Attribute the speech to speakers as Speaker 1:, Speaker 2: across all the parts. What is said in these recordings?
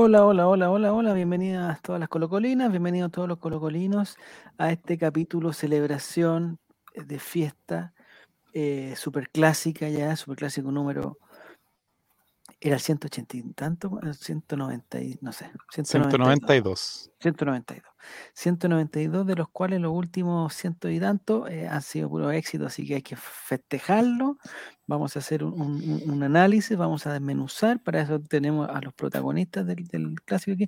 Speaker 1: Hola, hola, hola, hola, hola, bienvenidas todas las colocolinas, bienvenidos todos los colocolinos a este capítulo celebración eh, de fiesta eh, super clásica ya, super clásico número era el 180 y tanto, el 190 y no sé,
Speaker 2: 192.
Speaker 1: 192. 192 de los cuales los últimos ciento y tanto eh, han sido puro éxito, así que hay que festejarlo. Vamos a hacer un, un- un análisis, vamos a desmenuzar, para eso tenemos a los protagonistas del, del clásico aquí.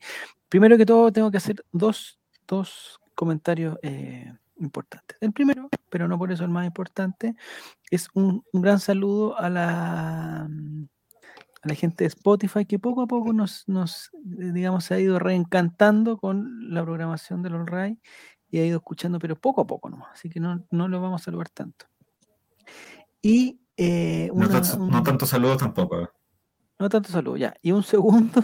Speaker 1: Primero que todo tengo que hacer dos, dos comentarios eh, importantes. El primero, pero no por eso el más importante, es un, un gran saludo a la a la gente de Spotify que poco a poco nos, nos eh, digamos, se ha ido reencantando con la programación del All Right y ha ido escuchando, pero poco a poco nomás, así que no, no lo vamos a saludar tanto. Y eh,
Speaker 3: No, tanto-
Speaker 1: un-
Speaker 3: no tanto saludos tampoco. ¿eh?
Speaker 1: no tanto saludo, ya. Y un segundo,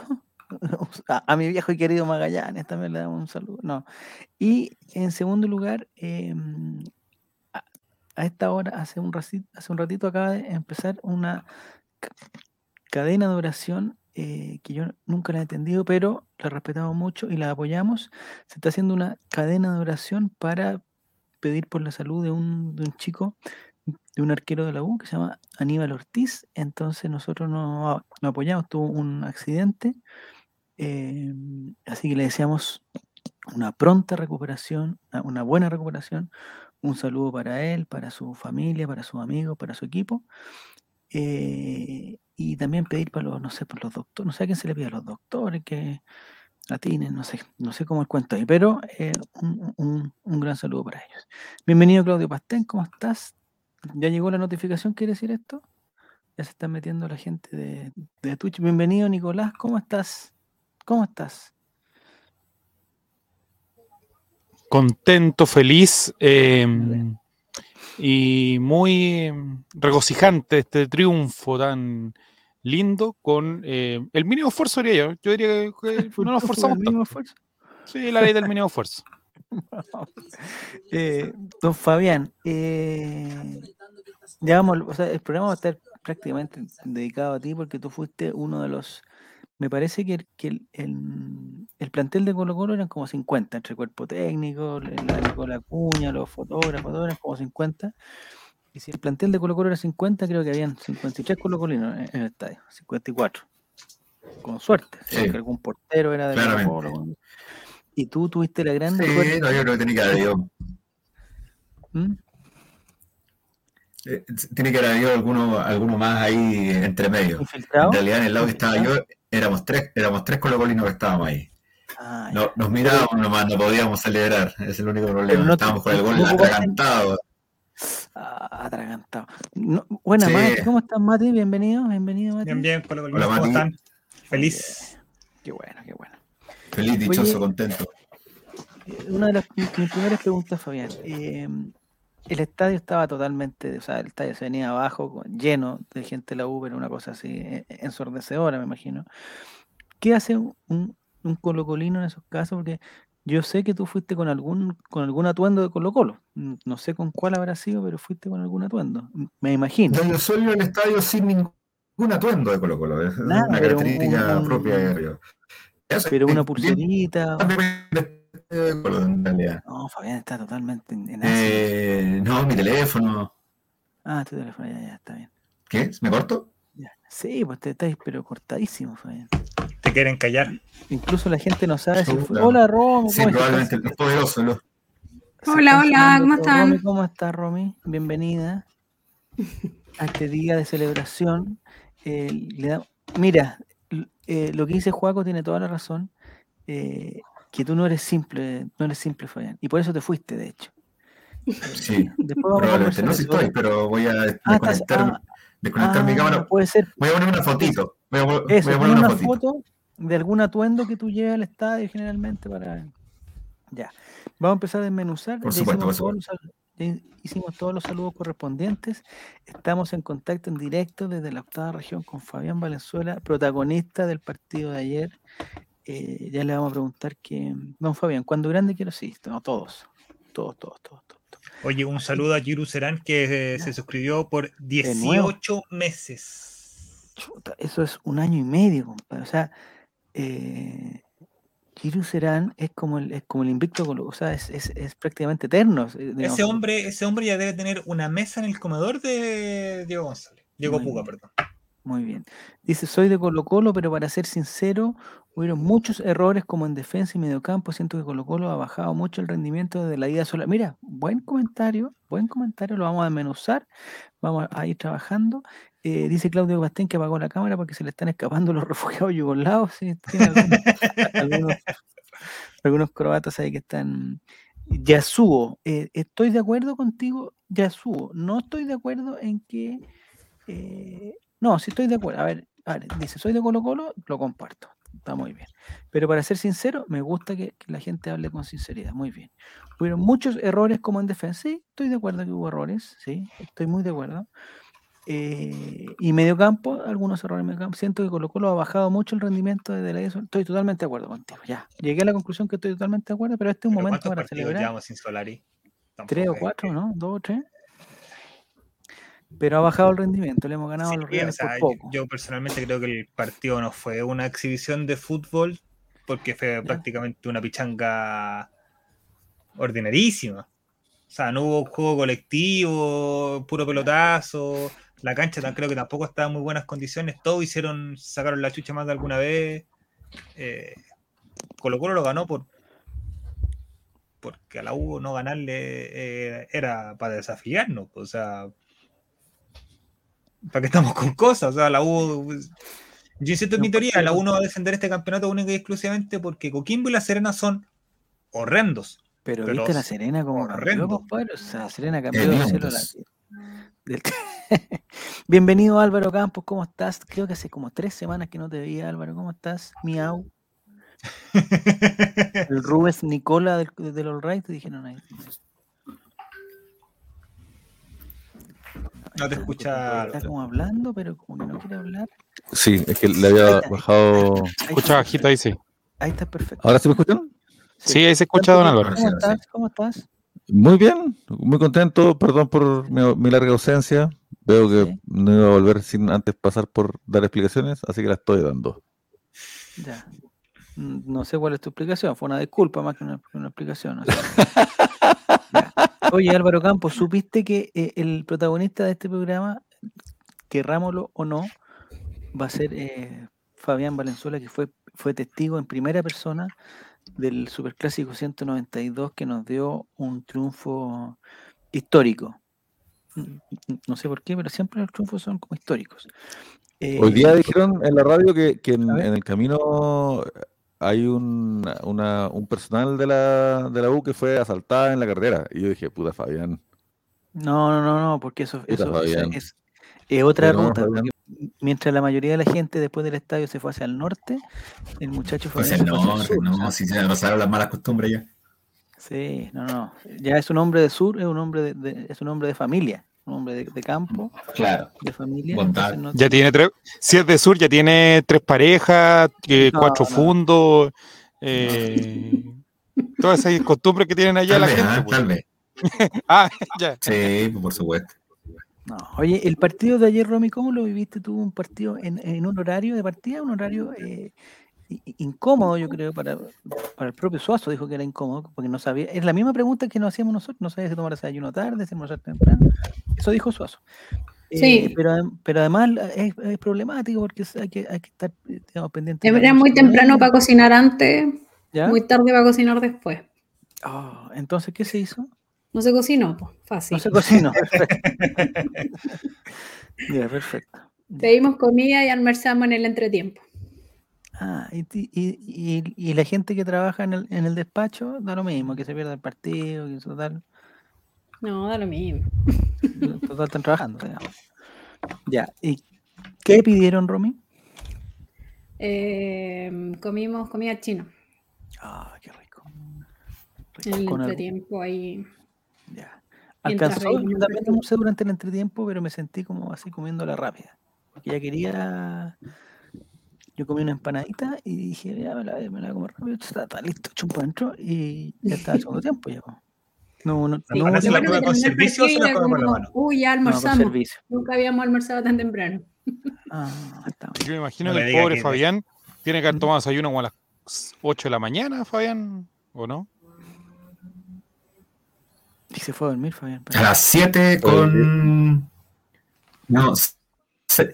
Speaker 1: a, a mi viejo y querido Magallanes también le damos un saludo. No. Y en segundo lugar, em, a, a esta hora, hace un, raci- hace un ratito, acaba de empezar una cadena de oración eh, que yo nunca la he entendido, pero la respetamos mucho y la apoyamos. Se está haciendo una cadena de oración para pedir por la salud de un, de un chico, de un arquero de la U que se llama Aníbal Ortiz. Entonces nosotros nos, nos apoyamos, tuvo un accidente, eh, así que le deseamos una pronta recuperación, una buena recuperación. Un saludo para él, para su familia, para sus amigos, para su equipo. Eh, y también pedir para los, no sé, por los doctores, no sé a quién se le pide a los doctores que atinen, no sé, no sé cómo el cuento ahí, pero eh, un, un- un gran saludo para ellos. Bienvenido Claudio Pastén, ¿cómo estás? ¿Ya llegó la notificación? ¿Quiere decir esto? Ya se está metiendo la gente de, de Twitch. Bienvenido Nicolás, ¿cómo estás? ¿Cómo estás?
Speaker 2: Contento, feliz eh, y muy regocijante este triunfo tan lindo con eh, el mínimo esfuerzo, diría yo. Yo diría que, que
Speaker 1: ¿Fue
Speaker 2: no nos
Speaker 1: el
Speaker 2: forzamos tanto.
Speaker 1: esfuerzo?
Speaker 2: Sí, la ley del mínimo esfuerzo.
Speaker 1: Eh, don Fabián, eh, ya vamos, o sea, el programa va a estar prácticamente dedicado a ti porque tú fuiste uno de los, me parece que, el, que el, el- el plantel de Colo Colo eran como 50, entre cuerpo técnico, la la Cuña, los fotógrafos, eran como 50. Y si el plantel de Colo Colo era 50, creo que habían 53 colocolinos en, en el estadio, 54. Con suerte,
Speaker 3: Sí.
Speaker 1: que algún portero era de Colo. Colo. Y tú tuviste la gran
Speaker 3: Sí,
Speaker 1: suerte.
Speaker 3: no, yo creo que tiene que haber habido,
Speaker 1: ¿Mm?
Speaker 3: eh, tiene que haber habido alguno, alguno más ahí entre medio.
Speaker 1: ¿Infiltrado?
Speaker 3: En realidad, en el lado que estaba yo, éramos tres, éramos tres colocolinos que estábamos ahí.
Speaker 1: Ah,
Speaker 3: No, nos mirábamos nomás, no podíamos celebrar. Es el único problema.
Speaker 1: no
Speaker 3: Estábamos con el gol atragantado.
Speaker 1: Ah, atragantado. No, buena,
Speaker 3: Sí.
Speaker 1: Mati. ¿Cómo estás, Mati? Bienvenido, bienvenido, Mati.
Speaker 4: Bien, bien, Colo Colo,
Speaker 3: Hola,
Speaker 4: ¿cómo
Speaker 3: Mati.
Speaker 4: están? Feliz.
Speaker 1: Qué bueno, qué bueno.
Speaker 3: Feliz, dichoso,
Speaker 1: Oye,
Speaker 3: contento.
Speaker 1: Eh, Una de las mis mis primeras preguntas, Fabián. eh, el estadio estaba totalmente, o sea, el estadio se venía abajo, lleno de gente de la U, pero una cosa así eh, ensordecedora, me imagino. ¿Qué hace un, un, colocolino en esos casos? Porque yo sé que tú fuiste con algún, con algún atuendo de Colo Colo. Mm, No sé con cuál habrá sido, pero fuiste con algún atuendo. Me imagino.
Speaker 3: No, yo soy en el estadio sin ningún atuendo de Colo Colo. Es
Speaker 1: Nada,
Speaker 3: una característica
Speaker 1: un-
Speaker 3: propia de
Speaker 1: Pero una
Speaker 3: bien-
Speaker 1: pulserita.
Speaker 3: De Colo, en realidad.
Speaker 1: No, Fabián está totalmente en.
Speaker 3: Eh, no, mi teléfono.
Speaker 1: Ah, tu teléfono, ya, ya, está bien.
Speaker 3: ¿Qué? ¿Me corto?
Speaker 1: Ya. Sí, pues te estáis, pero cortadísimo, Fabián.
Speaker 4: Te quieren callar.
Speaker 1: Incluso la gente no sabe si fue. Hola, Romy.
Speaker 3: Sí,
Speaker 1: ¿cómo
Speaker 3: probablemente. Los...
Speaker 1: Se
Speaker 5: Hola, hola, ¿cómo están?
Speaker 1: Romy, ¿cómo estás, Romy? Bienvenida a este día de celebración. Eh, le da- Mira, eh, lo que dice Juaco tiene toda la razón. eh, que tú no eres simple, no eres simple, Fabián. Y por eso te fuiste, de hecho.
Speaker 3: Sí,
Speaker 1: Después vamos a
Speaker 3: probablemente. No sé si estoy, pero voy a
Speaker 1: Ah, estás-
Speaker 3: desconectar,
Speaker 1: ah,
Speaker 3: desconectar mi
Speaker 1: ah,
Speaker 3: cámara.
Speaker 1: Puede ser.
Speaker 3: Voy a poner una fotito. Voy a, voy a
Speaker 1: Eso,
Speaker 3: poner
Speaker 1: pon
Speaker 3: una,
Speaker 1: foto de algún atuendo que tú lleves al estadio generalmente para. Ya. Vamos a empezar a desmenuzar.
Speaker 3: Por supuesto,
Speaker 1: hicimos,
Speaker 3: por
Speaker 1: todos los, sal- ya hicimos todos los saludos correspondientes. Estamos en contacto en directo desde la octava región con Fabián Valenzuela, protagonista del partido de ayer. Eh, ya le vamos a preguntar que. Don Fabián, ¿cuándo grande quiero? Sí, no, todos. Todos, todos, todos, todos.
Speaker 4: Oye, un saludo a Giru Serán que eh, se suscribió por
Speaker 1: nuevo.
Speaker 4: 18 meses.
Speaker 1: Chuta, eso es un año y medio, compadre. O sea, eh, Giru Serán es como el, es como el invicto, o sea, es, es, es prácticamente eterno. eh, digamos.
Speaker 4: Ese hombre, ese hombre ya debe tener una mesa en el comedor de Diego González. Diego Puga, perdón.
Speaker 1: Muy bien. Dice, soy de Colo Colo, pero para ser sincero, hubieron muchos errores como en defensa y mediocampo. Siento que Colo Colo ha bajado mucho el rendimiento desde la ida sola. Mira, buen comentario, buen comentario, lo vamos a desmenuzar, vamos a ir trabajando. Eh, dice Claudio Bastén que apagó la cámara porque se le están escapando los refugiados yugoslavos. Sí, algunos, croatas ahí que están... Yasuo, eh, estoy de acuerdo contigo, Yasuo. No estoy de acuerdo en que... eh, no, sí estoy de acuerdo. A ver, dice, soy de Colo Colo, lo comparto. Está muy bien. Pero para ser sincero, me gusta que, que la gente hable con sinceridad. Muy bien. Hubieron muchos errores como en defensa. Sí, estoy de acuerdo que hubo errores. Sí, estoy muy de acuerdo. Eh, y mediocampo, algunos errores en mediocampo. Siento que Colo Colo ha bajado mucho el rendimiento desde la ISO. Estoy totalmente de acuerdo contigo. Ya, llegué a la conclusión que estoy totalmente de acuerdo, pero este es un
Speaker 4: Pero
Speaker 1: momento
Speaker 4: ¿Cuántos
Speaker 1: para celebrar.
Speaker 4: llevamos sin Solari?
Speaker 1: Tres o cuatro,
Speaker 4: que-
Speaker 1: ¿no? Dos o tres. Pero ha bajado el rendimiento, le hemos ganado
Speaker 4: Sí,
Speaker 1: los
Speaker 4: o sea,
Speaker 1: por
Speaker 4: yo-
Speaker 1: poco.
Speaker 4: yo personalmente creo que el partido no fue una exhibición de fútbol porque fue prácticamente una pichanga ordinarísima. O sea, no hubo juego colectivo, puro pelotazo. La cancha creo que tampoco estaba en muy buenas condiciones. Todos hicieron, sacaron la chucha más de alguna vez. Eh, Colo Colo lo ganó por porque a la U no ganarle eh, era para desafiarnos. O sea, ¿para qué estamos con cosas? O sea, la U. Yo insisto en mi teoría, la U no va a defender este campeonato único y exclusivamente porque Coquimbo y La Serena son horrendos.
Speaker 1: Pero,
Speaker 4: Pero
Speaker 1: viste la Serena como compadre. O sea, la Serena la
Speaker 3: Hediondos.
Speaker 1: tierra. Del- Bienvenido Álvaro Campos, ¿cómo estás? Creo que hace como tres semanas que no te veía, Álvaro, ¿cómo estás? Miau. El Rubens Nicola del, del All Right, te dijeron ahí.
Speaker 4: No te escucha.
Speaker 1: Está como hablando, pero como que no quiere hablar.
Speaker 5: Sí, es que le había bajado.
Speaker 1: Ahí
Speaker 2: Escucha
Speaker 1: está,
Speaker 2: bajito ahí, sí.
Speaker 1: ahí está perfecto.
Speaker 5: ¿Ahora sí me escuchan?
Speaker 2: Sí, ahí se escucha, don Álvaro.
Speaker 1: ¿Cómo estás? ¿Cómo estás?
Speaker 5: Muy bien, muy contento. Perdón por mi, mi larga ausencia. Veo que
Speaker 1: Sí.
Speaker 5: no iba a volver sin antes pasar por dar explicaciones, así que la estoy dando.
Speaker 1: Ya. Mm, No sé cuál es tu explicación, fue una disculpa más que una, una explicación. o sea. Ya. Oye, Álvaro Campos, ¿supiste que eh, el protagonista de este programa, querrámoslo o no, va a ser eh, Fabián Valenzuela, que fue, fue testigo en primera persona del Superclásico 192 que nos dio un triunfo histórico? Mm, mm, No sé por qué, pero siempre los triunfos son como históricos.
Speaker 5: Hoy día
Speaker 1: Eh,
Speaker 5: dijeron en la radio que, en el camino hay un, una- un personal de la, de la U que fue asaltada en la carretera. Y yo dije, puta Fabián.
Speaker 1: No, no, no, no, porque eso, eso, es, es otra
Speaker 5: no,
Speaker 1: ruta. Mientras la mayoría de la gente después del estadio se fue hacia el norte, el muchacho fue,
Speaker 3: Pues el
Speaker 1: hacia el sur.
Speaker 3: no,
Speaker 1: sea,
Speaker 3: si se pasaron las malas costumbres ya.
Speaker 1: sí, no, no. Ya es un hombre de sur, es un hombre de, de- es un hombre de familia, un hombre de, de campo,
Speaker 3: Claro.
Speaker 1: de familia. No-
Speaker 2: Ya tiene tres, si es de sur, ya tiene tres parejas,
Speaker 1: No,
Speaker 2: cuatro
Speaker 1: no.
Speaker 2: fundos, eh, todas esas costumbres que tienen allá
Speaker 3: Tal
Speaker 2: la
Speaker 3: vez,
Speaker 2: gente.
Speaker 3: ah,
Speaker 2: pues.
Speaker 3: tal vez.
Speaker 2: Ah, ya.
Speaker 3: Sí, pues, por supuesto.
Speaker 1: no. Oye, el partido de ayer, Romy, ¿cómo lo viviste tú? Un partido en, en un horario de partida, un horario eh, incómodo, yo creo, para, para el propio Suazo, dijo que era incómodo, porque no sabía, es la misma pregunta que nos hacíamos nosotros, no sabía si tomar desayuno tarde, si almorzar temprano, eso dijo Suazo. Eh,
Speaker 6: Sí.
Speaker 1: pero, pero además es, es problemático porque hay que, hay que estar digamos, pendiente.
Speaker 6: Era muy temprano para cocinar antes,
Speaker 1: ¿Ya?
Speaker 6: muy tarde para cocinar después.
Speaker 1: Ah, entonces, ¿qué se hizo?
Speaker 6: No se cocinó, pues, fácil.
Speaker 1: No se cocinó. Perfecto. ya, perfecto.
Speaker 6: Pedimos comida y almorzamos en el entretiempo.
Speaker 1: Ah, y, ti- y, y- y la gente que trabaja en el, en el despacho da lo mismo, que se pierda el partido, que total,
Speaker 6: No, da lo mismo.
Speaker 1: total están trabajando, digamos. Ya, ¿y qué pidieron, Romy?
Speaker 6: Eh, comimos comida china
Speaker 1: Ah, qué rico.
Speaker 6: en el
Speaker 1: Con algo-
Speaker 6: entretiempo ahí.
Speaker 1: ya.
Speaker 6: mientras
Speaker 1: Alcanzó, yo también
Speaker 6: ratito.
Speaker 1: almorcé durante el entretiempo, pero me sentí como así comiendo la rápida. Porque ya quería. Yo comí una empanadita y dije, ya me la, me la voy a comer rápido, está, está listo, chumpo adentro y ya está el segundo tiempo. Ya. No, no,
Speaker 6: Sí,
Speaker 1: no,
Speaker 4: ¿Van a hacer la
Speaker 1: no,
Speaker 4: prueba con servicio o se la con mano?
Speaker 6: Uy, ya
Speaker 1: no,
Speaker 6: almorzamos.
Speaker 1: servicio.
Speaker 6: Nunca habíamos almorzado tan temprano.
Speaker 1: Ah, está bien.
Speaker 2: Yo me imagino
Speaker 4: No
Speaker 2: que el pobre
Speaker 4: que-
Speaker 2: Fabián Tiene que haber tomado desayuno como a las 8 de la mañana, Fabián, ¿o no?
Speaker 1: Y se fue a dormir, Fabián.
Speaker 3: A las 7 con. No, se-
Speaker 4: Pero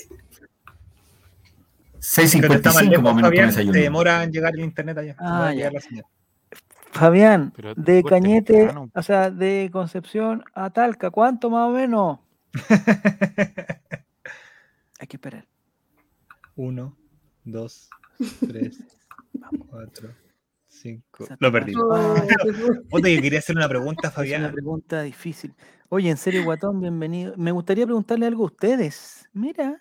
Speaker 3: 6.55
Speaker 4: lejos,
Speaker 3: más o menos
Speaker 4: Fabián, se demora en llegar el internet allá.
Speaker 1: Ah, ya.
Speaker 4: llegar la señal.
Speaker 1: Fabián,
Speaker 2: Pero
Speaker 1: de Cañete,
Speaker 2: temprano.
Speaker 1: o sea, de Concepción a Talca, ¿cuánto más o menos? Hay que esperar.
Speaker 4: Uno, dos, tres, cuatro, cinco. Lo perdí.
Speaker 6: Oh,
Speaker 4: que quería hacer una pregunta,
Speaker 1: Es una
Speaker 4: Fabián.
Speaker 1: pregunta difícil. Oye, en serio, Guatón, bienvenido. Me gustaría preguntarle algo a ustedes. Mira,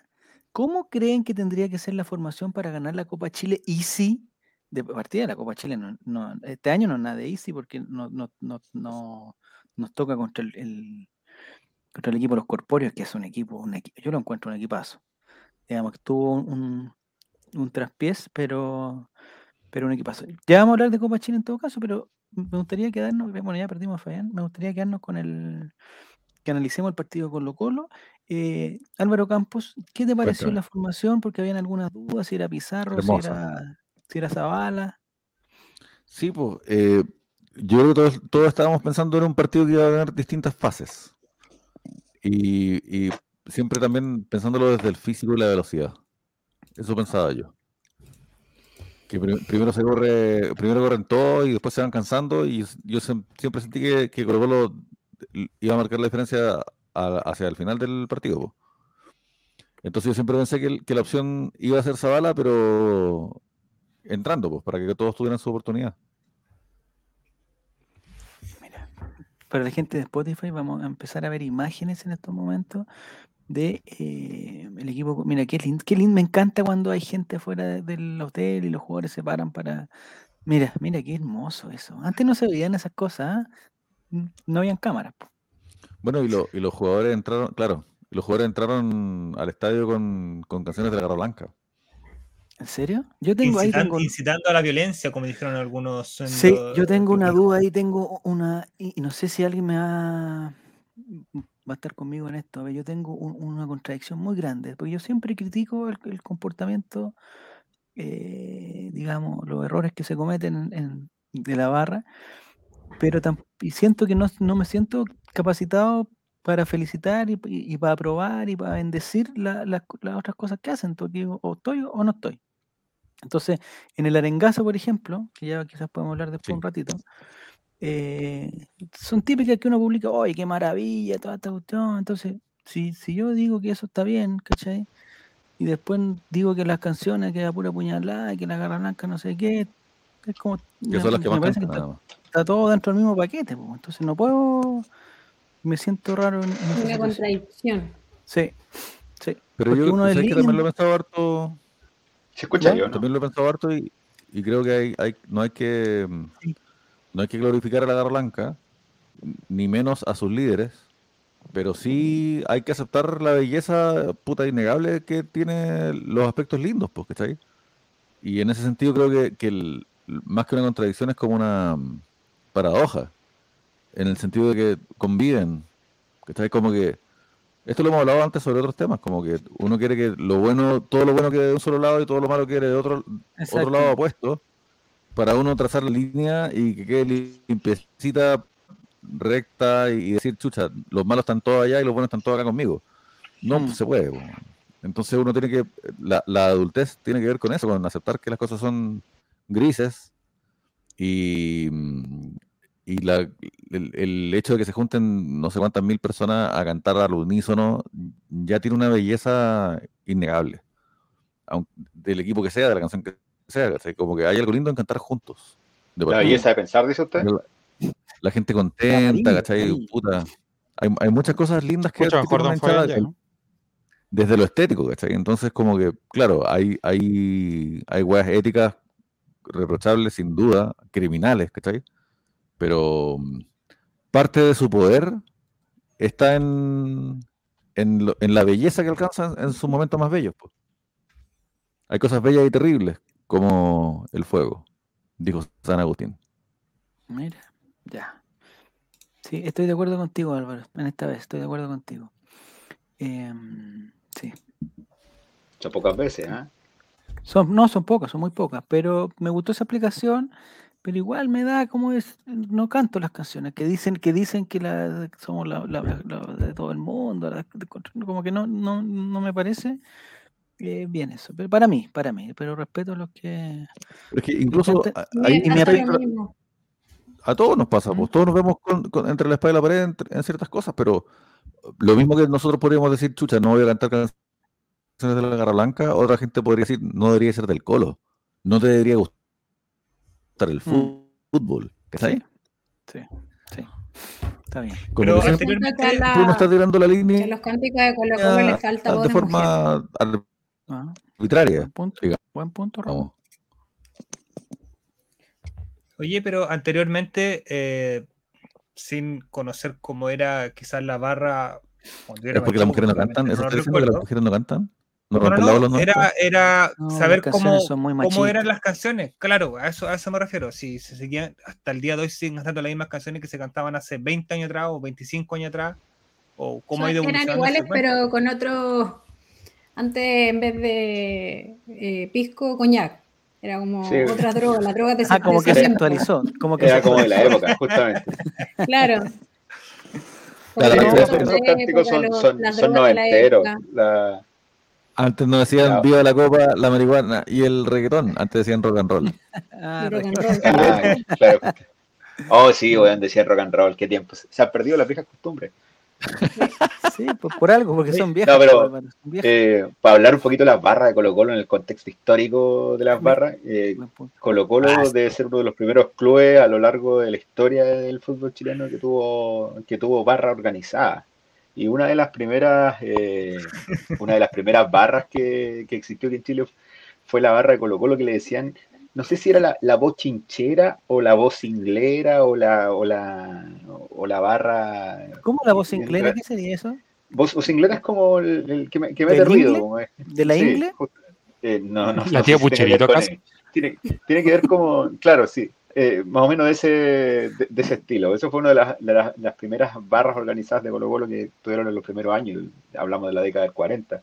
Speaker 1: ¿cómo creen que tendría que ser la formación para ganar la Copa Chile Easy? De partida, la Copa Chile no, no- este año no es nada de Easy porque no, no, no, no- nos toca contra el, contra el equipo de los Corpóreos, que es un equipo, yo lo encuentro un equipazo. Digamos que tuvo un, un traspiés, pero, pero un equipazo. Ya vamos a hablar de Copa Chile en todo caso, pero me gustaría quedarnos, bueno, ya perdimos a Fabián, me gustaría quedarnos con el, que analicemos el partido con Colo Colo. Eh, Álvaro Campos, ¿qué te pareció
Speaker 5: Cuéntame.
Speaker 1: la formación? Porque habían algunas dudas, si era Pizarro, si era, si era Zavala.
Speaker 5: Sí, pues, eh, yo creo que todos, todos estábamos pensando en un partido que iba a tener distintas fases. Y, y siempre también pensándolo desde el físico y la velocidad. Eso pensaba yo. Que pri- primero se corre, primero corren todo y después se van cansando. Y yo siempre sentí que, que Colo Colo iba a marcar la diferencia hacia el final del partido. Entonces yo siempre pensé que, la opción iba a ser Zavala, pero entrando, pues, para que todos tuvieran su oportunidad.
Speaker 1: Mira, para la gente de Spotify vamos a empezar a ver imágenes en estos momentos de eh, el equipo. Mira, qué lindo, qué lindo, me encanta cuando hay gente afuera de- del hotel y los jugadores se paran para... Mira, mira, qué hermoso eso. Antes no se veían esas cosas, ¿ah? No habían cámaras.
Speaker 5: Bueno, y, lo- y los jugadores entraron, claro, y los jugadores entraron al estadio con, con canciones de la Garra Blanca.
Speaker 1: ¿En serio? Yo tengo ahí
Speaker 4: Incitan-
Speaker 1: tengo,
Speaker 4: incitando a la violencia, como dijeron algunos. en
Speaker 1: sí,
Speaker 4: lo-
Speaker 1: yo tengo una duda ahí, tengo una y, y no sé si alguien me va, va a estar conmigo en esto. A ver, yo tengo un- una contradicción muy grande, porque yo siempre critico el, el comportamiento, eh, digamos, los errores que se cometen en- en- de la barra, pero y siento que no, no me siento capacitado para felicitar y, y- y para aprobar y para bendecir la- las otras cosas que hacen, porque digo, o estoy o no estoy. Entonces, en el arengazo, por ejemplo, que ya quizás podemos hablar después
Speaker 5: Sí.
Speaker 1: un ratito, eh, son típicas que uno publica, ¡oye, qué maravilla! Toda esta cuestión. Entonces, si, si yo digo que eso está bien, ¿cachai? Y después digo que las canciones, que la pura puñalada, que la garra blanca, no sé qué, es como.
Speaker 5: Que son las que más
Speaker 1: que
Speaker 5: cantan,
Speaker 1: está,
Speaker 5: más.
Speaker 1: Está todo dentro del mismo paquete, po, entonces no puedo. Me siento raro en, en
Speaker 6: Una
Speaker 1: situación.
Speaker 6: contradicción.
Speaker 1: Sí, sí.
Speaker 5: Pero
Speaker 1: porque
Speaker 5: yo
Speaker 1: uno es
Speaker 5: que también lo he pensado harto,
Speaker 7: ¿Se escucha
Speaker 1: ¿Ya?
Speaker 7: yo, no?
Speaker 5: también lo he pensado harto y, y creo que hay, hay- no hay que
Speaker 1: Sí.
Speaker 5: no hay que glorificar a la Garra Blanca, ni menos a sus líderes, pero sí hay que aceptar la belleza puta innegable que tiene los aspectos lindos, pues, ¿cachai? Y en ese sentido creo que, que el- más que una contradicción es como una paradoja, en el sentido de que conviven, ¿cachai? Como que, esto lo hemos hablado antes sobre otros temas, como que uno quiere que lo bueno, todo lo bueno quede de un solo lado y todo lo malo quede de otro, otro lado opuesto, para uno trazar la línea y que quede limpiecita, recta y decir, chucha, los malos están todos allá y los buenos están todos acá conmigo. No
Speaker 1: Mm.
Speaker 5: se puede. Entonces uno tiene que, la, la adultez tiene que ver con eso, con aceptar que las cosas son grises y, mm, y la- el, el hecho de que se junten no sé cuántas mil personas a cantar al unísono ya tiene una belleza innegable. Del equipo que sea, de la canción que sea, ¿cachai? como que hay algo lindo en cantar juntos. de
Speaker 7: La belleza de pensar, dice usted.
Speaker 5: La, la gente contenta, ¿cachai? Puta. Hay, hay muchas cosas lindas que, desde lo estético, ¿cachai? Entonces, como que, claro, hay, hay, hay weas éticas reprochables, sin duda, criminales, ¿cachai? Pero mm, parte de su poder está en, en, lo- en la belleza que alcanza en, en sus momentos más bellos. pues. Hay cosas bellas y terribles, como el fuego, dijo San Agustín.
Speaker 1: Mira, ya. Sí, estoy de acuerdo contigo, Álvaro. En esta vez estoy de acuerdo contigo. Em, sí,
Speaker 7: Muchas pocas veces, ¿ah?
Speaker 1: Son, no, son pocas, son muy pocas, pero me gustó esa aplicación, pero igual me da como es, no canto las canciones, que dicen que dicen que la, somos la, la- la- de todo el mundo, la- como que no, no, no me parece eh, bien eso, pero para mí, para mí, pero respeto a los que...
Speaker 5: Pero es que incluso
Speaker 1: Gente-
Speaker 5: a-
Speaker 1: y me
Speaker 5: todos nos pasa,
Speaker 1: ¿Mm?
Speaker 5: pues todos nos vemos con- con- entre la espada y la pared en, en ciertas cosas, pero lo mismo que nosotros podríamos decir, chucha, no voy a cantar canciones de la Garra Blanca, otra gente podría decir, no debería ser del Colo, no te debería gustar el fu- fútbol, ¿cachai?
Speaker 1: Mm. Sí, sí, está bien.
Speaker 5: Como
Speaker 4: Pero
Speaker 5: que
Speaker 6: la-
Speaker 5: tú no estás tirando la línea
Speaker 6: los cánticos de Colo Colo les falta voz
Speaker 5: de forma
Speaker 1: Ah,
Speaker 5: arbitraria.
Speaker 1: buen punto,
Speaker 5: diga.
Speaker 1: buen punto, Ramón.
Speaker 5: Vamos.
Speaker 4: Oye, pero anteriormente, eh, sin conocer cómo era quizás la barra. cuando yo era
Speaker 5: ¿Es porque las mujeres no cantan? ¿Eso
Speaker 4: no
Speaker 5: está diciendo que las mujeres no cantan? ¿No
Speaker 4: No, era, era
Speaker 1: No,
Speaker 4: saber cómo, cómo eran las canciones. Claro, a eso, a eso me refiero. Si se seguían, hasta el día de hoy siguen cantando las mismas canciones que se cantaban hace 20 años atrás o 25 años atrás, o cómo ha ido
Speaker 6: eran iguales, pero con otro. Antes, en vez de eh, pisco, coñac. Era como
Speaker 7: Sí.
Speaker 6: otra droga, la droga de
Speaker 1: Ah, como que se actualizó. Como que
Speaker 7: Era
Speaker 1: se
Speaker 7: como de la época, justamente.
Speaker 6: Claro.
Speaker 5: Claro,
Speaker 6: la
Speaker 5: esos-
Speaker 7: cánticos son,
Speaker 6: los-
Speaker 7: noventeros. La,
Speaker 5: Antes nos decían
Speaker 7: Claro.
Speaker 5: viva la copa, la marihuana y el reggaetón. Antes decían rock and roll.
Speaker 1: Ah,
Speaker 6: rock and roll.
Speaker 7: ah, claro. Oh, sí, weón, decía rock and roll, qué tiempo. Se han perdido las viejas costumbres.
Speaker 1: Sí, por, por algo, porque son viejas.
Speaker 7: No, pero,
Speaker 1: Álvaro, son viejas.
Speaker 7: Eh, para hablar un poquito de las barras de Colo Colo en el contexto histórico de las barras, eh. Colo Colo
Speaker 1: Ah,
Speaker 7: debe ser uno de los primeros clubes a lo largo de la historia del fútbol chileno que tuvo, que tuvo barra organizada. Y una de las primeras, eh, una de las primeras barras que, que existió aquí en Chile fue la barra de Colo Colo que le decían, no sé si era la, la voz chinchera o la voz inglera o la, o la, o la barra.
Speaker 1: ¿Cómo la voz
Speaker 7: en
Speaker 1: inglesa?
Speaker 7: re-
Speaker 1: ¿Qué sería eso?
Speaker 7: Voz, voz inglera es como el, el que, me- que mete
Speaker 1: ¿Del
Speaker 7: ruido.
Speaker 1: ingle?
Speaker 7: como es-
Speaker 1: ¿De la
Speaker 7: Sí,
Speaker 1: ingle?
Speaker 7: Eh, no, no.
Speaker 2: ¿La
Speaker 7: no
Speaker 2: tía
Speaker 7: tiene
Speaker 2: Pucherito acaso?
Speaker 7: él. Tiene, tiene que ver como, claro, sí, eh, más o menos de ese, de, ese estilo. Eso fue una de las, de las- primeras barras organizadas de Colo Colo que tuvieron en los primeros años, hablamos de la década del 40.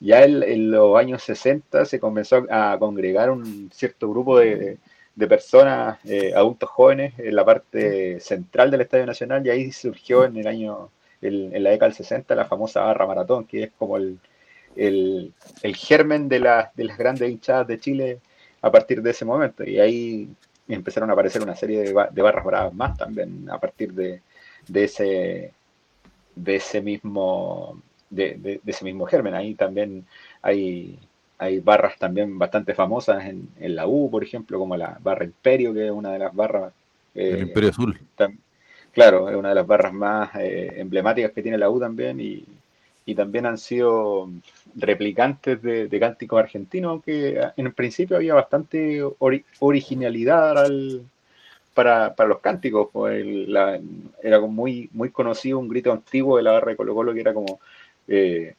Speaker 7: Ya en, los años 60 se comenzó a congregar un cierto grupo de, de personas, eh, adultos jóvenes, en la parte central del Estadio Nacional y ahí surgió en el año, en, la década del 60, la famosa barra maratón, que es como el, el, el germen de, las de las grandes hinchadas de Chile a partir de ese momento. Y ahí empezaron a aparecer una serie de, ba- de barras bravas más también a partir de, de ese de ese mismo de, de- de ese mismo germen. Ahí también hay, hay barras también bastante famosas en, en la U, por ejemplo, como la barra Imperio, que es una de las barras eh,
Speaker 5: El Imperio Azul.
Speaker 7: tam- claro, es una de las barras más eh, emblemáticas que tiene la U también y, y también han sido replicantes de, de cánticos argentinos, que en principio había bastante ori- originalidad al- para, para los cánticos. pues, el- la- era como muy, muy conocido un grito antiguo de la barra de Colo Colo que era como, eh,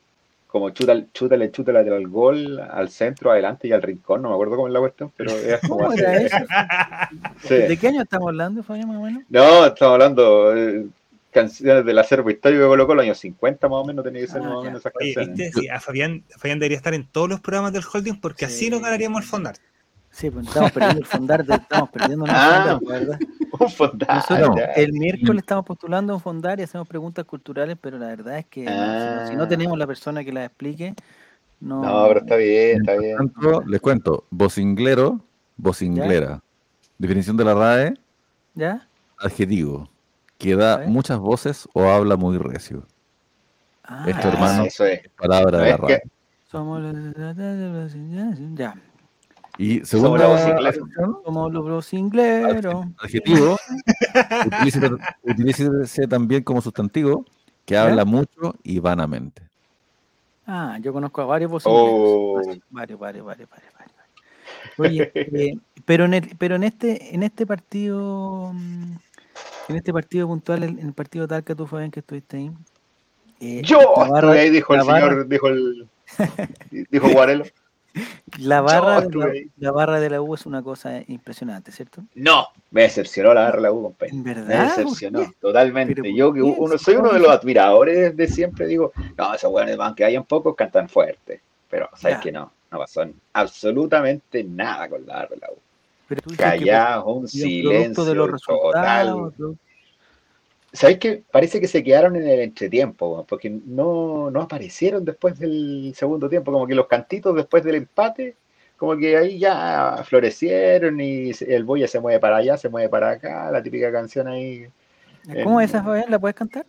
Speaker 7: como chútale, chútale, chútale al gol, al centro, adelante y al rincón, no me acuerdo cómo es la cuestión, pero era como
Speaker 1: ¿Cómo
Speaker 7: así.
Speaker 1: era eso?
Speaker 7: Sí.
Speaker 1: ¿De qué año estamos hablando, Fabián, más o menos?
Speaker 7: No, estamos hablando de canciones del acervo histórico de Colo Colo, años 50 más o menos, tenía que ser
Speaker 1: Ah,
Speaker 7: más o menos esas
Speaker 4: Oye,
Speaker 7: canciones.
Speaker 4: ¿viste? Sí, a Fabián, Fabián debería estar en todos los programas del holding porque así
Speaker 1: Sí.
Speaker 4: nos ganaríamos el fondar.
Speaker 1: Sí, pues estamos perdiendo el fondar, de- estamos perdiendo una
Speaker 7: Ah.
Speaker 1: fondar, verdad.
Speaker 7: Un fondar,
Speaker 1: Nosotros
Speaker 7: ya.
Speaker 1: el miércoles estamos postulando un fondar y hacemos preguntas culturales, pero la verdad es que no, si, no, si no
Speaker 7: Ah.
Speaker 1: tenemos la persona que las explique, no.
Speaker 7: No, pero está bien, está bien.
Speaker 5: Tanto, les cuento, vocinglero, vocinglera. Definición de la RAE,
Speaker 1: ¿Ya?
Speaker 5: adjetivo. Que da muchas voces o habla muy recio.
Speaker 1: Ah,
Speaker 5: Esto, hermano.
Speaker 7: Eso es.
Speaker 5: Palabra de la
Speaker 7: que
Speaker 1: Somos los- ya.
Speaker 5: Y
Speaker 7: Somos
Speaker 5: segunda
Speaker 7: la
Speaker 1: Somos los brosingleros.
Speaker 5: adjetivo, utilícese, utilícese también como sustantivo, que habla mucho y vanamente.
Speaker 1: Ah, yo conozco a varios vocingleros.
Speaker 7: Oh.
Speaker 1: Varios, varios, varios, varios, varios, varios. Oye, eh, pero en el, pero en este, en este partido, mm, en este partido puntual, en el partido Talca, tú Fabián, que estuviste ahí. eh,
Speaker 7: Yo
Speaker 1: la barra-
Speaker 7: estuve ahí, dijo el
Speaker 1: barra-
Speaker 7: señor, dijo el. Dijo Guarelo.
Speaker 1: La barra, de la, barra de la U es una cosa impresionante, ¿cierto?
Speaker 7: No, me decepcionó la barra de la U, compadre.
Speaker 1: En
Speaker 7: Me
Speaker 1: verdad.
Speaker 7: decepcionó,
Speaker 1: ¿por qué?
Speaker 7: totalmente.
Speaker 1: ¿Pero por
Speaker 7: Yo, que uno, soy
Speaker 1: no-
Speaker 7: uno de los admiradores de siempre, digo, no, esos buenos van que hayan pocos, cantan fuerte. Pero, ¿sabes
Speaker 1: Ya.
Speaker 7: que no? no pasó absolutamente nada con la barra de la U.
Speaker 1: Pero tú dices que
Speaker 7: Callados, un silencio
Speaker 1: de los
Speaker 7: total.
Speaker 1: resultados. ¿no?
Speaker 7: ¿Sabes qué? Parece que se quedaron en el entretiempo, porque no, no aparecieron después del segundo tiempo, como que los cantitos después del empate, como que ahí ya florecieron y el boya se mueve para allá, se mueve para acá, la típica canción ahí.
Speaker 1: ¿Cómo
Speaker 7: en-
Speaker 1: es esa, Fabián? ¿La puedes cantar?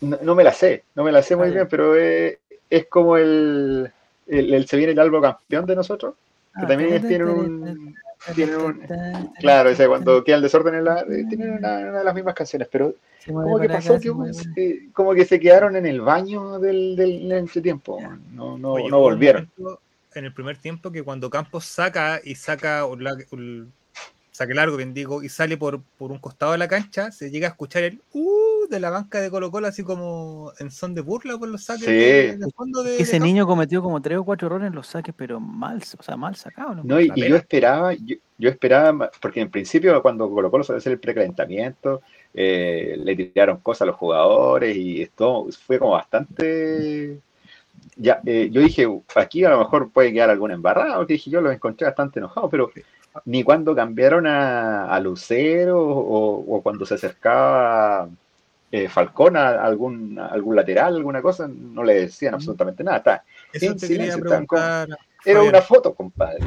Speaker 7: No, no me la sé, no me la sé muy
Speaker 1: Ah, ya.
Speaker 7: bien, pero es, es como el, el, el se viene el albo campeón de nosotros, que
Speaker 1: Ah,
Speaker 7: también
Speaker 1: tarara,
Speaker 7: un... tienen un- Claro, ese
Speaker 1: tarara,
Speaker 7: cuando queda el desorden en la... eh, Tienen una, una de las mismas canciones, pero como que pasó
Speaker 1: acá,
Speaker 7: que eh, como que se quedaron en el baño del, del entretiempo, no, no,
Speaker 4: Oye,
Speaker 7: no volvieron.
Speaker 4: En el primer tiempo que cuando Campos saca y saca un, un saque largo, bien digo, y sale por, por un costado de la cancha, se llega a escuchar el uh de la banca de Colo Colo así como en son de burla por los saques
Speaker 7: Sí.
Speaker 4: de, de fondo de,
Speaker 1: Que
Speaker 4: de
Speaker 1: ese niño cometió como tres o cuatro errores en los saques, pero mal, o sea, mal sacado. ¿no?
Speaker 7: No, y, yo esperaba, yo, yo esperaba, porque en principio cuando Colo Colo suele hacer el precalentamiento, eh, le tiraron cosas a los jugadores y esto fue como bastante... Ya, eh, yo dije, "Uh, aquí a lo mejor puede quedar alguna embarrada, porque dije, yo los encontré bastante enojados, pero ni cuando cambiaron a, a Lucero o, o cuando se acercaba eh, Falcón a algún, a algún lateral, alguna cosa, no le decían absolutamente nada. Está-
Speaker 4: Eso
Speaker 7: en
Speaker 4: te
Speaker 7: silencio. Era una foto, compadre.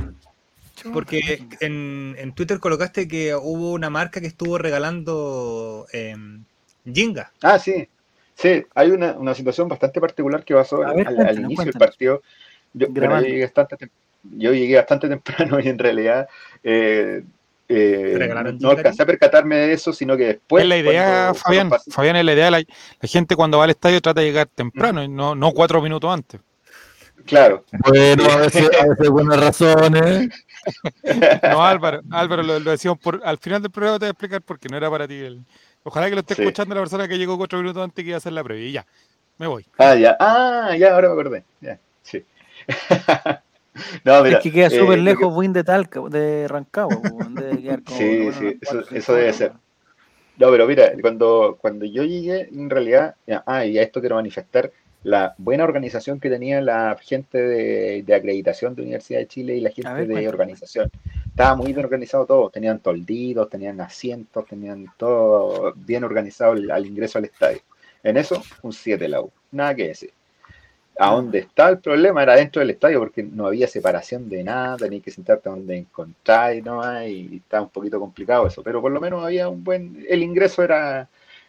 Speaker 4: Porque en, en Twitter colocaste que hubo una marca que estuvo regalando em, Jinga.
Speaker 7: Ah, sí. Sí, hay una, una situación bastante particular que pasó al,
Speaker 1: ver,
Speaker 7: al- al
Speaker 1: cuéntanos,
Speaker 7: inicio del partido. Yo, bueno, yo llegué bastante, yo llegué bastante temprano y en realidad eh, eh,
Speaker 4: ¿Te regalaron
Speaker 7: no alcancé a percatarme de eso, sino que después.
Speaker 2: es la idea,
Speaker 7: cuando-
Speaker 2: Fabián. Fabián es la idea. La, la gente cuando va al estadio trata de llegar temprano y no, no cuatro minutos antes.
Speaker 7: Claro,
Speaker 5: Bueno, a veces, a veces buenas razones.
Speaker 2: No, Álvaro, Álvaro lo, lo decíamos por, al final del programa te voy a explicar porque no era para ti. el- ojalá que lo esté
Speaker 7: Sí.
Speaker 2: escuchando la persona que llegó cuatro minutos antes que iba a hacer la previa. Y ya, me voy.
Speaker 7: Ah, ya, ah, ya, ahora me acordé. Ya, sí. no, mira,
Speaker 1: es que queda
Speaker 7: eh,
Speaker 1: súper
Speaker 7: lo
Speaker 1: lejos Buin de Talca, de Rancagua. debe quedar como,
Speaker 7: Sí,
Speaker 1: bueno,
Speaker 7: sí, eso- eso debe ser. No, pero mira, cuando, cuando yo llegué, en realidad, ya, ah, y a esto quiero manifestar la buena organización que tenía la gente de, de acreditación de Universidad de Chile y la gente
Speaker 1: ver,
Speaker 7: de
Speaker 1: cuéntame.
Speaker 7: organización. Estaba muy bien organizado todo, tenían tolditos, tenían asientos, tenían todo bien organizado al, al ingreso al estadio. En eso, un 7 la U, nada que decir. A donde está el problema era dentro del estadio porque no había separación de nada, tenías que sentarte donde encontráis, ¿no? y estaba un poquito complicado eso, pero por lo menos había un buen, el ingreso era,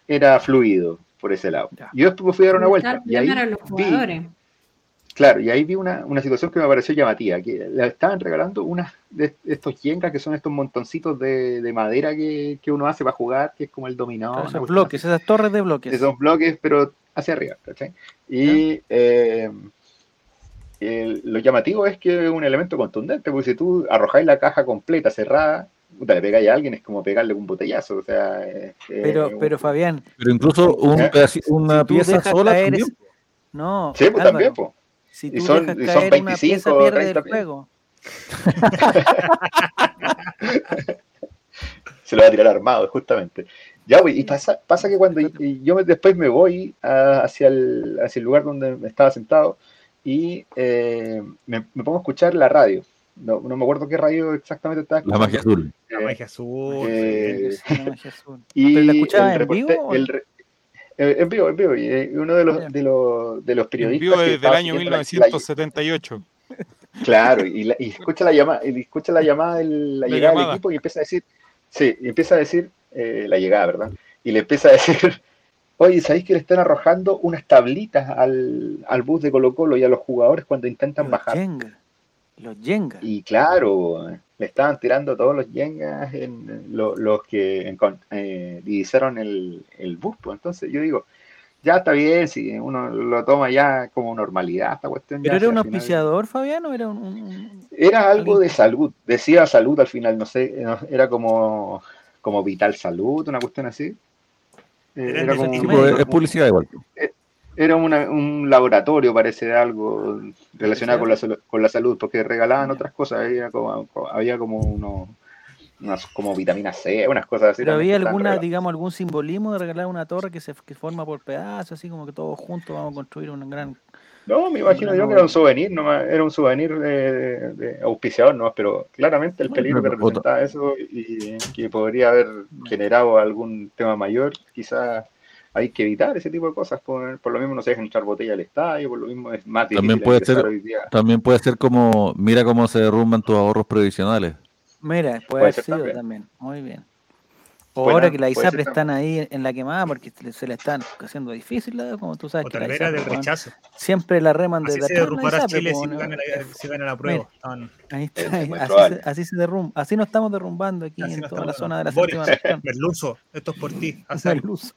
Speaker 7: era fluido por ese lado.
Speaker 1: Ya.
Speaker 7: Yo después fui a dar una vuelta
Speaker 6: el
Speaker 7: y ahí
Speaker 6: los
Speaker 7: vi,
Speaker 6: jugadores.
Speaker 7: claro, y ahí vi una, una situación que me pareció llamativa, que le estaban regalando unas de estos yengas que son estos montoncitos de, de madera que, que uno hace para jugar, que es como el dominó.
Speaker 1: Claro, esos bloques, esas torres de bloques.
Speaker 7: esos bloques, pero hacia arriba, ¿cachai? Y eh, el- lo llamativo es que es un elemento contundente, porque si tú arrojáis la caja completa, cerrada, puta, le pegáis a alguien, es como pegarle un botellazo, o sea... es-
Speaker 1: Pero,
Speaker 7: es-
Speaker 1: pero Fabián,
Speaker 5: Pero incluso un
Speaker 7: ¿Eh?
Speaker 5: pedaci- una
Speaker 1: Si
Speaker 5: pieza sola
Speaker 1: caer
Speaker 5: también.
Speaker 1: no,
Speaker 7: Sí, pues
Speaker 1: Álvaro,
Speaker 7: también, pues.
Speaker 1: si
Speaker 7: Y
Speaker 1: tú
Speaker 7: son-
Speaker 1: dejas
Speaker 7: y son
Speaker 1: caer una
Speaker 7: 25,
Speaker 1: pieza, pierde
Speaker 7: 30
Speaker 1: el juego.
Speaker 7: se lo va a tirar armado, justamente. Ya, güey, y pasa, pasa que cuando y yo me- después me voy a- hacia, el, hacia el lugar donde estaba sentado y eh, me, me pongo a escuchar la radio. No, no me acuerdo qué radio exactamente estaba
Speaker 5: La magia azul.
Speaker 4: La
Speaker 7: Eh,
Speaker 4: magia azul.
Speaker 7: eh,
Speaker 1: Sí, la magia azul.
Speaker 7: Y
Speaker 1: ¿Pero la escuchabas
Speaker 7: el
Speaker 1: en vivo
Speaker 7: el re- eh, en vivo, en vivo. Y eh, uno de los, de los, de los periodistas.
Speaker 2: Envío
Speaker 7: que
Speaker 2: desde el año
Speaker 7: siguiendo la- la-
Speaker 2: 1978.
Speaker 7: Claro, y, la- y escucha la llamada, y escucha la llamada de la,
Speaker 2: La
Speaker 7: llegada del equipo y empieza a decir, sí, y empieza a decir eh, la llegada, ¿verdad? Y le empieza a decir, oye, ¿sabéis que le están arrojando unas tablitas al, al bus de Colo Colo y a los jugadores cuando intentan
Speaker 1: Los
Speaker 7: bajar?
Speaker 1: Jenga. Los Jenga.
Speaker 7: Y claro, le estaban tirando todos los yengas en lo- los que encon- eh, divisaron el, el bus. Pues. Entonces yo digo, ya está bien, si uno lo toma ya como normalidad esta cuestión.
Speaker 1: ¿Pero
Speaker 7: ya,
Speaker 1: era un auspiciador, Fabián, o era un-.
Speaker 7: Era algo de salud, decía salud al final, no sé, era como, como vital salud, una cuestión así. Eh,
Speaker 4: Era
Speaker 7: Era, como,
Speaker 5: Sí, pues, es publicidad igual.
Speaker 7: era una- un laboratorio, parece, de algo relacionado con la, sal- con la salud, porque regalaban otras cosas, había como, había como unos, unas como vitamina C, unas cosas así.
Speaker 1: ¿Pero había alguna, digamos, algún simbolismo de regalar una torre que se que forma por pedazos, así como que todos juntos vamos a construir un gran
Speaker 7: No, me imagino
Speaker 1: No,
Speaker 7: yo
Speaker 1: no.
Speaker 7: que era un souvenir, nomás, era un souvenir de, de- de auspiciador, nomás, pero claramente el
Speaker 5: Bueno,
Speaker 7: peligro que representaba eso y que podría haber generado algún tema mayor, quizás hay que evitar ese tipo de cosas. Por, por lo mismo no se dejan echar botella al estadio, por lo mismo es más difícil
Speaker 5: También puede ser-
Speaker 7: hoy día.
Speaker 5: También puede ser como, mira cómo se derrumban tus ahorros previsionales.
Speaker 1: Mira, puede,
Speaker 7: Puede
Speaker 1: haber
Speaker 7: ser
Speaker 1: sido
Speaker 7: también.
Speaker 1: también. Muy bien.
Speaker 7: Buena,
Speaker 1: ahora que
Speaker 7: ser
Speaker 1: ISAPRE están ahí en la quemada porque se le- están haciendo difícil, ¿no? como tú sabes
Speaker 4: O
Speaker 1: que
Speaker 4: tal
Speaker 1: las
Speaker 4: vez era del
Speaker 1: ISAPRE, weón,
Speaker 4: rechazo.
Speaker 1: siempre la reman
Speaker 4: derrumbará
Speaker 1: ISAPRE,
Speaker 4: Chile
Speaker 1: po,
Speaker 4: si
Speaker 1: ¿no?
Speaker 4: gana, la, si gana la prueba.
Speaker 1: Ahí está, ahí- así, así se derrumba, así nos estamos derrumbando aquí
Speaker 4: así
Speaker 1: en
Speaker 4: no
Speaker 1: toda la zona de la
Speaker 4: Boris,
Speaker 1: séptima región.
Speaker 4: Merluzo, esto es por ti.
Speaker 1: No luz.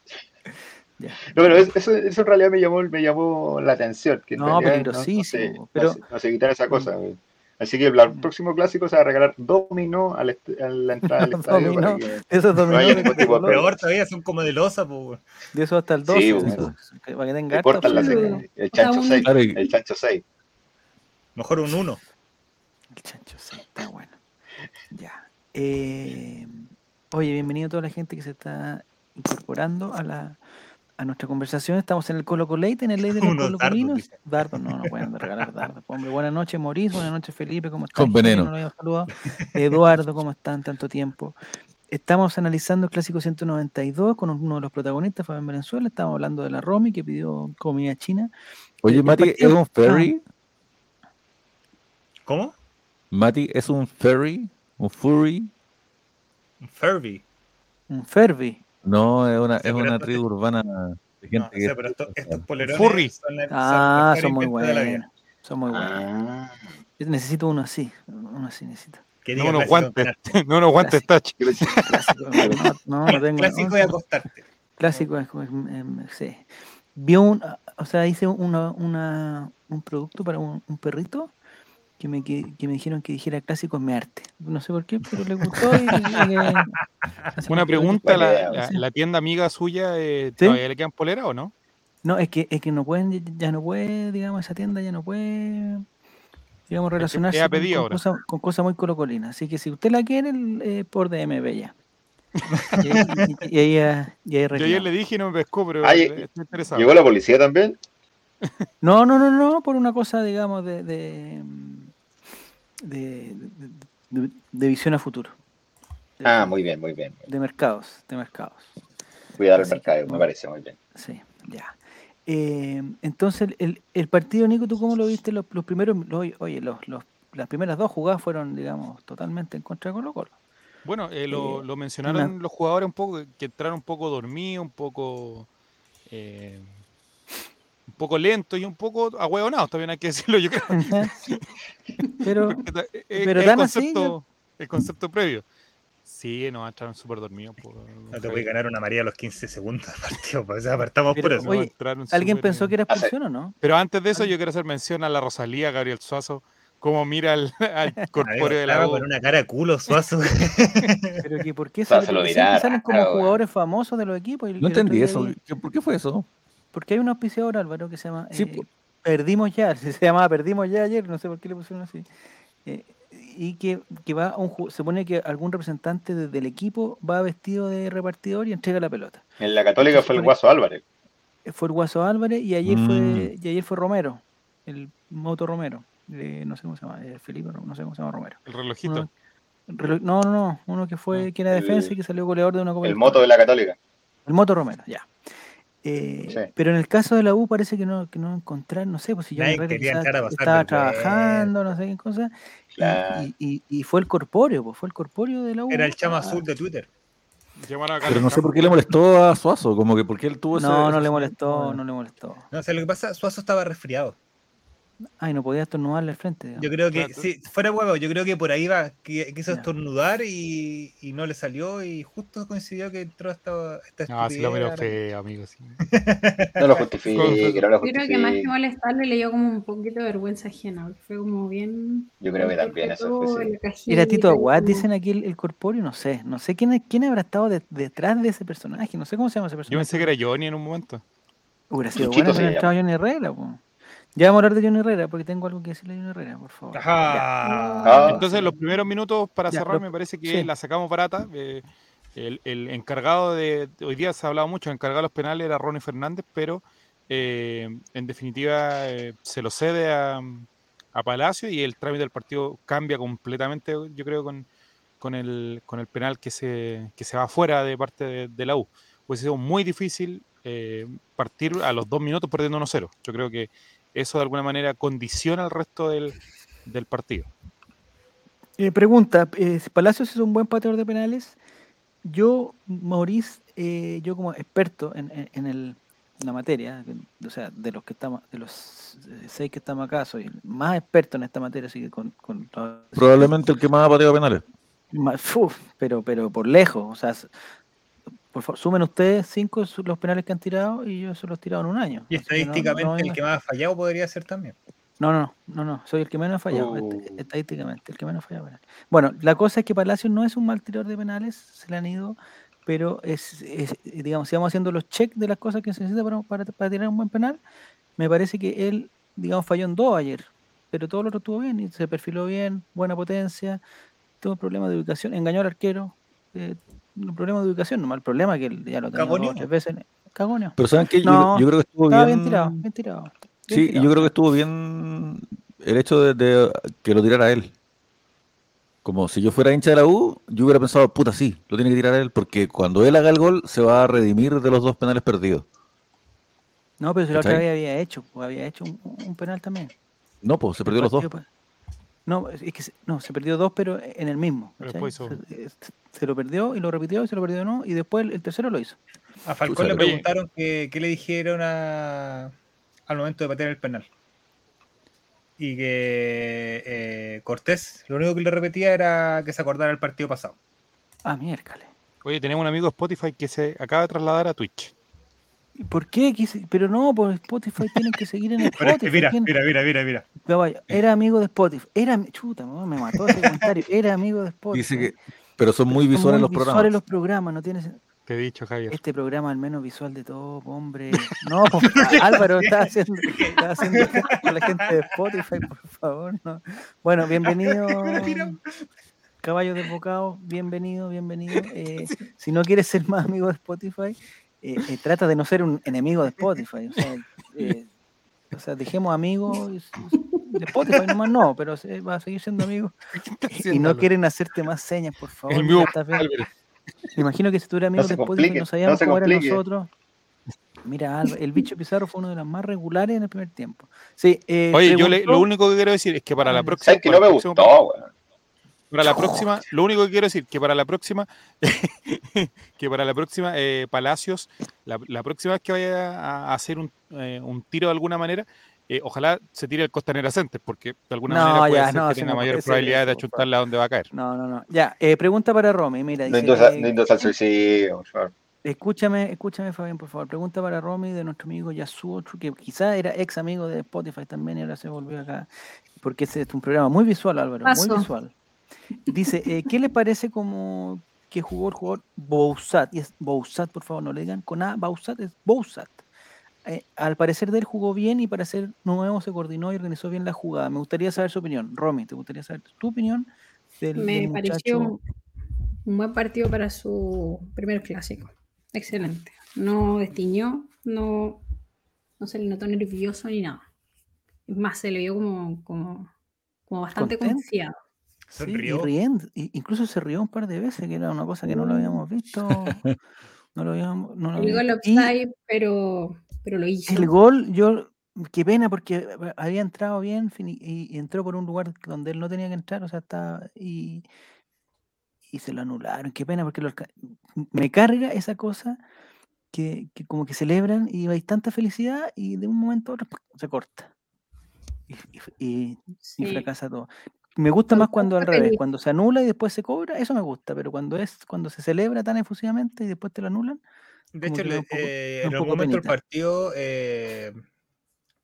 Speaker 1: Ya.
Speaker 7: No, pero es- eso, eso en realidad me llamó, me llamó la atención. Que
Speaker 1: No,
Speaker 7: realidad
Speaker 1: peligrosísimo,
Speaker 7: No, se,
Speaker 1: pero-
Speaker 7: no, se, no se evitar esa cosa. güey. Así que el próximo clásico se va a regalar dominó a la entrada del estadio.
Speaker 1: Dominó.
Speaker 7: que-
Speaker 1: Esos dominó
Speaker 7: tipo de
Speaker 1: color,
Speaker 4: Peor todavía, son como de losa, pues.
Speaker 1: de eso hasta el 12.
Speaker 7: Sí,
Speaker 1: que- para que tenga
Speaker 7: le
Speaker 1: harta
Speaker 7: cortan la. El chancho
Speaker 6: un-
Speaker 7: 6.
Speaker 5: Claro, y-
Speaker 7: El chancho 6.
Speaker 4: Mejor un 1.
Speaker 1: El chancho, sí, está bueno. Ya. Eh, oye, bienvenido a toda la gente que se está incorporando a la a nuestra conversación. Estamos en el Colo Colate, en el ley de los
Speaker 4: Unos
Speaker 1: Colo
Speaker 4: dardos,
Speaker 1: Colinos.
Speaker 4: dice.
Speaker 1: Dardos, no, no pueden regalar dardos. Hombre, buenas noches, Mauricio. Buenas noches, Felipe. ¿Cómo están?
Speaker 5: Con veneno.
Speaker 1: No lo había saludado. Eduardo, ¿cómo están? Tanto tiempo. Estamos analizando el clásico 192 con uno de los protagonistas, Fabián Valenzuela. Estamos hablando de la Romy que pidió comida china.
Speaker 5: Oye,
Speaker 1: El
Speaker 5: Mati, ¿es un ferry?
Speaker 4: ¿Cómo?
Speaker 5: Mati, ¿es un ferry? ¿Un furry?
Speaker 4: Un Furby.
Speaker 1: Un Fervi.
Speaker 5: No, es una, es una tribu urbana de gente
Speaker 4: No, o
Speaker 5: que...
Speaker 4: sea, pero esto- estos polerones
Speaker 2: Furry.
Speaker 4: son la-
Speaker 1: Ah, son muy buenos. Son muy buenos.
Speaker 7: Ah.
Speaker 1: Yo necesito uno así. Uno así necesito.
Speaker 2: No unos guantes, no unos guantes touch.
Speaker 1: Clásico. No, no, no tengo.
Speaker 4: Clásico de acostarte.
Speaker 1: Clásico es, es- em, sí. Vio un, o sea, hice una, una- un producto para un, un perrito que me, que, que me dijeron que dijera clásico es mi arte. No sé por qué, pero le gustó. Y, y, así
Speaker 2: Una pregunta, la, la- tienda amiga suya, eh,
Speaker 1: ¿Sí?
Speaker 2: ¿todavía le quedan polera o no?
Speaker 1: No, es que, es que no pueden, ya no puede, digamos, esa tienda ya no puede, digamos, relacionarse con, cosas, con cosas muy colocolinas. Así que si usted la quiere, eh, por DM, ya. Y, ahí- y, y ahí, ah, y ahí
Speaker 2: Yo ayer le dije y no me pescó, pero
Speaker 7: Ay,
Speaker 2: eh, estoy interesado.
Speaker 7: ¿Llegó la policía también?
Speaker 1: No, no, no, no, por una cosa, digamos, de, de, de, de- visión a futuro. De,
Speaker 7: Ah, muy bien, muy bien.
Speaker 1: de mercados, de mercados.
Speaker 7: Cuidar el
Speaker 1: que,
Speaker 7: mercado, me parece muy bien.
Speaker 1: Sí, ya. Eh, entonces, el, el partido, Nico, ¿tú cómo lo viste? Los, los primeros, los- oye, los, los, las primeras dos jugadas fueron, digamos, totalmente en contra de Colo Colo.
Speaker 2: Bueno, eh, lo,
Speaker 1: Eh,
Speaker 2: lo mencionaron los jugadores un poco, que entraron un poco dormidos, un poco eh, poco lentos y un poco ahueonados, también hay que decirlo, yo creo.
Speaker 1: Pero,
Speaker 2: eh, eh,
Speaker 1: pero
Speaker 2: el,
Speaker 1: así,
Speaker 2: concepto, el concepto previo. Sí, no, entraron súper dormidos. po,
Speaker 4: No te puede ganar una María a los 15 segundos del partido. Pues, o sea, apartamos por eso.
Speaker 1: Oye, ¿alguien pensó que era expulsión o no?
Speaker 2: Pero antes de eso, yo quiero hacer mención a la Rosalía, Gabriel Suazo, cómo mira al, al corpóreo de la
Speaker 4: con una cara de culo, suazo.
Speaker 1: Pero que ¿por qué,
Speaker 7: se lo
Speaker 1: porque
Speaker 7: dirá,
Speaker 1: salen como jugadores famosos de los equipos? y-
Speaker 5: No entendí eso.
Speaker 1: vi-
Speaker 5: ¿Qué- ¿Por qué fue eso?
Speaker 1: Porque hay un auspiciador, Álvaro, que se llama
Speaker 5: Sí,
Speaker 1: eh. Perdimos Ya, se llamaba Perdimos Ya ayer, no sé por qué le pusieron así. Eh, y que, que va a un se supone que algún representante de- del equipo va vestido de repartidor y entrega la pelota.
Speaker 7: En la Católica fue el Guaso Álvarez.
Speaker 1: Eh, Fue el Guaso Álvarez y ayer
Speaker 5: Mm.
Speaker 1: fue y ayer fue Romero, el Moto Romero, eh, no sé cómo se llama, eh, Felipe, no sé cómo se llama Romero.
Speaker 2: El relojito.
Speaker 1: Uno- relo- no, no, no, uno que fue,
Speaker 2: Ah.
Speaker 1: que era defensa
Speaker 7: El-
Speaker 1: y que salió goleador de una Copa
Speaker 7: El moto de la Católica.
Speaker 1: El Moto Romero, ya. Eh,
Speaker 7: Sí.
Speaker 1: Pero en el caso de la U parece que no, que no encontraron, no sé, pues si yo estaba trabajando, no sé qué cosa, y-
Speaker 7: Claro.
Speaker 1: y, y- y fue el corpóreo, pues fue el corpóreo de la U.
Speaker 4: Era el chama azul de Twitter.
Speaker 5: Pero no sé por qué le molestó a Suazo. Como que porque él tuvo ese-
Speaker 1: No, no le molestó, no le molestó.
Speaker 4: No, o sea, lo que pasa, Suazo estaba resfriado.
Speaker 1: Ay, no podía estornudarle al frente. digamos.
Speaker 4: Yo creo que, sí, fuera huevo, yo creo que por ahí va, que quiso estornudar y, y no le salió y justo coincidió que entró esta, esta
Speaker 2: No, sí lo miró
Speaker 4: estupidez.
Speaker 2: feo, amigo. sí.
Speaker 7: No lo justifique, no lo
Speaker 6: Yo creo que más que molestarle le dio como un poquito de vergüenza ajena. Fue como bien.
Speaker 7: Yo creo que también eso fue sí.
Speaker 1: Era Tito Aguad,
Speaker 6: como-
Speaker 1: dicen aquí el, el corpóreo, no sé. No sé quién, es- quién habrá estado de- detrás de ese personaje. No sé cómo se llama ese
Speaker 2: Yo
Speaker 1: personaje.
Speaker 2: pensé que era Johnny en un momento.
Speaker 1: Hubiera sido bueno que entrado Johnny Herrera. po. Ya vamos a hablar de Johnny Herrera porque tengo algo que decirle a Johnny Herrera, por favor.
Speaker 4: Ajá.
Speaker 7: Ah,
Speaker 2: Entonces, los primeros minutos para
Speaker 1: Ya,
Speaker 2: cerrar,
Speaker 1: lo-
Speaker 2: me parece que
Speaker 1: sí.
Speaker 2: la sacamos barata. eh, el, el encargado de. Hoy día se ha hablado mucho, el encargado de los penales era Ronnie Fernández, pero eh, en definitiva, eh, se lo cede a, a Palacio y el trámite del partido cambia completamente, yo creo, con, con, el, con el penal que se, que se va fuera de parte de, de la U. Pues sido muy difícil eh, partir a los dos minutos perdiendo 1-0. Yo creo que eso de alguna manera condiciona el resto del, del partido.
Speaker 1: Eh, pregunta, eh, ¿Palacios es un buen pateador de penales? Yo, Maurice, eh, yo como experto en, en- en el- en la materia, o sea, de los que estamos, de los eh, seis que estamos acá, soy el más experto en esta materia, así que con, con
Speaker 5: Probablemente el que más ha pateado penales.
Speaker 1: Fu, pero, pero por lejos, o sea, por favor, sumen ustedes cinco los penales que han tirado y yo se los he tirado en un año.
Speaker 4: Y
Speaker 1: no- no-
Speaker 4: estadísticamente
Speaker 1: no
Speaker 4: el que más ha fallado podría ser también.
Speaker 1: no, no, no, no, soy el que menos ha fallado,
Speaker 7: Uh.
Speaker 1: estadísticamente, el que menos ha fallado penales. Bueno, la cosa es que Palacios no es un mal tirador de penales, se le han ido, pero es, es, digamos, si vamos haciendo los checks de las cosas que se necesita para, para, para tirar un buen penal, me parece que él, digamos, falló en dos ayer, pero todo lo otro estuvo bien y se perfiló bien, buena potencia, tuvo problemas de ubicación, engañó al arquero, eh, un problema de ubicación, nomás el problema es que él ya lo
Speaker 4: Cagoneó.
Speaker 1: tres veces, cagoneo.
Speaker 5: Pero ¿saben qué? Yo,
Speaker 1: No,
Speaker 5: yo creo que estuvo bien.
Speaker 1: bien tirado, bien tirado. bien
Speaker 5: Sí, y
Speaker 1: tirado.
Speaker 5: yo creo que estuvo bien el hecho de, de que lo tirara él. Como si yo fuera hincha de la U, yo hubiera pensado, puta, sí, lo tiene que tirar él, porque cuando él haga el gol se va a redimir de los dos penales perdidos.
Speaker 1: No, pero si la otra había hecho, había hecho un, un penal también.
Speaker 5: No, pues se perdió los dos.
Speaker 1: pues. No, es que se, no, se perdió dos, pero en el mismo.
Speaker 2: Pero
Speaker 1: ¿cachai?
Speaker 2: después hizo-
Speaker 1: Se, lo perdió y lo repitió y se lo perdió nuevo y después el, el tercero lo hizo.
Speaker 4: A Falcón le preguntaron que- qué le dijeron a- al momento de patear el penal. Y que eh, Cortés lo único que le repetía era que se acordara el partido pasado.
Speaker 1: Ah, miércoles.
Speaker 2: Oye, tenemos un amigo de Spotify que se acaba de trasladar a Twitch.
Speaker 1: ¿Y ¿Por qué? Quise- Pero no, por Spotify tienen que seguir en Spotify.
Speaker 4: mira,
Speaker 1: ¿quién-
Speaker 4: mira, mira, mira, mira.
Speaker 1: Vaya, Era amigo de Spotify. Era, chuta, me mató ese comentario. Era amigo de Spotify.
Speaker 5: Dice que, pero son muy
Speaker 1: Son
Speaker 5: visuales
Speaker 1: muy
Speaker 5: los
Speaker 1: visuales
Speaker 5: programas.
Speaker 1: los programas, no tiene sen-
Speaker 2: Te he dicho, Javier.
Speaker 1: Este programa al menos visual de todo, hombre. No, Álvaro está haciendo, está haciendo con la gente de Spotify, por favor. No. Bueno, bienvenido. Caballo del Bocado, bienvenido, bienvenido. Eh, si no quieres ser más amigo de Spotify, eh, eh, trata de no ser un enemigo de Spotify. O sea, eh, o sea dejemos amigos de Spotify, nomás no, pero va a seguir siendo amigo. Y no quieren hacerte más señas, por favor.
Speaker 2: El.
Speaker 1: Me imagino que si tú eras amigo de Spotify
Speaker 7: complique,
Speaker 1: no sabíamos
Speaker 7: no
Speaker 1: cómo eran nosotros. Mira, el bicho Pizarro fue uno de los más regulares en el primer tiempo. Sí, eh,
Speaker 2: Oye, yo le- lo único que quiero decir es que para la próxima.
Speaker 7: ¿Sabes que no me
Speaker 2: próximo
Speaker 7: gustó, weón?
Speaker 2: Para la próxima, lo único que quiero decir que para la próxima, que para la próxima, eh, Palacios, la, la próxima vez que vaya a, hacer un, eh, un tiro de alguna manera, eh, ojalá se tire el Costanera Center, porque de alguna
Speaker 1: No,
Speaker 2: manera puede
Speaker 1: ya,
Speaker 2: ser
Speaker 1: no,
Speaker 2: que
Speaker 1: si
Speaker 2: tenga
Speaker 1: no
Speaker 2: mayor probabilidad de
Speaker 1: eso, por
Speaker 2: achuntarle a donde va a caer.
Speaker 1: No, no, no. Ya, eh, pregunta para Romy. Mira,
Speaker 7: No
Speaker 1: dice,
Speaker 7: indus-
Speaker 1: eh,
Speaker 7: no indus al suicidio, por favor.
Speaker 1: escúchame, escúchame, Fabián, por favor. Pregunta para Romy de nuestro amigo Yasuo, que quizá era ex amigo de Spotify también y ahora se volvió acá. Porque este es un programa muy visual, Álvaro, muy visual. Dice, eh, ¿qué le parece como que jugó el jugador Bousat? Y es Bousat, por favor, no le digan con A, Bousat es Bousat. Eh, al parecer de él jugó bien y para ser nuevo se coordinó y organizó bien la jugada. Me gustaría saber su opinión. Romy, ¿te gustaría saber tu opinión? Del,
Speaker 6: Me
Speaker 1: del
Speaker 6: pareció
Speaker 1: muchacho?
Speaker 6: un, un buen partido para su primer clásico. Excelente. No destiñó, no, no se le notó nervioso ni nada. Es más, se le vio como, como, como bastante
Speaker 1: Contento.
Speaker 6: confiado.
Speaker 1: Sí, y
Speaker 4: Sonrió.
Speaker 1: riendo, incluso se rió un par de veces, que era una cosa que no lo habíamos visto. No lo habíamos, no lo
Speaker 6: El gol
Speaker 1: habíamos- y
Speaker 6: offside, pero, pero lo hizo.
Speaker 1: el gol, yo, qué pena, porque había entrado bien y, y entró por un lugar donde él no tenía que entrar, o sea, estaba y, y se lo anularon. Qué pena, porque lo me carga esa cosa que, que como que celebran y hay tanta felicidad y de un momento a otro se corta. Y, y- y- y
Speaker 6: Sí.
Speaker 1: fracasa todo. Me gusta más cuando al revés, cuando se anula y después se cobra, eso me gusta, pero cuando es cuando se celebra tan efusivamente y después te lo anulan,
Speaker 4: De hecho, le-
Speaker 1: poco-
Speaker 4: eh, en algún momento del
Speaker 1: penita.
Speaker 4: partido, eh,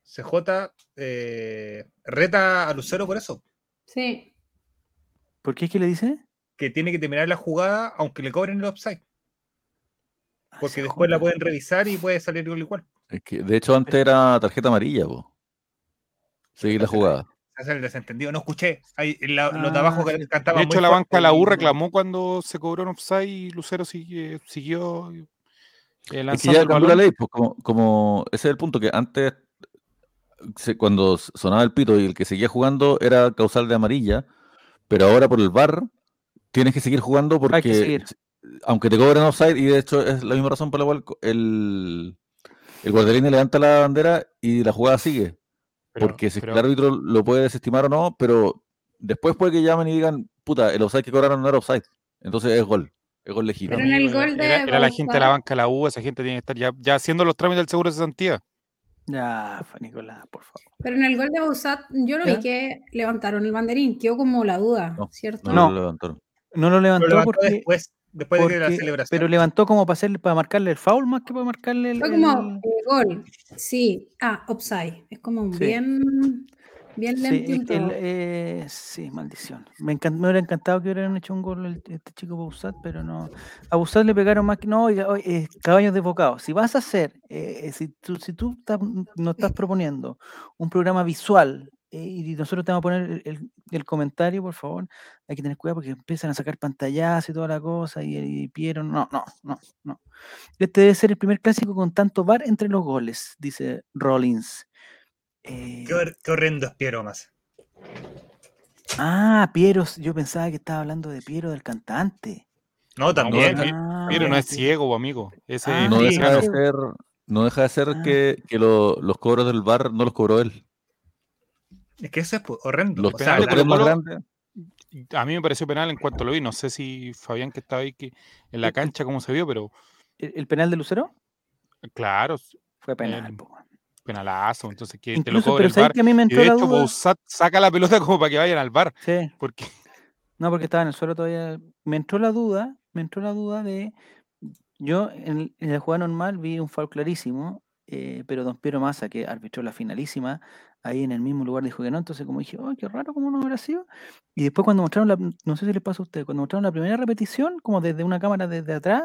Speaker 4: CJ eh, reta a Lucero por eso,
Speaker 6: Sí,
Speaker 1: ¿por qué es que le dice?
Speaker 4: que tiene que terminar la jugada aunque le cobren el offside,
Speaker 1: Ah,
Speaker 4: porque después la pueden revisar y puede salir igual.
Speaker 5: Es que, de hecho, antes era tarjeta amarilla, po. Seguir la jugada.
Speaker 4: Ese es el desentendido. No escuché. Ahí, la- los de
Speaker 1: Ah,
Speaker 4: abajo
Speaker 1: sí.
Speaker 4: que cantaban
Speaker 2: De hecho,
Speaker 4: muy
Speaker 2: la banca de la U reclamó cuando se cobró un offside y Lucero sigue- siguió
Speaker 5: Es que
Speaker 2: lanzando
Speaker 5: ya
Speaker 2: el
Speaker 5: cambió la ley, pues como, como ese es el punto, que antes se- cuando sonaba el pito y el que seguía jugando era causal de amarilla, pero ahora por el VAR tienes que seguir jugando porque
Speaker 1: Hay que seguir.
Speaker 5: aunque te cobren offside, y de hecho es la misma razón por la cual el, el guardián levanta la bandera y la jugada sigue.
Speaker 2: Pero-
Speaker 5: porque si
Speaker 2: pero-
Speaker 5: el árbitro lo puede desestimar o no, pero después puede que llamen y digan, puta, el offside que cobraron no era offside. Entonces es gol, es gol legítimo.
Speaker 6: Pero en el gol de
Speaker 2: era, era la gente de la banca la U, esa gente tiene que estar ya, ya haciendo los trámites del seguro de cesantía.
Speaker 1: Ya, fa, Nicolás, por favor.
Speaker 6: Pero en el gol de Bausat, yo lo vi que levantaron el banderín, quedó como la duda,
Speaker 5: No,
Speaker 6: ¿cierto?
Speaker 5: No,
Speaker 1: No.
Speaker 5: lo levantaron.
Speaker 1: No lo
Speaker 4: Lo
Speaker 1: levantó
Speaker 4: levantó
Speaker 1: porque,
Speaker 4: después, después de que la
Speaker 1: porque-
Speaker 4: celebración.
Speaker 1: pero levantó como para hacerle, para marcarle el foul más que para marcarle el,
Speaker 6: Fue como
Speaker 1: el-
Speaker 6: eh, gol, sí. Ah, upside. Es como
Speaker 1: Sí.
Speaker 6: bien, bien
Speaker 1: Sí, el- eh, sí, maldición. Me, encan- me hubiera encantado que hubieran hecho un gol el- este chico Bausat, pero no. A Bausat le pegaron más que. No, oiga, oye, eh, caballos desbocados. Si vas a hacer, eh, si tú, si tú estás- nos estás proponiendo un programa visual y nosotros te vamos a poner el, el- comentario, por favor, hay que tener cuidado porque empiezan a sacar pantallazos y toda la cosa y, y Piero. No, no, no, no. Este debe ser el primer clásico con tanto bar entre los goles, dice Rollins. Eh,
Speaker 4: Qué, hor- qué horrendo es Piero más.
Speaker 1: Ah, Piero, yo pensaba que estaba hablando de Piero del cantante.
Speaker 4: No, también.
Speaker 1: Ah,
Speaker 2: Pero no es
Speaker 1: sí.
Speaker 2: ciego, amigo. Ese
Speaker 1: Ah,
Speaker 5: no, deja de ser, no deja de ser
Speaker 1: Ah.
Speaker 5: que, que lo- los cobros del VAR no los cobró él.
Speaker 4: Es que eso es horrendo.
Speaker 5: Los
Speaker 4: o sea,
Speaker 2: penales
Speaker 5: los
Speaker 2: de
Speaker 5: tres más
Speaker 2: Colo-Colo-
Speaker 5: grandes.
Speaker 2: a mí me pareció penal en cuanto lo vi. No sé si Fabián que estaba ahí que en la
Speaker 1: El- el-
Speaker 2: cancha cómo se vio, pero
Speaker 1: ¿El, el penal de Lucero?
Speaker 2: claro,
Speaker 1: Fue penal.
Speaker 2: Penalazo. Entonces que te lo
Speaker 1: Incluso,
Speaker 2: cobre
Speaker 1: pero
Speaker 2: el
Speaker 1: ¿sabes
Speaker 2: VAR.
Speaker 1: que a mí me
Speaker 2: Y
Speaker 1: entró
Speaker 2: de
Speaker 1: la
Speaker 2: hecho, saca la pelota como para que vayan al bar.
Speaker 1: Sí,
Speaker 2: Porque
Speaker 1: no, porque estaba en el suelo todavía. Me entró la duda, me entró la duda de. Yo en, en la jugada normal vi un foul clarísimo, eh, pero Don Piero Massa, que arbitró la finalísima, ahí en el mismo lugar dijo que no. Entonces, como dije, oh, qué raro, ¿cómo no habrá sido? Y después, cuando mostraron la. No sé si les pasa a ustedes, cuando mostraron la primera repetición, como desde una cámara desde atrás,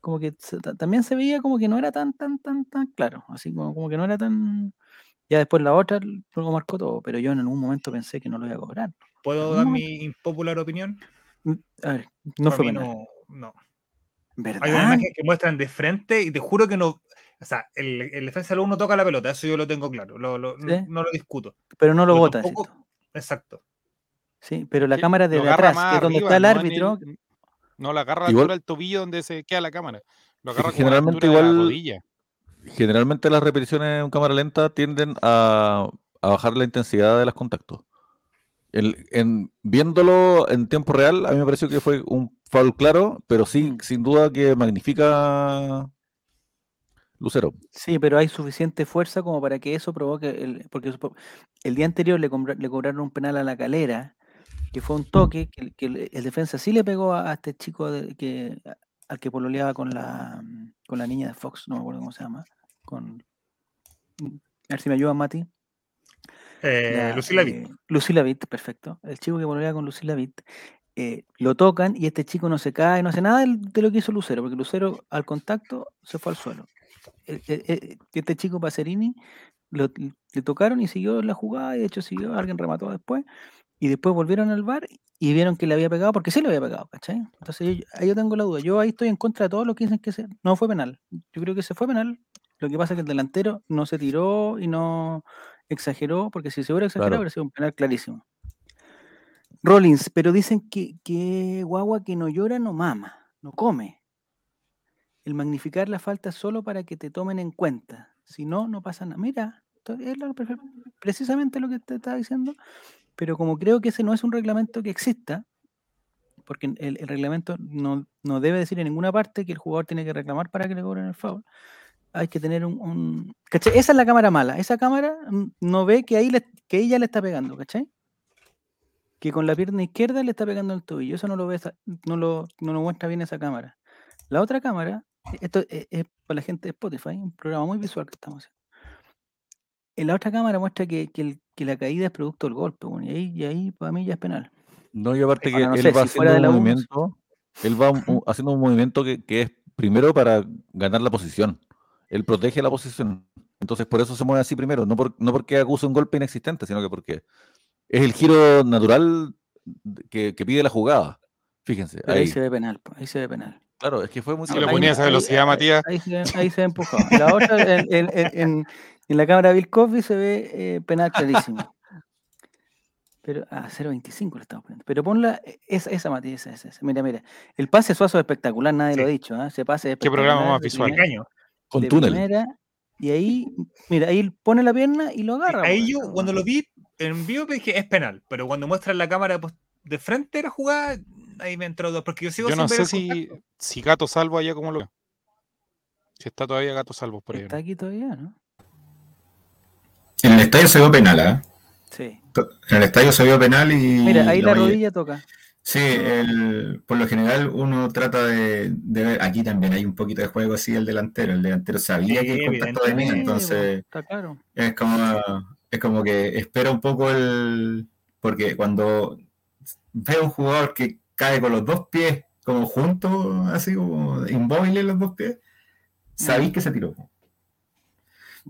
Speaker 1: como que también se veía como que no era tan, tan, tan, tan claro. Así como, como que no era tan. Ya después la otra luego marcó todo, pero yo en algún momento pensé que no lo iba a cobrar.
Speaker 4: ¿Puedo dar mi impopular opinión?
Speaker 1: Mm, A ver, no fue penal.
Speaker 4: no, no.
Speaker 1: ¿Verdad?
Speaker 4: Hay una imagen que muestran de frente y te juro que no. O sea, el, el defensa del uno toca la pelota, eso yo lo tengo claro, lo- lo- no-
Speaker 1: Sí.
Speaker 4: no lo discuto.
Speaker 1: Pero no lo
Speaker 4: pero
Speaker 1: bota.
Speaker 4: tampoco-. Exacto.
Speaker 1: Sí, pero la cámara de atrás, que es donde
Speaker 2: arriba,
Speaker 1: está el
Speaker 2: no
Speaker 1: árbitro,
Speaker 2: el- no la agarra la
Speaker 5: Igual-
Speaker 2: del tobillo donde se queda la cámara. Lo agarra la
Speaker 5: generalmente
Speaker 2: de la
Speaker 5: igual-
Speaker 2: rodilla.
Speaker 5: Generalmente las repeticiones en cámara lenta tienden a, a bajar la intensidad de los contactos. El- en, viéndolo en tiempo real, a mí me pareció que fue un foul claro, pero sí,
Speaker 1: Mm.
Speaker 5: sin duda que magnifica Lucero.
Speaker 1: sí, pero hay suficiente fuerza como para que eso provoque, el, porque el día anterior le, compra- le cobraron un penal a la calera, que fue un toque, que, el- que el, el defensa sí le pegó a, a este chico de- que, a- al que pololeaba con la, con la niña de Fox, no me acuerdo cómo se llama, con... A ver si me ayuda, Mati.
Speaker 4: Eh,
Speaker 1: Ya,
Speaker 4: Lucila Vitt.
Speaker 1: eh, Lucila Vitt, perfecto. El chico que volvía con Lucila Vitt. eh, lo tocan y este chico no se cae, no hace nada de lo que hizo Lucero, porque Lucero al contacto se fue al suelo. Eh, eh, eh, Este chico Pacerini lo- le tocaron y siguió la jugada, y de hecho siguió, alguien remató después, y después volvieron al bar y vieron que le había pegado, porque sí le había pegado, ¿cachai? Entonces yo, ahí yo tengo la duda. Yo ahí estoy en contra de todos los que dicen que se, no fue penal. Yo creo que se fue penal. Lo que pasa es que el delantero no se tiró y no exageró, porque si se hubiera exagerado
Speaker 5: Claro.
Speaker 1: hubiera sido un penal clarísimo. Rollins, pero dicen que, que guagua que no llora no mama, no come. El magnificar la falta solo para que te tomen en cuenta. Si no, no pasa nada. Mira, es precisamente lo que te estaba diciendo, pero como creo que ese no es un reglamento que exista, porque el, reglamento no, no debe decir en ninguna parte que el jugador tiene que reclamar para que le cobren el foul. Hay que tener un, ¿cachai? Esa es la cámara mala. Esa cámara no ve que ahí le, que ella le está pegando, ¿cachai? Que con la pierna izquierda le está pegando el tobillo. Eso no lo ve, no lo, no lo muestra bien esa cámara. La otra cámara, esto es, es para la gente de Spotify, un programa muy visual que estamos haciendo. En la otra cámara muestra que, que el- que la caída es producto del golpe, bueno, y ahí, y ahí para mí ya es penal.
Speaker 5: No, y aparte que
Speaker 1: no
Speaker 5: él
Speaker 1: sé,
Speaker 5: va
Speaker 1: si
Speaker 5: haciendo un movimiento, él va un- haciendo un movimiento que, que es primero para ganar la posición. Él protege la posición. Entonces por eso se mueve así primero, no, por- no porque acuse un golpe inexistente, sino que porque es el giro natural que, que pide la jugada. Fíjense,
Speaker 1: ahí
Speaker 5: ahí.
Speaker 1: se ve penal, ahí se ve penal.
Speaker 5: Claro, es que fue muy
Speaker 2: Si
Speaker 1: Ahí-
Speaker 2: le
Speaker 5: claro.
Speaker 2: ponía esa
Speaker 1: ahí-
Speaker 2: velocidad,
Speaker 1: ahí-
Speaker 2: Matías.
Speaker 1: Ahí se, ahí se ve empujado. Y La otra, en, en- en- en- en la cámara de Bill Cosby se ve eh, penal clarísimo. Pero, ah, 0.25 le estamos poniendo. Pero ponla, eh, esa, esa Matías, esa, esa. Mira, mira. El pase Suazo es espectacular, nadie lo ha dicho. ¿ah? Ese pase
Speaker 2: ¿Qué programa más visual?
Speaker 1: primera-
Speaker 4: Caño.
Speaker 5: Con
Speaker 1: de
Speaker 5: túnel.
Speaker 1: primera, y ahí, mira, ahí pone la pierna y lo agarra.
Speaker 4: Ahí yo, cuando lo vi en vivo, dije es penal. Pero cuando muestran la cámara pues, de frente la jugada, ahí me entró dos. Porque yo sigo
Speaker 2: Yo
Speaker 4: sin
Speaker 2: no
Speaker 4: ver
Speaker 2: sé si, si Gato Salvo allá como lo ve. Si está todavía Gato Salvo por ahí.
Speaker 1: Está aquí todavía, ¿no?
Speaker 3: En el estadio se vio penal, ¿ah?
Speaker 1: Sí.
Speaker 3: En el estadio se vio penal y.
Speaker 1: Mira, ahí la
Speaker 3: oye,
Speaker 1: rodilla toca.
Speaker 3: Sí, el- por lo general uno trata de, de ver. Aquí también hay un poquito de juego así el delantero. El delantero sabía
Speaker 4: Sí,
Speaker 3: que el contacto venía,
Speaker 4: evidentemente,
Speaker 3: entonces
Speaker 1: Está claro.
Speaker 3: es como, es como que espera un poco el. Porque cuando ve a un jugador que cae con los dos pies como juntos, así como inmóviles los dos pies, sabéis que se tiró.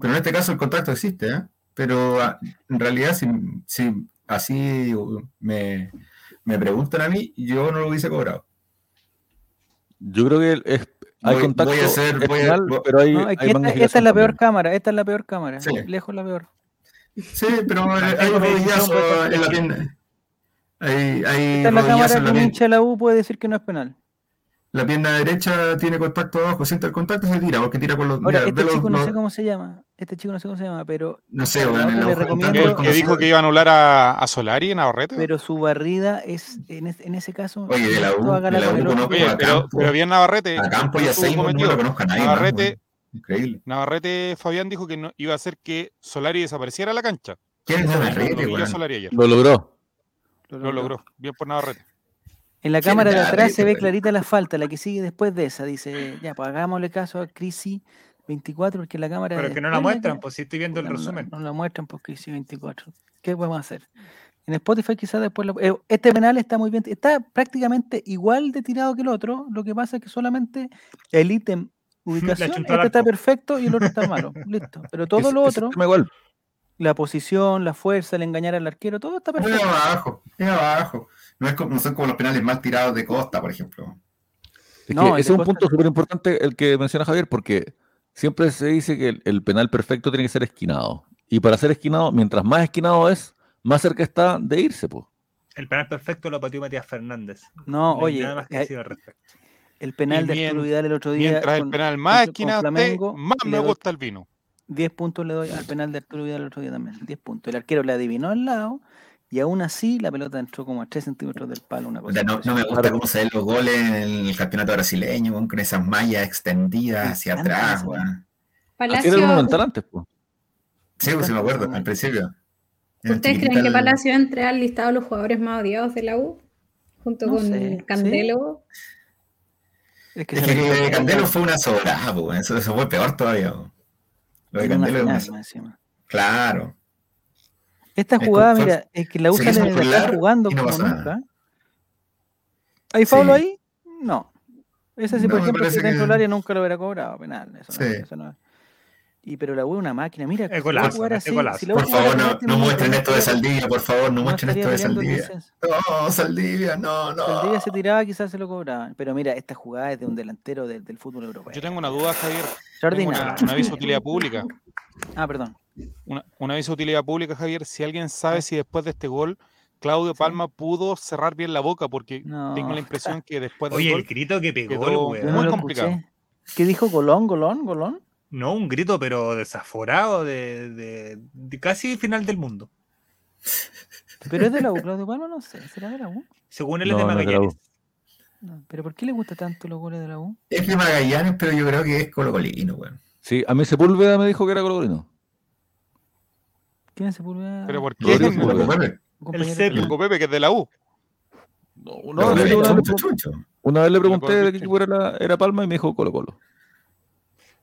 Speaker 3: Pero en este caso el contacto existe, ¿eh? Pero ah, en realidad, si, si así me, me preguntan a mí, yo no lo hubiese cobrado.
Speaker 5: Yo creo que es, hay
Speaker 3: Voy-
Speaker 5: contacto,
Speaker 3: voy a hacer-
Speaker 5: es
Speaker 3: voy a-
Speaker 5: pero hay,
Speaker 1: No,
Speaker 5: hay
Speaker 1: esta, es la peor
Speaker 5: también.
Speaker 1: cámara, esta es la peor cámara.
Speaker 3: Sí.
Speaker 1: Lejos la peor.
Speaker 3: Sí, pero hay un rodillazo en la pierna. Hay, hay
Speaker 1: Esta es la cámara que hincha de la U puede decir que no es penal.
Speaker 3: La pierna derecha tiene contacto abajo, siente el contacto y se tira, porque tira con los.
Speaker 1: Ahora,
Speaker 3: mira,
Speaker 1: este
Speaker 3: los-
Speaker 1: chico no sé
Speaker 3: los-
Speaker 1: cómo se llama. Este chico no sé cómo se llama, pero,
Speaker 3: no sé,
Speaker 1: no,
Speaker 3: la
Speaker 1: le recomiendo-
Speaker 2: Que, dijo que iba a anular a, a Solari en Navarrete.
Speaker 1: pero su barrida es, en, es- en ese caso,
Speaker 3: Oye, de la U,
Speaker 1: no
Speaker 3: de la U conozco.
Speaker 2: Oye,
Speaker 3: a
Speaker 2: pero,
Speaker 3: Campo.
Speaker 2: pero bien Navarrete.
Speaker 3: A Campo y a Seymour no
Speaker 2: cometido.
Speaker 3: lo conozco a nadie. más,
Speaker 2: Navarrete,
Speaker 3: weón. Increíble.
Speaker 2: Navarrete Fabián dijo que no, iba a hacer que Solari desapareciera de la cancha.
Speaker 3: ¿Quién es Navarrete.
Speaker 5: Lo logró.
Speaker 2: Lo logró. Bien por Navarrete.
Speaker 1: En la
Speaker 3: ¿Quién
Speaker 1: cámara de atrás se ve clarita la falta, la que sigue después de esa. Dice, ya, pues hagámosle caso a Crisi 24, porque la cámara.
Speaker 4: Pero que no la muestran,
Speaker 1: que-
Speaker 4: pues si estoy viendo el
Speaker 1: no,
Speaker 4: resumen.
Speaker 1: No, la muestran por Crisi 24. ¿Qué podemos hacer? En Spotify quizás después... lo- eh, este penal está muy bien, está prácticamente igual de tirado que el otro, lo que pasa es que solamente el ítem ubicación, este está perfecto y el otro está malo. Listo. Pero todo
Speaker 5: Ese-
Speaker 1: lo otro,
Speaker 5: igual.
Speaker 1: La posición, la fuerza, el engañar al arquero, todo está
Speaker 3: Muy
Speaker 1: perfecto.
Speaker 3: abajo, muy abajo. No, es como, no son como los penales mal tirados de Costa, por ejemplo.
Speaker 5: Es
Speaker 1: No,
Speaker 5: ese es un
Speaker 1: Costa-
Speaker 5: punto súper importante el que menciona Javier, porque siempre se dice que el, el penal perfecto tiene que ser esquinado. Y para ser esquinado, mientras más esquinado es, más cerca está de irse, pues.
Speaker 4: El penal perfecto lo pateó Matías Fernández.
Speaker 1: No, oye,
Speaker 4: nada más que
Speaker 1: eh,
Speaker 4: decir al respecto.
Speaker 1: el penal de Arturo Vidal el otro día.
Speaker 2: Mientras el penal más
Speaker 1: con-
Speaker 2: esquina
Speaker 1: con
Speaker 2: usted,
Speaker 1: Flamengo,
Speaker 2: más me gusta el vino.
Speaker 1: 10 puntos le doy al penal de Arturo Vidal el otro día también. 10 puntos. El arquero le adivinó al lado y aún así la pelota entró como a 3 centímetros del palo. Una
Speaker 3: O
Speaker 1: cosa
Speaker 3: sea, no, no me gusta cómo se ven los goles en el campeonato brasileño, con esas mallas extendidas hacia atrás.
Speaker 6: Palacio,
Speaker 5: Era antes, pues.
Speaker 3: Sí, pues sí me acuerdo, al principio.
Speaker 6: ¿Ustedes creen que Palacio entre al listado de los jugadores más odiados de la U? Junto
Speaker 1: No
Speaker 6: con
Speaker 1: sé, ¿sí?
Speaker 6: Candelo.
Speaker 1: Es que
Speaker 3: Es Candelo fue una sobrada, eso, eso fue peor todavía. po. Lo de
Speaker 1: en una
Speaker 3: Candelo es una
Speaker 1: encima.
Speaker 3: Claro.
Speaker 1: Esta
Speaker 3: Es
Speaker 1: jugada, mira, es que la usa
Speaker 3: quiso
Speaker 1: de estar
Speaker 3: burlar
Speaker 1: jugando
Speaker 3: no
Speaker 1: como nunca. ¿Hay Pablo
Speaker 3: Sí.
Speaker 1: ahí? No. Ese sí,
Speaker 3: No,
Speaker 1: por ejemplo, si dentro del
Speaker 3: que-
Speaker 1: área nunca lo hubiera cobrado penal. Eso no,
Speaker 3: Sí.
Speaker 1: eso no. Y pero la es una máquina, mira,
Speaker 4: Es
Speaker 1: si la U
Speaker 4: golazo, es
Speaker 1: así,
Speaker 4: golazo.
Speaker 1: si
Speaker 3: Por favor, no, no muestren esto de Saldivia, por favor, no muestren esto de Saldivia. No, Saldivia, no, no.
Speaker 1: Día se tiraba, quizás se lo cobraban. Pero mira, esta jugada es de un delantero del, del fútbol europeo.
Speaker 2: Yo tengo una duda, Javier. Tengo una, un aviso de utilidad pública.
Speaker 1: Ah, perdón.
Speaker 2: Una, un aviso de utilidad pública, Javier. Si alguien sabe si después de este gol Claudio Palma pudo cerrar bien la boca, porque
Speaker 1: No.
Speaker 2: tengo la impresión que después del
Speaker 4: Oye,
Speaker 2: gol
Speaker 4: el grito que pegó el
Speaker 2: quedó muy complicado.
Speaker 1: escuché. ¿Qué dijo Golón, Golón, Golón?
Speaker 4: No, un grito, pero desaforado de, de- de casi final del mundo.
Speaker 1: Pero es de la U, Claudio Palma, no sé. ¿Será de la U?
Speaker 4: Según él
Speaker 5: No,
Speaker 4: es de
Speaker 5: no.
Speaker 4: Magallanes.
Speaker 1: No, ¿Pero por qué le gusta tanto los goles de la U?
Speaker 3: Es de Magallanes, pero yo creo que es colocolino, weón.
Speaker 5: Sí, a mí Sepúlveda me dijo que era colocolino.
Speaker 1: ¿Quién es Sepúlveda?
Speaker 2: Pero ¿por qué?
Speaker 3: Pepe.
Speaker 1: De-
Speaker 2: Loco Pepe, que es de la U.
Speaker 5: No, una, vez, una vez- le pregunté de qué equipo era, la- era Palma y me dijo Colo Colo.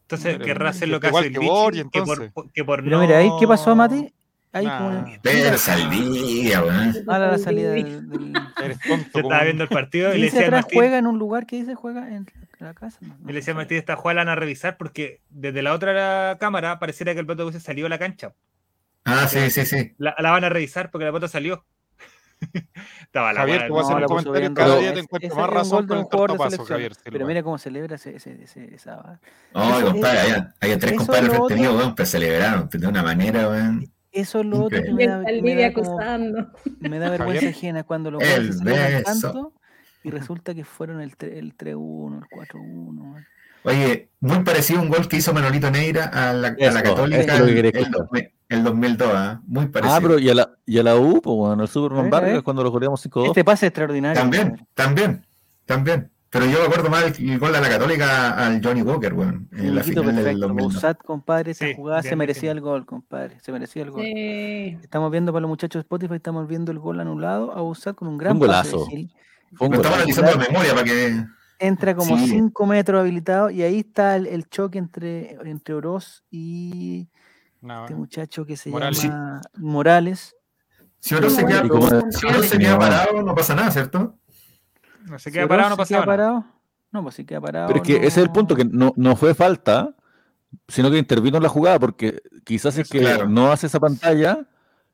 Speaker 4: Entonces
Speaker 2: Pero,
Speaker 4: querrá hacer lo que hace el
Speaker 2: que
Speaker 4: bicho, que por, que por
Speaker 1: Pero
Speaker 4: no...
Speaker 1: mira, ahí, ¿qué pasó, Mati? Ahí
Speaker 2: Nah.
Speaker 1: como...
Speaker 3: Saldivia, weón.
Speaker 1: Ah, la, salida del... del-
Speaker 2: Eres tonto.
Speaker 4: Yo
Speaker 2: como
Speaker 4: estaba viendo el partido y
Speaker 1: ¿Quién
Speaker 4: le a Martín,
Speaker 1: juega en un lugar que dice juega en la casa? No,
Speaker 4: y le decía a. Martín, esta jugada la van a revisar porque desde la otra cámara pareciera que el pelota hubiese salido a la cancha.
Speaker 3: Ah, sí, sí, sí.
Speaker 4: La, la van a revisar porque la pelota salió. Estaba la
Speaker 2: Javier, te voy a hacer un comentario. Cada día te encuentro más razón con el tortapaso. Javier.
Speaker 1: Pero mira cómo celebra ese, ese, ese- esa.
Speaker 3: No,
Speaker 1: Eso-
Speaker 3: compadre, había, había tres
Speaker 1: eso
Speaker 3: compadres
Speaker 1: es lo
Speaker 3: frente mío, weón, pero celebraron de una manera, weón.
Speaker 1: Eso es lo otro que me da, me da como me da vergüenza ajena cuando se celebran tanto y resulta que fueron el, tre- el 3-1, el 4-1.
Speaker 3: Oye, muy parecido a un gol que hizo Manolito Neira a la, a la
Speaker 5: Eso,
Speaker 3: Católica
Speaker 5: eso es lo que
Speaker 3: el,
Speaker 5: quería
Speaker 3: el,
Speaker 5: escuchar.
Speaker 3: 2000 el 2002, ¿ah? muy parecido.
Speaker 5: Ah, pero y a la, y a la U, pues bueno, el Superman Vargas cuando lo goleamos 5-2.
Speaker 1: Este pase es extraordinario.
Speaker 3: También, también, también. Pero yo me acuerdo más el, gol a la Católica al Johnny Walker, weón, en la final del
Speaker 1: perfecto.
Speaker 3: 2002.
Speaker 1: Bausat, compadre, esa
Speaker 4: Sí,
Speaker 1: jugada se merecía el gol, compadre. Se merecía el gol.
Speaker 6: Eh,
Speaker 1: Estamos viendo para los muchachos de Spotify, estamos viendo el gol anulado a Bausat con un gran
Speaker 5: Un
Speaker 1: de
Speaker 5: golazo. Un
Speaker 3: Lo estamos
Speaker 5: golazo.
Speaker 3: analizando de memoria para que.
Speaker 1: Entra como
Speaker 3: Sí.
Speaker 1: 5 metros habilitado y ahí está el, el choque entre, entre Oroz y
Speaker 2: No,
Speaker 1: este muchacho que se
Speaker 2: Morales.
Speaker 1: llama Morales.
Speaker 3: Si uno se queda, si uno se queda
Speaker 5: No.
Speaker 3: parado, no pasa nada, ¿cierto?
Speaker 4: No se queda parado, no
Speaker 1: se
Speaker 4: pasa
Speaker 1: queda
Speaker 4: nada.
Speaker 1: parado, no, pues si queda parado.
Speaker 5: Pero es que
Speaker 1: no-
Speaker 5: ese es el punto, que no, no fue falta, sino que intervino en la jugada, porque quizás es que
Speaker 3: Claro.
Speaker 5: no hace esa pantalla,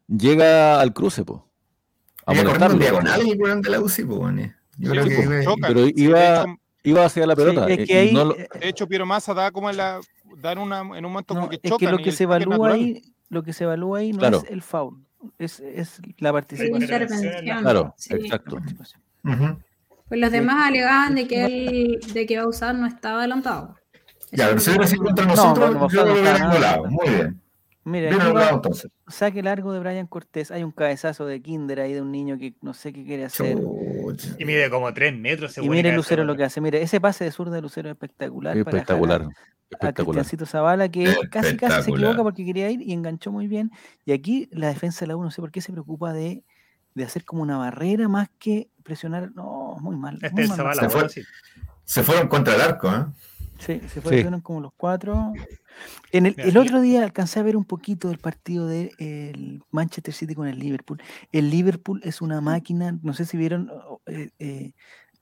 Speaker 5: llega al cruce, po. A molestarlo.
Speaker 3: diagonal el de la UCI, pues, weón. Yo
Speaker 2: Sí,
Speaker 3: creo que iba-
Speaker 5: pero iba-
Speaker 2: hecho-
Speaker 5: Iba hacia la pelota.
Speaker 1: Sí,
Speaker 5: eh,
Speaker 1: es que
Speaker 5: y
Speaker 1: ahí,
Speaker 5: no lo-
Speaker 1: eh,
Speaker 2: De hecho, Piero Massa da como en la. Da en, una, en un momento
Speaker 1: no,
Speaker 2: como que
Speaker 1: es que lo que se evalúa ahí, lo que se evalúa ahí no
Speaker 5: Claro.
Speaker 1: es el foul, es, es la participación.
Speaker 6: intervención.
Speaker 5: Claro,
Speaker 6: sí.
Speaker 5: exacto.
Speaker 6: Pues los demás alegaban de que él, de que Bausat no estaba adelantado.
Speaker 3: Ya, pero si hubiera sido contra
Speaker 1: No,
Speaker 3: nosotros,
Speaker 1: bueno,
Speaker 3: yo lo
Speaker 1: no
Speaker 3: hubiera anulado. Muy bien.
Speaker 1: Mira,
Speaker 3: Bien entonces.
Speaker 1: saque largo de Brian Cortés. Hay un cabezazo de Kinder ahí de un niño que no sé qué quiere hacer.
Speaker 3: Chucha.
Speaker 4: Y mide como 3 metros.
Speaker 1: Y mire Lucero lo que hace. Mire, ese pase de zurda de Lucero es espectacular. a-
Speaker 5: Espectacular.
Speaker 1: A, Zavala, que casi casi se equivoca porque quería ir y enganchó muy bien. Y aquí la defensa de la U, no sé por qué se preocupa de, de hacer como una barrera más que presionar. No, muy mal.
Speaker 4: Este
Speaker 1: muy
Speaker 4: es
Speaker 1: mal
Speaker 4: Zavala,
Speaker 3: Se fue.
Speaker 4: bueno, sí.
Speaker 3: Se fueron contra el arco, ¿eh?
Speaker 1: Sí, se
Speaker 5: Sí.
Speaker 1: fueron como los cuatro. En el, el otro día alcancé a ver un poquito del partido del Manchester City con el Liverpool. El Liverpool es una máquina, no sé si vieron, eh, eh,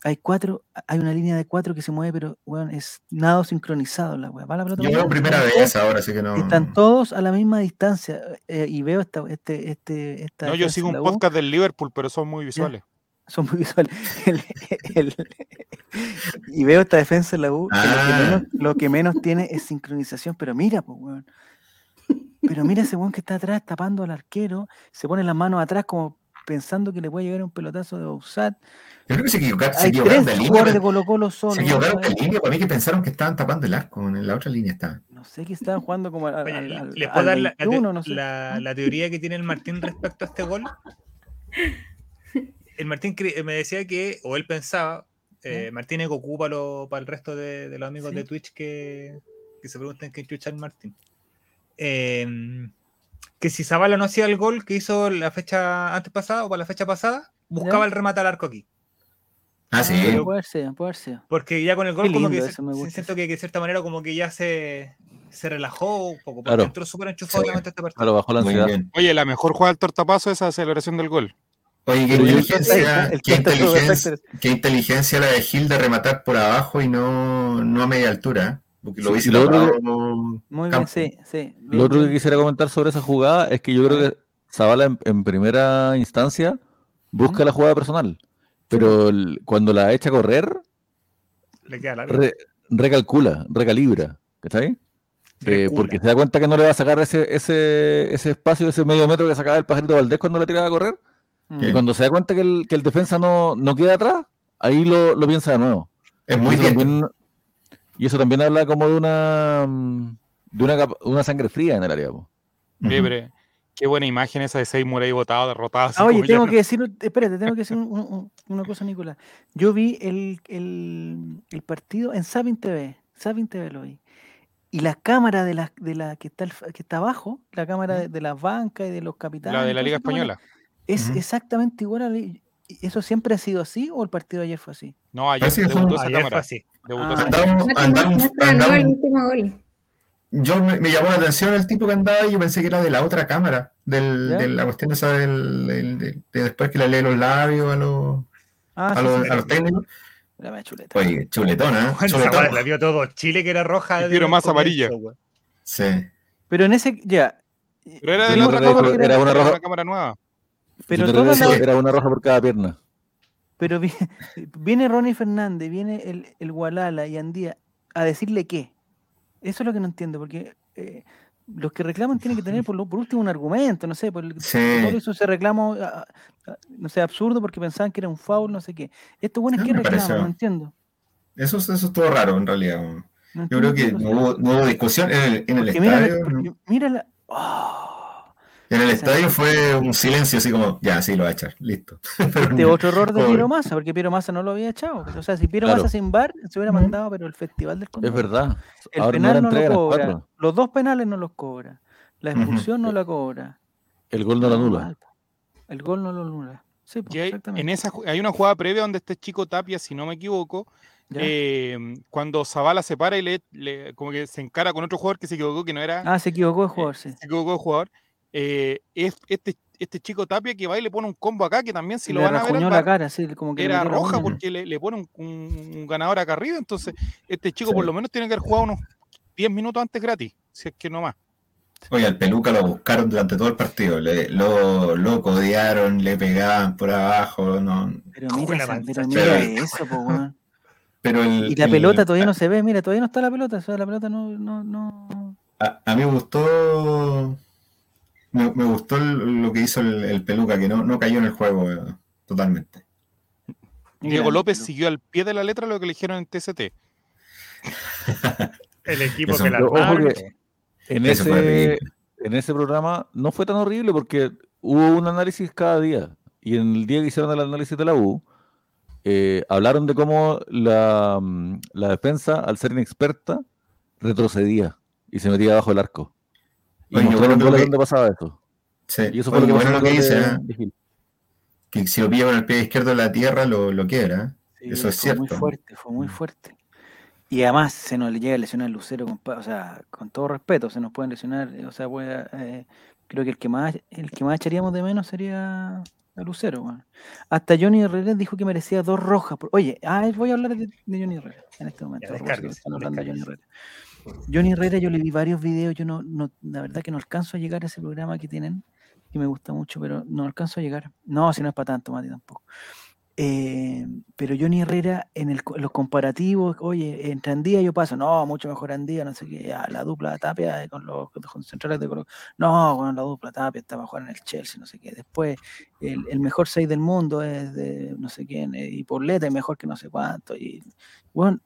Speaker 1: hay cuatro, hay una línea de cuatro que se mueve, pero bueno, es nado sincronizado la weá.
Speaker 3: Yo veo primera vez
Speaker 1: todos-
Speaker 3: ahora, así que no.
Speaker 1: Están todos a la misma distancia eh, y veo esta, este, este, esta
Speaker 2: No, yo sigo un podcast del Liverpool, pero son muy visuales.
Speaker 1: son muy visuales. El- el- y veo esta defensa de la U, que lo, que
Speaker 3: Ah.
Speaker 1: menos, lo que menos tiene es sincronización, pero mira, pues, weón. Pero mira ese weón que está atrás tapando al arquero, se pone las manos atrás como pensando que le puede llegar un pelotazo de Bausat.
Speaker 3: Yo creo que se equivocaron, se
Speaker 1: Hay
Speaker 3: equivocaron
Speaker 1: tres
Speaker 3: de línea.
Speaker 1: Colo Colo solo.
Speaker 3: Se equivocaron de línea. Para mí que pensaron que estaban tapando el arco. En la otra línea estaban.
Speaker 1: No sé qué estaban jugando como al, al,
Speaker 4: Oye,
Speaker 1: al-
Speaker 4: ¿Les
Speaker 1: al
Speaker 4: puedo dar la, la te-
Speaker 1: 21, no sé.
Speaker 4: la- la teoría que tiene el Martín respecto a este gol? El Martín me decía que, o él pensaba, eh, Martín es Goku para, lo- para el resto de, de los amigos
Speaker 1: Sí.
Speaker 4: de Twitch que, que se pregunten qué chucha es Martín. Eh, que si Zavala no hacía el gol que hizo la fecha antes pasada o para la fecha pasada, buscaba
Speaker 1: Ya.
Speaker 4: el remate al arco aquí.
Speaker 3: Ah, sí.
Speaker 1: Ah, puede ser, puede ser.
Speaker 4: Porque ya con el gol, como que
Speaker 1: eso, me
Speaker 4: se-
Speaker 1: gusta
Speaker 4: siento que, que de cierta manera, como que ya se, se relajó un poco. Porque
Speaker 5: Claro.
Speaker 4: entró súper enchufado
Speaker 3: Sí.
Speaker 4: obviamente, este partido.
Speaker 5: Claro, bajó la ansiedad.
Speaker 2: Oye, la mejor jugada del tortapazo es esa celebración del gol.
Speaker 3: Oye, qué inteligencia,
Speaker 1: El
Speaker 3: qué, inteligencia,
Speaker 1: perfecto.
Speaker 3: qué inteligencia la de Gil de rematar por abajo y no, no a media altura. ¿Eh? Porque lo
Speaker 5: Sí, otro
Speaker 3: tapado
Speaker 1: Muy bien, sí, sí.
Speaker 5: Lo
Speaker 1: bien,
Speaker 5: otro que quisiera comentar sobre esa jugada es que yo creo que Zavala en, en primera instancia busca la jugada personal, pero el- cuando la echa a correr,
Speaker 4: Le queda la
Speaker 5: re- recalcula, recalibra, ¿cachai? Eh,
Speaker 4: Recula.
Speaker 5: porque se da cuenta que no le va a sacar ese, ese, ese espacio, ese medio metro que sacaba el pajarito Valdés cuando la tiraba a correr.
Speaker 1: Mm.
Speaker 5: Y cuando se da cuenta que el, que el defensa no, no queda atrás, ahí lo, lo piensa de nuevo.
Speaker 3: Es muy bien.
Speaker 5: también, y eso también habla como de una mm, de una, una sangre fría en el área.
Speaker 2: pero qué buena imagen esa de Seymour ahí botado, derrotado.
Speaker 1: Ah, oye, tengo que decir, espérate, tengo que decir un- un- un- una cosa, Nicolás. Yo vi el, el, el partido en Sabin TV, Sabin TV lo vi. Y la cámara de la, de la que está al- que está abajo, la cámara de, de las bancas y de los capitanes.
Speaker 2: La de la Liga Española.
Speaker 1: Es exactamente igual a la- ¿Eso siempre ha sido así o el partido de ayer fue así?
Speaker 2: No, ayer
Speaker 3: fue
Speaker 2: debutó
Speaker 3: un-
Speaker 2: esa
Speaker 4: Ayer fue así.
Speaker 2: Debutó
Speaker 1: Ah.
Speaker 3: Andamos, yo me, me llamó la atención el tipo que andaba y yo pensé que era de la otra cámara, de la cuestión esa del, del- de, de después que le lee los labios a los,
Speaker 1: Ah,
Speaker 3: a
Speaker 1: sí,
Speaker 3: los,
Speaker 1: sí,
Speaker 3: a los técnicos.
Speaker 1: Chuleta.
Speaker 3: Oye, chuletona, ¿eh?
Speaker 4: Juan
Speaker 3: Chuletona.
Speaker 4: La vio todo Chile que era roja. El
Speaker 2: más
Speaker 4: comienzo,
Speaker 2: amarilla.
Speaker 3: Sí.
Speaker 1: Pero en ese, ya.
Speaker 2: Pero era de la
Speaker 5: pero
Speaker 2: otra cámara.
Speaker 5: era una roja-
Speaker 2: cámara nueva.
Speaker 1: Pero
Speaker 5: regreso,
Speaker 1: las-
Speaker 5: era una roja por cada pierna.
Speaker 1: Pero vi- viene Ronnie Fernández, viene el, el Gualala y Andía a decirle qué. Eso es lo que no entiendo, porque eh, los que reclaman tienen que tener por, lo- por último un argumento, no sé, por el,
Speaker 3: Sí.
Speaker 1: todo eso ese reclamo, ah, ah, no sé, absurdo porque pensaban que era un foul, no sé qué. Estos buenos que reclaman,
Speaker 3: pareció.
Speaker 1: no entiendo.
Speaker 3: Eso, eso es todo raro en realidad.
Speaker 1: no
Speaker 3: Yo creo que no hubo, no hubo discusión en el, en el
Speaker 1: mira, la-
Speaker 3: estadio.
Speaker 1: porque mira la- ¡Oh!
Speaker 3: En el estadio fue un silencio así como, ya, sí, lo va a echar, listo.
Speaker 1: Este otro error de. Piero Massa, porque Piero Massa no lo había echado. O sea, si Piero
Speaker 5: Claro.
Speaker 1: Massa sin bar, se hubiera mandado, pero el Festival del
Speaker 5: Es
Speaker 1: Condor.
Speaker 5: verdad.
Speaker 1: El
Speaker 5: Ahora
Speaker 1: penal no, lo cobra. Los dos penales no los cobra. La expulsión no la cobra.
Speaker 5: El gol no la anula.
Speaker 1: El gol no lo anula. Sí,
Speaker 2: Y hay, en esa, hay una jugada previa donde este chico Tapia, si no me equivoco, eh, cuando Zavala se para y le, le- como que se encara con otro jugador que se equivocó, que no era,
Speaker 1: ah, se equivocó el jugador, sí.
Speaker 2: se equivocó el jugador, eh, es este, este chico Tapia que va y le pone un combo acá, que también si lo van a ver,
Speaker 1: la cara, sí, como que
Speaker 2: era
Speaker 1: la
Speaker 2: roja porque le, le pone un, un- un ganador acá arriba, entonces este chico
Speaker 3: Sí.
Speaker 2: por lo menos tiene que haber jugado unos 10 minutos antes gratis, si es que no más.
Speaker 3: Oye, al peluca lo buscaron durante todo el partido. Le, lo, lo codearon, le pegaban por abajo. No.
Speaker 1: Pero mira,
Speaker 4: la
Speaker 1: esa- pero mira eso, po.
Speaker 3: Pero el,
Speaker 1: Y la
Speaker 3: el-
Speaker 1: pelota todavía no se ve, mira, todavía no está la pelota, o sea, la pelota no, no, no.
Speaker 3: A, a mí me gustó. Me, me gustó el- lo que hizo el, el peluca, que no, no cayó en el juego eh, totalmente.
Speaker 2: Diego López siguió al pie de la letra lo que le dijeron en TST.
Speaker 4: El equipo
Speaker 3: Eso.
Speaker 4: que la
Speaker 5: En ese, en ese programa no fue tan horrible porque hubo un análisis cada día. Y en el día que hicieron el análisis de la U, eh, hablaron de cómo la, mm, la defensa, al ser inexperta, retrocedía y se metía abajo del arco. Y
Speaker 3: yo
Speaker 5: mostraron
Speaker 3: creo
Speaker 5: goles
Speaker 3: que-
Speaker 5: donde pasaba eso.
Speaker 3: Sí.
Speaker 5: Y eso fue
Speaker 3: Oye,
Speaker 5: lo que
Speaker 3: bueno lo que
Speaker 5: el
Speaker 3: dice,
Speaker 5: de-
Speaker 3: ¿eh?
Speaker 5: de
Speaker 3: que si lo pilla con el pie izquierdo en la tierra, lo, lo quiebra. ¿eh?
Speaker 1: Sí,
Speaker 3: Eso es
Speaker 1: fue muy
Speaker 3: cierto.
Speaker 1: fuerte, fue muy fuerte. Y además se nos le llega a lesionar el Lucero, o sea, con todo respeto, se nos pueden lesionar, eh, o sea, puede, eh, creo que el que más el que más echaríamos de menos sería a Lucero. Hasta Johnny Herrera dijo que merecía dos rojas. por- Oye, ah, voy a hablar de, de Johnny Herrera en este momento.
Speaker 4: Ya,
Speaker 1: a propósito que
Speaker 4: descárguese,
Speaker 1: están hablando de Johnny. Herrera. Johnny Herrera, yo le vi varios videos, yo no, no, la verdad que no alcanzo a llegar a ese programa que tienen, que me gusta mucho, pero no alcanzo a llegar. No, si no es para tanto, Mati, tampoco. Eh, pero Johnny Herrera en, el, los comparativos, oye, entre Andía yo paso, no, mucho mejor Andía, no sé qué, ya, la dupla Tapia con los con centrales de Colo no, bueno, la dupla Tapia está mejor en el Chelsea, no sé qué. Después, el, mejor 6 del mundo es de no sé quién, eh, y Porleta es mejor que no sé cuánto. Y bueno,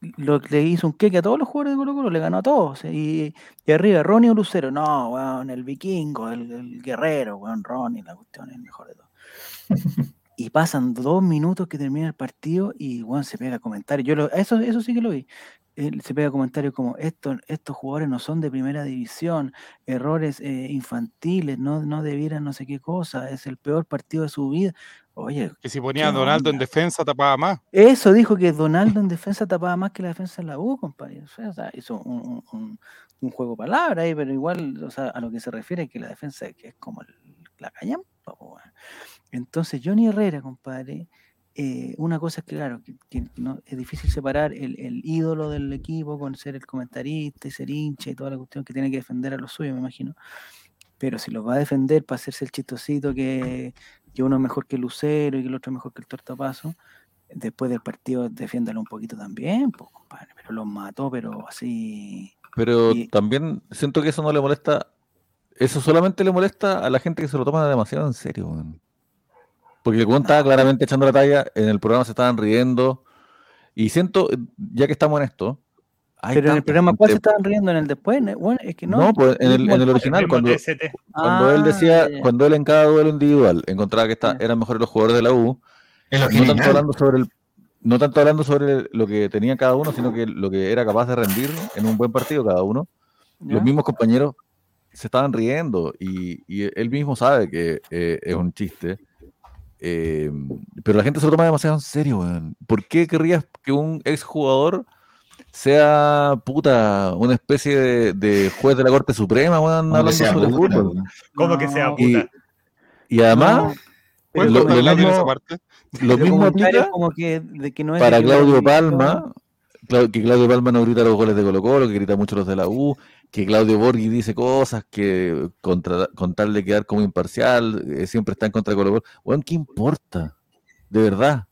Speaker 1: lo, le hizo un queque a todos los jugadores de Colo Colo, le ganó a todos. eh, Y, y arriba, Ronnie o Lucero, no, weón, el vikingo, el, el guerrero, weón, Ronnie, la cuestión es el mejor de todos. Y pasan dos minutos que termina el partido y Juan se pega comentarios. Yo lo- eso, eso sí que lo vi. Él se pega comentarios como estos, estos jugadores no son de primera división, errores eh, infantiles, no, no debieran no sé qué cosa, es el peor partido de su vida. Oye,
Speaker 2: Que si ponía a
Speaker 1: ¿Qué
Speaker 2: Donaldo en defensa tapaba más.
Speaker 1: eso dijo que Donaldo en defensa tapaba más que la defensa en la U, compadre. O sea, hizo un, un- juego de palabras ahí, pero igual, o sea, a lo que se refiere es que la defensa que es como el- la callampa. Entonces, Johnny Herrera, compadre, eh, una cosa es que, claro, que, que no, es difícil separar el, el ídolo del equipo con ser el comentarista y ser hincha y toda la cuestión que tiene que defender a los suyos, me imagino. Pero si los va a defender para hacerse el chistosito que, que uno es mejor que Lucero y que el otro es mejor que el Tortapaso, después del partido defiéndalo un poquito también, pues, compadre. Pero los mató, pero así.
Speaker 5: Pero
Speaker 1: Y-
Speaker 5: también siento que eso no le molesta. Eso solamente le molesta a la gente que se lo toma demasiado en serio. Porque el estaba claramente echando la talla, en el programa se estaban riendo. Y siento, ya que estamos en esto. Hay
Speaker 1: pero en el programa, ¿cuál se estaban riendo? ¿En el después? ¿En el- Bueno, es que no.
Speaker 5: No, pues en el, en el original, cuando, cuando él
Speaker 1: Ah,
Speaker 5: decía, cuando él en cada duelo individual encontraba que
Speaker 1: Ya.
Speaker 5: eran mejores los jugadores de la U, no tanto hablando sobre el no tanto hablando sobre lo que tenía cada uno, sino que lo que era capaz de rendir en un buen partido cada uno. Los mismos compañeros se estaban riendo y, y él mismo sabe que eh, es un chiste. eh, pero la gente se lo toma demasiado en serio, weón. ¿Por qué querrías que un exjugador sea puta una especie de, de juez de la Corte Suprema, weón,
Speaker 3: Como que
Speaker 5: hablando
Speaker 3: sea
Speaker 5: sobre
Speaker 3: puta,
Speaker 5: fútbol?
Speaker 4: ¿Cómo que sea
Speaker 5: Y,
Speaker 4: puta?
Speaker 5: y además,
Speaker 2: ¿Puedes
Speaker 5: lo- mismo- lo aplica
Speaker 1: como que, de que no es
Speaker 5: para Claudio. Palma, que Claudio Palma no grita los goles de Colo Colo, que grita mucho los de la U, que Claudio Borghi dice cosas, que contra, con tal de quedar como imparcial, eh, siempre está en contra de Colo Colo. Weón, ¿qué importa? De verdad.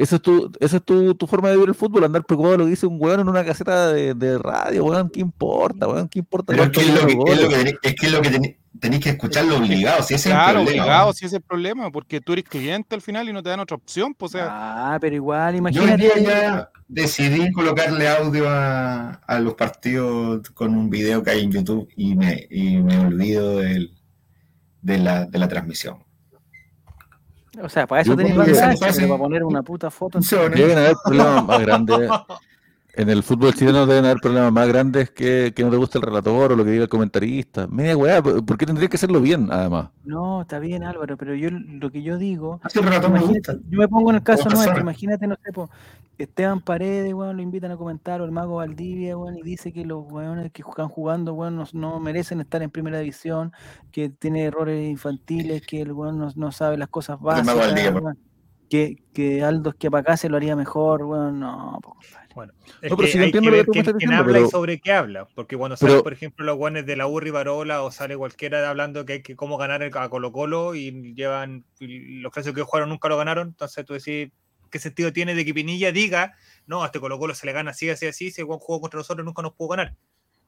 Speaker 5: Esa es, tu, esa es tu, tu forma de ver el fútbol, andar preocupado de lo que dice un weón en una caseta de, de radio, weón, ¿qué importa, weón? ¿Qué importa?
Speaker 3: Pero es que es lo que, es lo que, tenés- es que es lo que tenés, tenés que escucharlo obligado, si ese
Speaker 2: Claro,
Speaker 3: es el problema.
Speaker 2: obligado, si ese es el problema, porque tú eres cliente al final y no te dan otra opción, pues, o sea,
Speaker 1: Ah, pero igual,
Speaker 3: Yo
Speaker 1: imagínate.
Speaker 3: día ya decidí colocarle audio a, a los partidos con un video que hay en YouTube y me, y me olvido del- de, la, de la transmisión.
Speaker 1: O sea, para eso tenéis para poner una puta foto. en-
Speaker 3: Funciona.
Speaker 5: Deben haber problemas más grandes. En el fútbol chileno deben haber problemas más grandes que, que no te guste el relator o lo que diga el comentarista. Media weá, ¿por por qué tendría que hacerlo bien, además?
Speaker 1: No, está bien, Álvaro, pero yo lo que yo digo,
Speaker 3: me gusta.
Speaker 1: yo me pongo en el caso nuestro, imagínate, no sé, po, Esteban Paredes, weón, lo invitan a comentar, o el Mago Valdivia, weón, y dice que los weones que están jugando, weón, no, no merecen estar en primera división, que tiene errores infantiles, que el weón no, no sabe las cosas
Speaker 3: El Mago
Speaker 1: básicas,
Speaker 3: Valdivia,
Speaker 1: weón, que, que Aldo Esquiapacase lo haría mejor, weón, no, po, compadre.
Speaker 4: Es
Speaker 5: No, pero
Speaker 4: que
Speaker 5: yo
Speaker 4: hay que ver quién, quién habla y sobre qué habla. Porque cuando
Speaker 5: pero-
Speaker 4: salen, por ejemplo, los guanes de la Urri Barola o sale cualquiera hablando que hay que cómo ganar el- a Colo Colo y llevan y los clásicos que jugaron nunca lo ganaron, entonces tú decís, ¿qué sentido tiene de que Pinilla diga, no, a este Colo Colo se le gana así, así, así, si buen jugó contra nosotros nunca nos pudo ganar?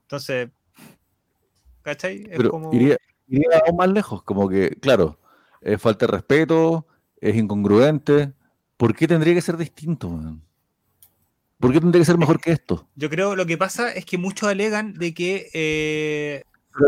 Speaker 4: Entonces, ¿cachai? Es
Speaker 5: Pero
Speaker 4: como...
Speaker 5: iría, iría aún más lejos, como que, claro, es falta de respeto, es incongruente. ¿Por qué tendría que ser distinto, man? ¿Por qué tendría que ser mejor que esto?
Speaker 4: Yo creo lo que pasa es que muchos alegan de que eh,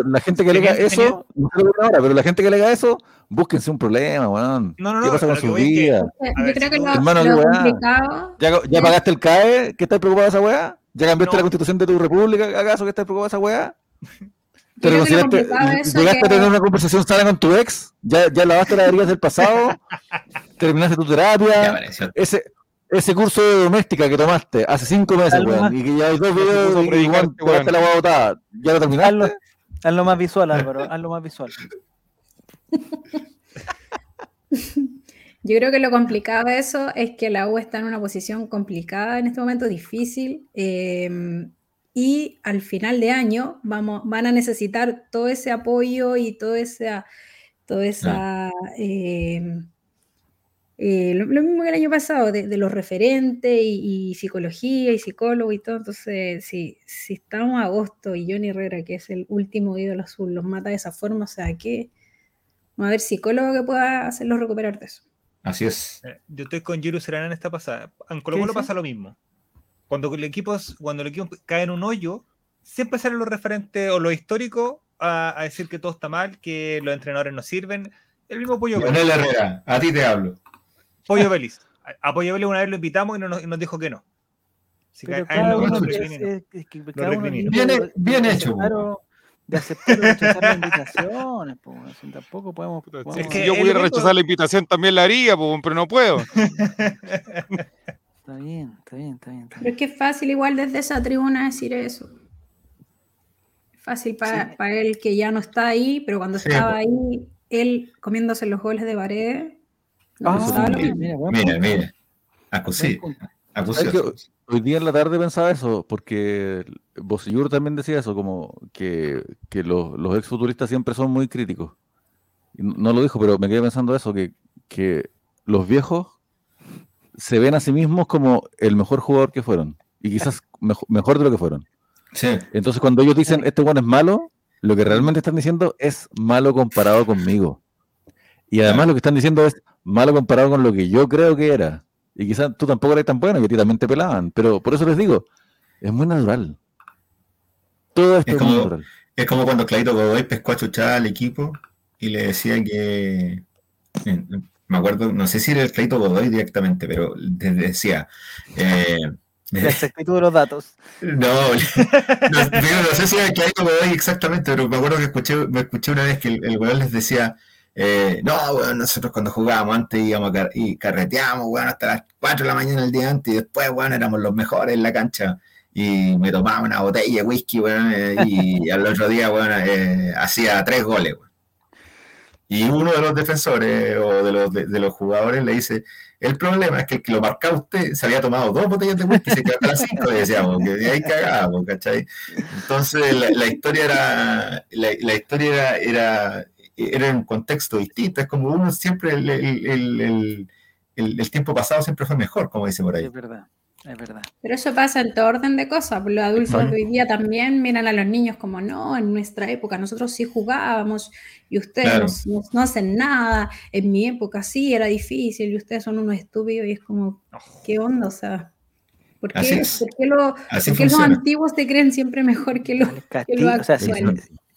Speaker 5: La gente que alega
Speaker 4: tenía-
Speaker 5: eso, no sé lo que ahora, pero la gente que alega eso, búsquense un problema, weón.
Speaker 4: No, no,
Speaker 5: ¿Qué
Speaker 4: no,
Speaker 5: pasa
Speaker 4: a
Speaker 5: con su
Speaker 4: voy es que-
Speaker 5: vida?
Speaker 6: Yo
Speaker 4: ver,
Speaker 6: creo que lo,
Speaker 5: Hermano,
Speaker 6: lo
Speaker 5: qué
Speaker 6: complicado.
Speaker 5: ¿Ya, ya
Speaker 6: es-
Speaker 5: pagaste el CAE? ¿Que estás preocupado de esa weá? ¿Ya cambiaste
Speaker 4: No.
Speaker 5: la constitución de tu república? ¿Acaso que estás preocupado de esa weá? ¿Te reconciliaste? ¿Llegaste
Speaker 6: que-
Speaker 5: a tener una conversación sana con tu ex? ¿Ya, ya lavaste las heridas del pasado? ¿Terminaste tu
Speaker 3: Ya
Speaker 5: terapia?
Speaker 3: apareció.
Speaker 5: Ese, ese curso de doméstica que tomaste hace cinco meses, weón, y que ya hay dos videos y igual
Speaker 2: weón.
Speaker 5: la botada. ¿Ya lo terminaste?
Speaker 1: Hazlo, hazlo más visual, Álvaro, hazlo más visual.
Speaker 6: Yo creo que lo complicado de eso es que la U está en una posición complicada en este momento, difícil, eh, y al final de año vamos, van a necesitar todo ese apoyo y todo esa, toda esa eh, eh, lo, lo mismo que el año pasado, de, de los referentes y, y psicología y psicólogo y todo. Entonces, si, si estamos a agosto y Johnny Herrera, que es el último ídolo azul, los mata de esa forma, o sea, que no va a haber psicólogo que pueda hacerlos recuperar de eso.
Speaker 3: Así es.
Speaker 4: Eh, Yo estoy con Giru Serena en esta pasada. En Colo
Speaker 1: dice?
Speaker 4: pasa lo mismo. Cuando el equipo, cuando el equipo cae en un hoyo, siempre salen los referentes o los históricos a, a decir que todo está mal, que los entrenadores no sirven. El mismo Pollo
Speaker 3: Herrera, a ti te hablo.
Speaker 4: Pollo Vélez. A, Pollo Vélez una vez lo invitamos y no nos, y nos dijo que no. Así que
Speaker 1: Pero
Speaker 4: a él
Speaker 1: cada
Speaker 4: lo-
Speaker 1: uno
Speaker 3: Bien hecho,
Speaker 1: De aceptar o rechazar las invitaciones, po, tampoco podemos.
Speaker 2: Si-
Speaker 4: Es
Speaker 2: si
Speaker 4: que
Speaker 2: yo
Speaker 4: es
Speaker 2: pudiera rechazar la invitación también la haría, po, pero no puedo.
Speaker 1: Está bien, está bien, está bien. está
Speaker 6: Pero es que es fácil igual desde esa tribuna decir eso. Es fácil para,
Speaker 1: Sí.
Speaker 6: para él que ya no está ahí, pero cuando
Speaker 3: Sí,
Speaker 6: estaba
Speaker 3: po.
Speaker 6: ahí, él comiéndose los goles de pared.
Speaker 1: Ah, mira.
Speaker 5: ¿Sabes qué? Hoy día en la tarde pensaba eso, porque Bosillur también decía eso, como que, que los, los exfuturistas siempre son muy críticos. No- lo dijo, pero me quedé pensando eso, que, que los viejos se ven a sí mismos como el mejor jugador que fueron, y quizás mejo- mejor de lo que fueron.
Speaker 3: Sí.
Speaker 5: Entonces cuando ellos dicen, este one es malo, lo que realmente están diciendo es malo comparado conmigo. Y además lo que están diciendo es malo comparado con lo que yo creo que era. Y quizás tú tampoco eres tan bueno y a ti también te pelaban. Pero por eso les digo, es muy natural. Todo esto
Speaker 3: Es
Speaker 5: es, muy
Speaker 3: como-
Speaker 5: natural.
Speaker 3: Es como cuando Claito Godoy pescó a chuchar al equipo y le decía que. eh, Me acuerdo, no sé si era el Claito Godoy directamente, pero le decía. eh,
Speaker 1: La exactitud de los datos.
Speaker 3: No, no, digo, no sé si era el Claito Godoy exactamente, pero me acuerdo que escuché, me escuché una vez que el, el weón les decía, eh, no, weón, nosotros cuando jugábamos antes íbamos car- y carreteábamos, weón, hasta las 4 de la mañana el día antes, y después, weón, éramos los mejores en la cancha. Y me tomaba una botella de whisky, weón, eh, y al otro día, weón, eh, hacía tres goles, weón. Y uno de los defensores o de los, de, de los jugadores le dice, el problema es que el que lo marcaba usted se había tomado dos botellas de whisky y se quedó hasta las cinco, y decíamos, que de ahí cagábamos, ¿cachai? Entonces la, la historia era, la, la historia era, era, era en un contexto distinto, es como uno siempre, el, el, el, el- el- el tiempo pasado siempre fue mejor, como dice por ahí.
Speaker 1: Es verdad, es verdad.
Speaker 6: Pero eso pasa en todo orden de cosas. Los adultos de hoy día también miran a los niños como, no, en nuestra época nosotros sí jugábamos y ustedes
Speaker 3: Claro.
Speaker 6: no, hacen nada. En mi época sí era difícil y ustedes son unos estúpidos y es como, ¿qué onda? O sea, ¿por qué. ¿por qué, lo-
Speaker 3: Así
Speaker 6: por qué los antiguos te creen siempre mejor que los... Lo
Speaker 1: o sea, si,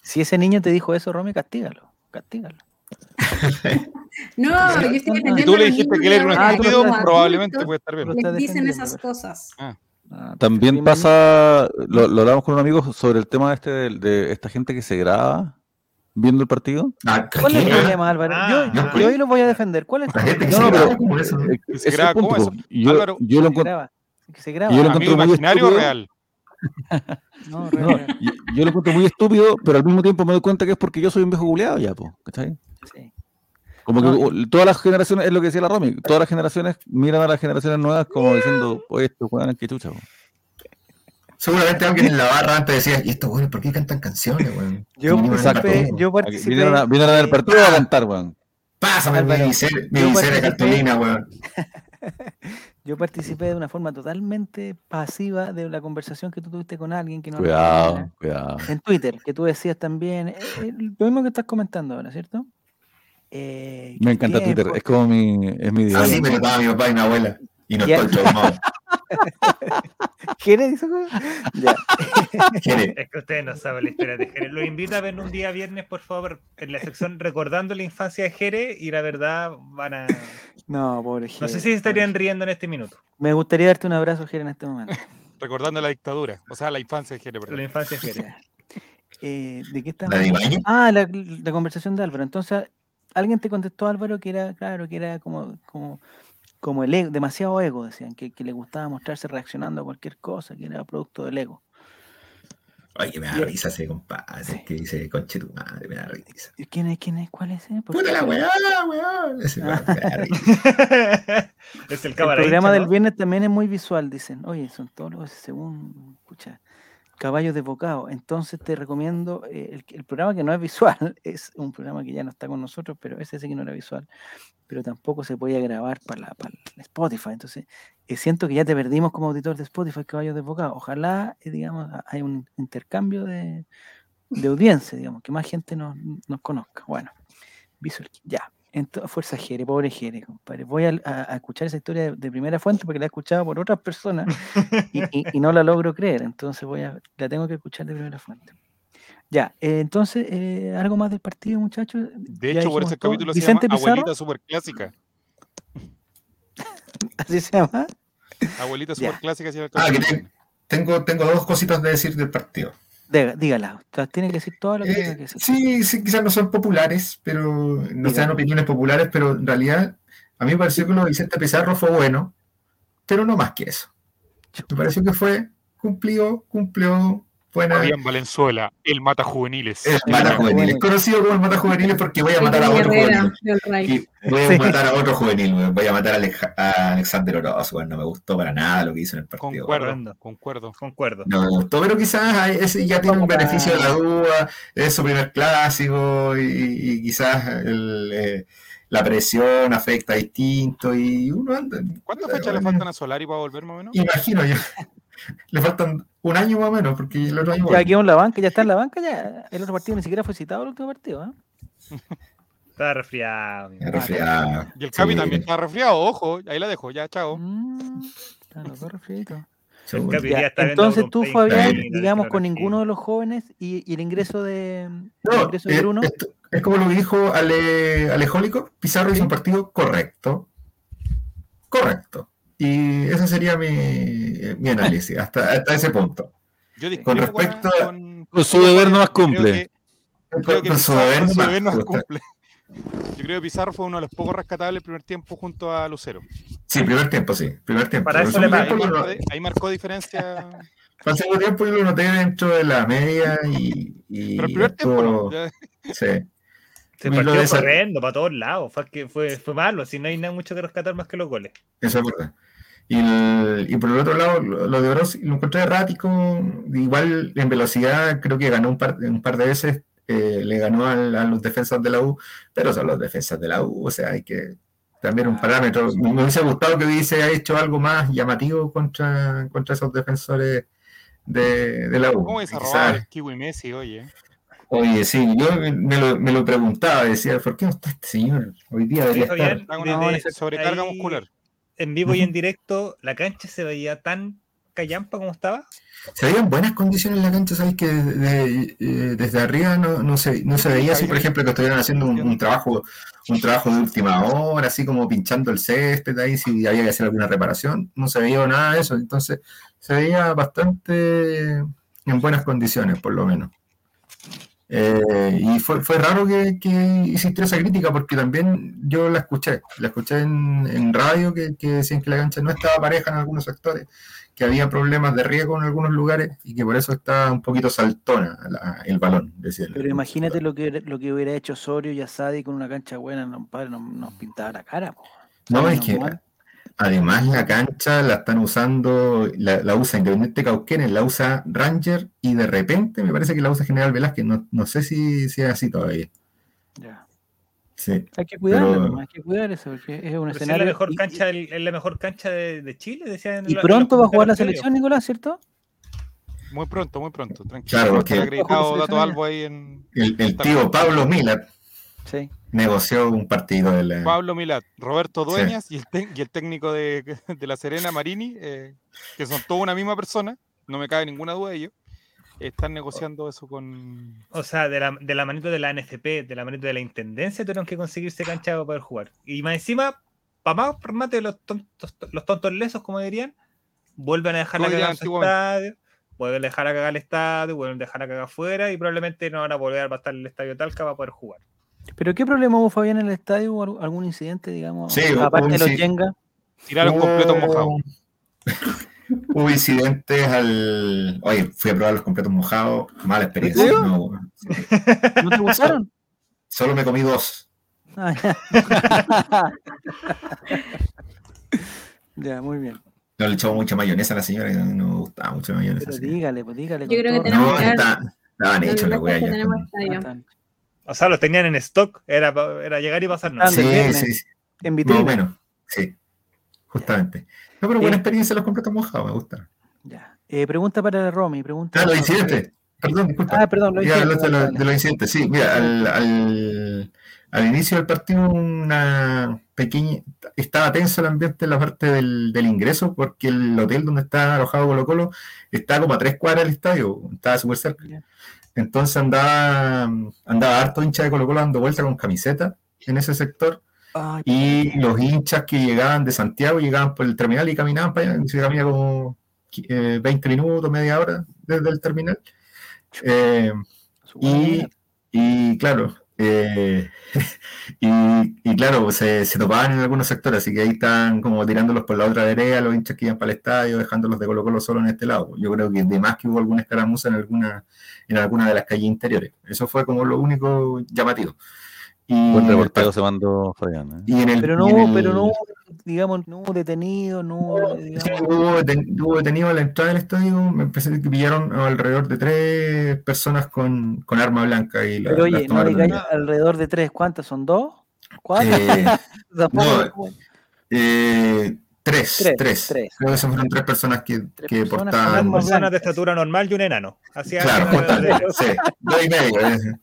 Speaker 1: si ese niño te dijo eso, Romy, castígalo. Castígalo.
Speaker 6: No, yo estoy
Speaker 1: Si
Speaker 6: defendiendo
Speaker 2: Si tú
Speaker 6: a
Speaker 2: le dijiste que él era un
Speaker 1: Ah,
Speaker 2: estúpido, probablemente puede estar bien.
Speaker 6: Les dicen esas cosas.
Speaker 1: Ah,
Speaker 5: También
Speaker 1: bienvenido.
Speaker 5: pasa, lo, lo hablamos con un amigo sobre el tema este de, de esta gente que se graba viendo el partido.
Speaker 3: Ah,
Speaker 1: ¿Cuál es el problema, Álvaro?
Speaker 4: Ah,
Speaker 1: yo,
Speaker 3: no,
Speaker 1: yo hoy lo voy a defender. ¿Cuál es
Speaker 3: La gente que
Speaker 5: No,
Speaker 3: se
Speaker 5: no,
Speaker 3: graba
Speaker 5: pero-
Speaker 3: como eso, ¿no?
Speaker 5: Eh, ese el
Speaker 2: graba,
Speaker 5: punto,
Speaker 2: ¿cómo
Speaker 5: po.
Speaker 2: eso?
Speaker 5: Y yo,
Speaker 2: Álvaro,
Speaker 5: yo lo encuentro, yo lo
Speaker 2: ¿Amigo
Speaker 5: encuentro muy
Speaker 2: imaginario o
Speaker 5: estúpido.
Speaker 2: real?
Speaker 1: No,
Speaker 5: no, yo, yo lo encuentro muy estúpido, pero al mismo tiempo me doy cuenta que es porque yo soy un viejo culeado ya, po, ¿cachai?
Speaker 1: sí.
Speaker 5: Como
Speaker 1: No,
Speaker 5: que todas las generaciones, es lo que decía la Romy, todas las generaciones miran a las generaciones nuevas como diciendo, oye, estos juegan que chucha, po.
Speaker 3: Seguramente alguien en la barra antes decía, ¿y estos güeyes por qué cantan canciones, weón?
Speaker 1: Yo
Speaker 3: al
Speaker 1: participé, yo participé.
Speaker 5: Vinieron a, vinieron a ver el partido a cantar, weón.
Speaker 3: Pásame mi visera, cartulina, weón.
Speaker 1: Yo participé de una forma totalmente pasiva de la conversación que tú tuviste con alguien que no
Speaker 5: Cuidado, cuidado.
Speaker 1: en Twitter, que tú decías también, eh, eh, lo mismo que estás comentando ahora, ¿cierto? Eh,
Speaker 5: Me encanta
Speaker 1: tiempo-
Speaker 5: Twitter, es como mi, es mi diario.
Speaker 3: Así me trataba mi papá y mi abuela. Y no estoy traumado.
Speaker 1: ¿Quieres eso? güey? Ya.
Speaker 3: Quiere.
Speaker 4: Es que ustedes no saben la historia de Jerez. Los invito a ver un día viernes, por favor, en la sección Recordando la infancia de Jerez y la verdad van a...
Speaker 1: No, pobre
Speaker 4: No
Speaker 1: Jere,
Speaker 4: sé si se estarían
Speaker 1: pobre
Speaker 4: riendo en este minuto.
Speaker 1: Jere. Me gustaría darte un abrazo, Jere, en este momento.
Speaker 2: Recordando la dictadura, o sea, la infancia de Jere, perdón.
Speaker 4: La infancia de Jerez.
Speaker 1: Ya. Eh, ¿De qué estamos
Speaker 3: ¿La?
Speaker 1: Ah, la, la conversación de Álvaro. Entonces, alguien te contestó, Álvaro, que era, claro, que era como, como, como el ego, demasiado ego, decían, que, que le gustaba mostrarse reaccionando a cualquier cosa, que era producto del ego.
Speaker 3: Oye, me da
Speaker 1: Ya.
Speaker 3: risa ese compadre
Speaker 1: Sí.
Speaker 3: que dice, conche tu madre, me da risa.
Speaker 1: ¿Y ¿Quién es? ¿Quién es? ¿Cuál es? ese? ¿Por
Speaker 3: Puta la weá, weón. Ese weón me da risa.
Speaker 4: es el
Speaker 1: El
Speaker 4: cámara
Speaker 1: programa
Speaker 4: hincha,
Speaker 1: del
Speaker 4: ¿no?
Speaker 1: viernes también es muy visual, dicen. Oye, son todos los, según, escucha, caballos de bocado. Entonces te recomiendo, eh, el, el programa que no es visual, es un programa que ya no está con nosotros, pero ese sí que no era visual, pero tampoco se podía grabar para, la- para Spotify. Entonces, eh, siento que ya te perdimos como auditor de Spotify, caballos de bocado. Ojalá, eh, digamos, ha- haya un intercambio de, de audiencia, digamos, que más gente nos, nos conozca. Bueno, visual, ya. Entonces, fuerza Jere, pobre Jere, compadre. Voy a, a- a escuchar esa historia de, de primera fuente porque la he escuchado por otras personas y, y- y no la logro creer. Entonces voy a, la tengo que escuchar de primera fuente. Ya, eh, entonces, eh, ¿algo más del partido, muchachos?
Speaker 2: De hecho, por ese
Speaker 1: todo.
Speaker 2: capítulo se
Speaker 1: Vicente
Speaker 2: llama
Speaker 1: Pizarro,
Speaker 2: Abuelita Super Clásica.
Speaker 1: así se llama.
Speaker 2: Abuelita
Speaker 1: Ya.
Speaker 2: Super Clásica. se llama el
Speaker 3: Ah, te- tengo, tengo dos cositas de decir del partido.
Speaker 1: Diga- dígala, usted tiene que decir todo lo que tenga
Speaker 3: Eh,
Speaker 1: que decir.
Speaker 3: sí, sí, quizás no son populares, pero no sean opiniones populares, pero en realidad a mí me pareció que lo de Vicente Pizarro fue bueno, pero no más que eso. Me pareció que fue cumplió, cumplió, buena.
Speaker 2: Fabián Valenzuela, el mata juveniles.
Speaker 3: El mata conocido como el mata juvenil porque voy a matar a otro juvenil. Y voy a matar a otro juvenil, voy a matar a, Alexander Oroz, weón. no me gustó para nada lo que hizo en el partido.
Speaker 2: Concuerdo, concuerdo.
Speaker 4: Concuerdo.
Speaker 3: No me gustó, pero quizás ese ya tiene un beneficio de la duda, es su primer clásico y, y quizás el, eh, la presión afecta distinto y uno anda.
Speaker 2: ¿Cuántas fechas le faltan a Solari para volver más o menos?
Speaker 3: Imagino yo. Le faltan un año más o menos, porque el otro año.
Speaker 1: Ya quedó en la banca, ya está en la banca, ya. El otro partido ni siquiera fue citado el último partido, ¿eh?
Speaker 4: Estaba resfriado.
Speaker 3: resfriaba.
Speaker 2: Y el Capi
Speaker 3: Sí,
Speaker 2: también está resfriado, ojo, ahí la dejo, ya, chao.
Speaker 1: Mm, Ya,
Speaker 4: está
Speaker 1: entonces tú, Fabián, digamos, con ninguno de los jóvenes y, y el ingreso de, el
Speaker 3: No,
Speaker 1: ingreso de
Speaker 3: eh,
Speaker 1: Bruno.
Speaker 3: esto- es como lo que dijo Ale, Alejólico. Pizarro
Speaker 1: Sí.
Speaker 3: hizo un partido correcto. Correcto. Y ese sería mi, mi análisis, hasta, hasta ese punto.
Speaker 2: Yo
Speaker 3: Con respecto a-
Speaker 2: con-
Speaker 5: Con su deber no más
Speaker 2: creo
Speaker 5: cumple.
Speaker 2: que-
Speaker 3: Con,
Speaker 2: creo que
Speaker 3: con su deber
Speaker 2: su no
Speaker 3: gusta.
Speaker 2: cumple. Yo creo que Pizarro fue uno de los pocos rescatables el primer tiempo junto a Lucero.
Speaker 3: Sí, primer tiempo, sí. Primer tiempo.
Speaker 4: Para eso
Speaker 3: el
Speaker 4: le
Speaker 2: Ahí marcó, ahí marcó diferencia.
Speaker 3: para el segundo tiempo yo lo noté dentro de la media y. y
Speaker 2: Pero el primer tiempo no.
Speaker 3: estuvo-
Speaker 2: ya-
Speaker 3: Sí.
Speaker 4: Se
Speaker 3: Me lo
Speaker 4: partió
Speaker 3: desa-
Speaker 4: corriendo para todos lados. Fue, que fue, fue malo. Si no hay nada mucho que rescatar más que los goles.
Speaker 3: Eso es verdad. Y, el- y por el otro lado, lo, lo de Oroz lo encontré errático. Igual en velocidad, creo que ganó un par, un par de veces. eh, le ganó al- a, los defensas de la U, pero son los defensas de la U. O sea, hay que también un parámetro. Me me hubiese gustado que hubiese hecho algo más llamativo contra, contra esos defensores de, de la U.
Speaker 2: ¿Cómo es el Kiwi Messi, oye?
Speaker 3: Oye, sí, yo me lo, me lo preguntaba, decía, ¿por qué no está este señor? Hoy día debería
Speaker 4: Sí,
Speaker 3: estar.
Speaker 2: Está con una
Speaker 4: desde
Speaker 2: sobrecarga
Speaker 4: ahí,
Speaker 2: muscular.
Speaker 4: En vivo y en directo, la cancha se veía tan callampa como estaba.
Speaker 3: Se veían buenas condiciones en la cancha, ¿sabes? Que desde, eh, desde arriba no, no, se, no se veía así, por ejemplo, que estuvieran haciendo un, un trabajo un trabajo de última hora, así como pinchando el césped ahí, si había que hacer alguna reparación. No se veía nada de eso, entonces se veía bastante en buenas condiciones, por lo menos. Eh, y fue, fue raro que, que hiciste esa crítica porque también yo la escuché, la escuché en, en radio que, que decían que la cancha no estaba pareja en algunos sectores, que había problemas de riesgo en algunos lugares y que por eso está un poquito saltona la- el balón.
Speaker 1: Pero imagínate lo que, lo que hubiera hecho Osorio y Asadi con una cancha buena, no, padre, nos, nos pintaba la cara. po.
Speaker 3: No, es que
Speaker 1: mal.
Speaker 3: Además la cancha la están usando, la, la usa Independiente Cauquenes, la usa Ranger y de repente me parece que la usa General Velázquez, no, no sé si, si es así todavía.
Speaker 1: Ya.
Speaker 3: Sí.
Speaker 1: Hay que cuidarlo,
Speaker 3: Pero-
Speaker 1: hay que cuidar eso, porque es un
Speaker 4: Pero si es
Speaker 1: escenario.
Speaker 4: la mejor
Speaker 1: y-
Speaker 4: cancha, del- es la mejor cancha de, de Chile, decían.
Speaker 1: Y,
Speaker 4: la-
Speaker 1: pronto va a jugar la selección, Nicolás, ¿cierto?
Speaker 2: Muy pronto, muy pronto. Tranquilo.
Speaker 3: Claro, porque-
Speaker 2: Dato
Speaker 1: se
Speaker 2: Albo ahí en
Speaker 3: El, el tío Pablo Miller
Speaker 1: Sí.
Speaker 3: negoció un partido de la...
Speaker 2: Pablo Milat, Roberto
Speaker 3: Sí.
Speaker 2: Dueñas y, el tec- y el técnico de, de La Serena, Marini, eh, que son toda una misma persona, no me cabe ninguna duda de ello, están negociando eso con...
Speaker 4: O sea, de la, de la manito de la NFP, de la manito de la Intendencia, tuvieron que conseguirse cancha para poder jugar. Y más encima, para más remate, los tontos, los tontos lesos, como dirían, vuelven a dejar la cagar su estadio, vuelven a dejar a cagar el estadio, vuelven a dejar a cagar afuera y probablemente no van a volver a bastar el estadio Talca para poder jugar.
Speaker 1: ¿Pero qué problema hubo, Fabián, en el estadio? ¿Hubo al- algún incidente, digamos?
Speaker 3: Sí,
Speaker 1: aparte de los Jenga.
Speaker 2: Tiraron completo mojado.
Speaker 3: Hubo incidentes al... Oye, fui a probar los completos mojados, mala experiencia. no,
Speaker 1: ¿No te gustaron?
Speaker 3: solo me comí dos.
Speaker 1: Ah, ya. ya, muy bien.
Speaker 3: No le echaba mucha mayonesa a la señora, y no, no me gustaba mucho mayonesa.
Speaker 1: Pero dígale, pues dígale.
Speaker 6: Yo creo que
Speaker 1: todo
Speaker 6: tenemos
Speaker 3: No,
Speaker 6: que
Speaker 3: está- estaban hechos
Speaker 6: que
Speaker 3: la
Speaker 4: O sea, los tenían en stock, era, era llegar y pasar.
Speaker 1: Ah,
Speaker 3: Sí, sí, sí.
Speaker 1: En
Speaker 3: Más
Speaker 1: vitrina.
Speaker 3: o menos, sí, justamente. No, pero buena
Speaker 1: Eh,
Speaker 3: experiencia los completos mojados, me gusta.
Speaker 1: Ya. Eh, pregunta para Romy. Pregunta
Speaker 3: Ah, los incidentes. Perdón, disculpa.
Speaker 1: Ah, perdón, lo
Speaker 3: Ya hablaste de, los- de los incidentes. Sí, mira, al, al, al inicio del partido una pequeña estaba tenso el ambiente en la parte del, del ingreso porque el hotel donde está alojado Colo Colo está como a tres cuadras del estadio, estaba súper cerca. Entonces andaba, andaba harto hincha de Colo Colo dando vuelta con camiseta en ese sector.
Speaker 1: Ay,
Speaker 3: y los hinchas que llegaban de Santiago llegaban por el terminal y caminaban para allá, se camina como eh, 20 minutos, media hora desde el terminal. Eh, y, y claro, eh, y, y claro, se, se topaban en algunos sectores, así que ahí están como tirándolos por la otra vereda, los hinchas que iban para el estadio, dejándolos de Colo Colo solo en este lado. Yo creo que de más que hubo alguna escaramuza en alguna, en alguna de las calles interiores. Eso fue como lo único llamativo. Y,
Speaker 5: Buen reportero se mandó Fabián. ¿eh?
Speaker 3: y en el,
Speaker 1: Pero no
Speaker 3: y en
Speaker 1: hubo,
Speaker 3: el-
Speaker 1: pero no digamos, no hubo detenido, no hubo,
Speaker 3: Sí, hubo, deten- hubo detenido a la entrada del estadio, me parece que pillaron alrededor de tres personas con, con arma blanca y la,
Speaker 1: Pero oye, no digáis alrededor de tres, ¿cuántas son? ¿Dos? ¿Cuatro?
Speaker 3: Eh, no, Eh, tres,
Speaker 1: Tres,
Speaker 3: tres,
Speaker 1: tres.
Speaker 3: Creo que fueron tres personas que,
Speaker 1: Tres
Speaker 3: que
Speaker 1: personas
Speaker 3: portaban.
Speaker 1: armas
Speaker 4: Personas de estatura normal y un enano. Así
Speaker 3: Claro, justamente, sí, dos y medio.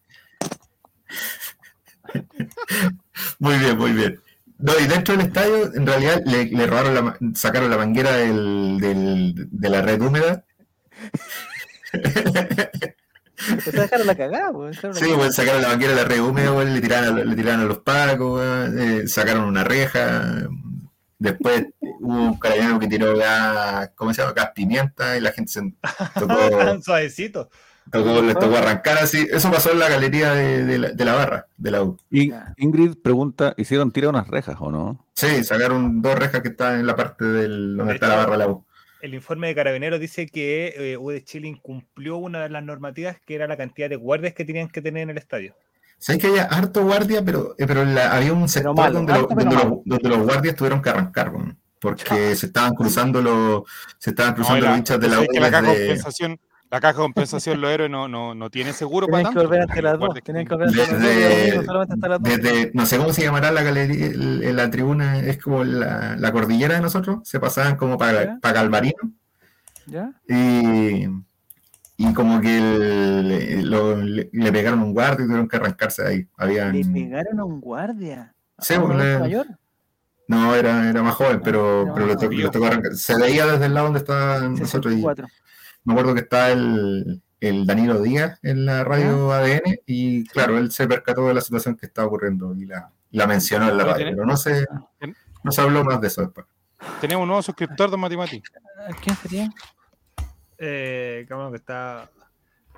Speaker 3: Muy bien, muy bien. No, y dentro del estadio, en realidad, le, le robaron la, sacaron la manguera del, del- de la red húmeda.
Speaker 1: Pues dejaron la cagada, pues,
Speaker 3: Sí, pues, sacaron la banquera de la red húmeda, le tiraron, a- le tiraron a los pacos, eh, sacaron una reja. Después hubo un carabinero que tiró gas, ¿cómo se llama? Gas pimienta y la gente se tocó,
Speaker 4: Tan suavecito.
Speaker 3: Tocó- les tocó arrancar así. Eso pasó en la galería de, de la, de la barra, de la U.
Speaker 5: Y. Ingrid pregunta, ¿hicieron tirar unas rejas o no?
Speaker 3: Sí, sacaron dos rejas que estaban en la parte del, donde
Speaker 4: De
Speaker 3: está la barra de la U.
Speaker 4: El informe de Carabineros dice que eh, U de Chile incumplió una de las normativas que era la cantidad de guardias que tenían que tener en el estadio.
Speaker 3: Sabes que había harto guardia, pero, eh, pero la- había un sector
Speaker 1: malo,
Speaker 3: donde, lo- los,
Speaker 1: malo.
Speaker 3: donde los guardias tuvieron que arrancar, porque se estaban cruzando los, se estaban
Speaker 2: No,
Speaker 3: cruzando
Speaker 2: la-
Speaker 3: los hinchas de la
Speaker 2: es que la
Speaker 3: U desde,
Speaker 2: compensación, la caja de compensación, los héroes no, no, no tiene seguro para
Speaker 1: que
Speaker 2: tanto.
Speaker 1: las dos. Tenían que volver ante las dos.
Speaker 3: Desde-
Speaker 1: no solamente hasta las dos.
Speaker 3: desde, no sé cómo se llamará la galería, el- la tribuna, es como la, la cordillera de nosotros, se pasaban como para,
Speaker 1: Ya.
Speaker 3: para Galvarino,
Speaker 1: ¿Ya?
Speaker 3: y, y como que el- lo- le, le pegaron un guardia y tuvieron que arrancarse de ahí. Habían,
Speaker 1: Le pegaron a un guardia.
Speaker 3: Sí,
Speaker 1: ¿A un
Speaker 3: pues, le-
Speaker 1: mayor?
Speaker 3: no, era, era más joven, pero,
Speaker 1: No,
Speaker 3: pero le tocó arrancar. Se veía desde el lado donde estaban nosotros y
Speaker 1: 64.
Speaker 3: Me acuerdo que está el, el Danilo Díaz en la radio ADN y claro, él se percató de la situación que estaba ocurriendo y la, la mencionó en la radio, pero no se, no se habló más de eso después.
Speaker 2: Tenemos un nuevo suscriptor de Matimati.
Speaker 1: ¿Quién sería?
Speaker 4: Eh, bueno que está.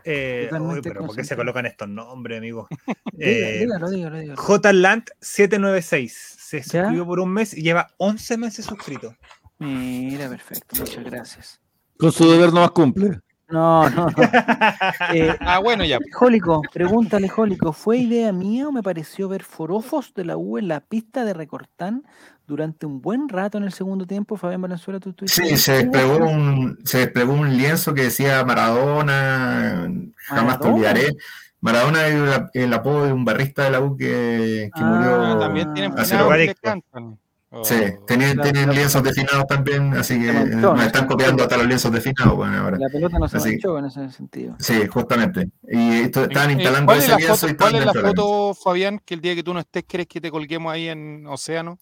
Speaker 4: Eh, uy, pero ¿por qué se colocan estos nombres, amigo?
Speaker 1: Diga,
Speaker 4: Eh,
Speaker 1: dígalo, dígalo, dígalo.
Speaker 4: JLand796 se
Speaker 1: ¿Ya?
Speaker 4: suscribió por un mes y lleva 11 meses suscrito.
Speaker 1: Mira, perfecto, muchas gracias.
Speaker 5: Con su deber no más cumple.
Speaker 1: No, no, no. Eh,
Speaker 2: Ah, bueno, ya.
Speaker 1: Jólico, pregúntale, Jólico, ¿fue idea mía o me pareció ver forofos de la U en la pista de Recortán durante un buen rato en el segundo tiempo? Fabián Valenzuela, tú estuviste
Speaker 3: Sí, se desplegó un, se desplegó un lienzo que decía Maradona, jamás te
Speaker 1: ¿Maradona?
Speaker 3: olvidaré. Maradona es el, el apodo de un barrista de la U que, que
Speaker 1: Ah,
Speaker 3: murió.
Speaker 2: Ah, también tienen
Speaker 3: poco.
Speaker 2: que cantan. Oh,
Speaker 3: Sí, tienen,
Speaker 1: La-
Speaker 3: tienen
Speaker 1: la-
Speaker 3: lienzos definados también, así que
Speaker 1: manchó,
Speaker 3: nos
Speaker 1: ¿no?
Speaker 3: están copiando hasta los lienzos definados bueno, ahora.
Speaker 1: La pelota no se
Speaker 3: Así-
Speaker 1: manchó en ese sentido.
Speaker 3: Sí, justamente. Y esto, estaban
Speaker 2: Eh,
Speaker 3: instalando
Speaker 2: ¿Cuál es
Speaker 3: ese
Speaker 2: la
Speaker 3: lienzo
Speaker 2: foto,
Speaker 3: y
Speaker 2: cuál es la foto, Fabián, que el día que tú no estés quieres que te colguemos ahí en Océano?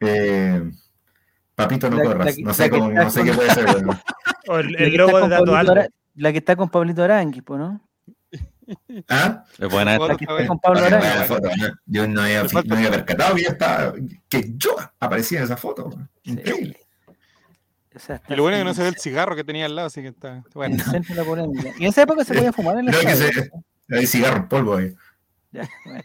Speaker 3: Eh, papito, no
Speaker 1: La-
Speaker 3: corras.
Speaker 1: la
Speaker 3: no sé, cómo, no sé
Speaker 1: con-
Speaker 3: qué puede ser. bueno.
Speaker 4: O el,
Speaker 1: La que
Speaker 4: el
Speaker 1: está
Speaker 4: logo
Speaker 1: con
Speaker 4: de Dato.
Speaker 1: Ara- La que está con Pablito Arangui, pues, ¿no?
Speaker 3: ¿Ah?
Speaker 5: Es buena
Speaker 1: con Pablo
Speaker 3: Para que
Speaker 1: Arangui.
Speaker 3: vea la foto, ¿no? Yo no había, no percatado que, ya estaba, que yo aparecía en esa foto. Increíble.
Speaker 1: O sea,
Speaker 2: Y lo bueno es que no se ve el cigarro que tenía al lado, así que está. Bueno.
Speaker 1: Y en esa época se podía fumar en la
Speaker 3: No, que se- Hay cigarro en polvo ahí.
Speaker 1: Ya, bueno.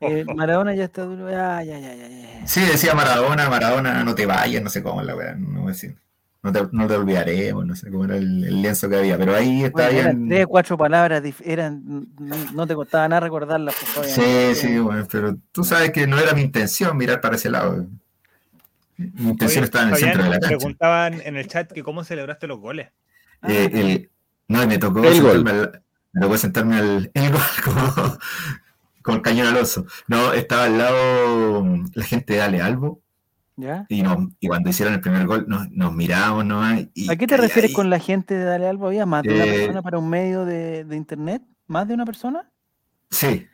Speaker 1: Eh, Maradona ya está duro. Ya, ya, ya, ya, ya.
Speaker 3: Sí, decía Maradona, Maradona, no te vayas, no sé cómo es la weá, no voy a decir. No te, no te olvidaremos, no sé cómo era el, el lienzo que había, pero ahí está
Speaker 1: Bueno, eran
Speaker 3: bien.
Speaker 1: tres, cuatro palabras, eran, no, no te costaba nada recordarlas, favor.
Speaker 3: Sí, sí, bueno, pero tú sabes que no era mi intención mirar para ese lado. Mi intención
Speaker 4: Oye,
Speaker 3: estaba en el
Speaker 4: Fabián,
Speaker 3: centro de la cancha.
Speaker 4: preguntaban en el chat que cómo celebraste los goles.
Speaker 1: Ah,
Speaker 3: Eh, el- no, y me tocó
Speaker 5: El gol.
Speaker 3: sentarme al, me tocó sentarme al el gol como, el cañón Alonso. No, estaba al lado la gente de Ale Albo
Speaker 1: ¿Ya?
Speaker 3: y, nos- y cuando hicieron el primer gol nos, nos mirábamos nomás. Y,
Speaker 1: ¿A qué te refieres
Speaker 3: ahí-
Speaker 1: con la gente de Dale Albo? ¿Había más de una
Speaker 3: Eh,
Speaker 1: persona para un medio de, de internet? ¿Más de una persona?
Speaker 3: Sí,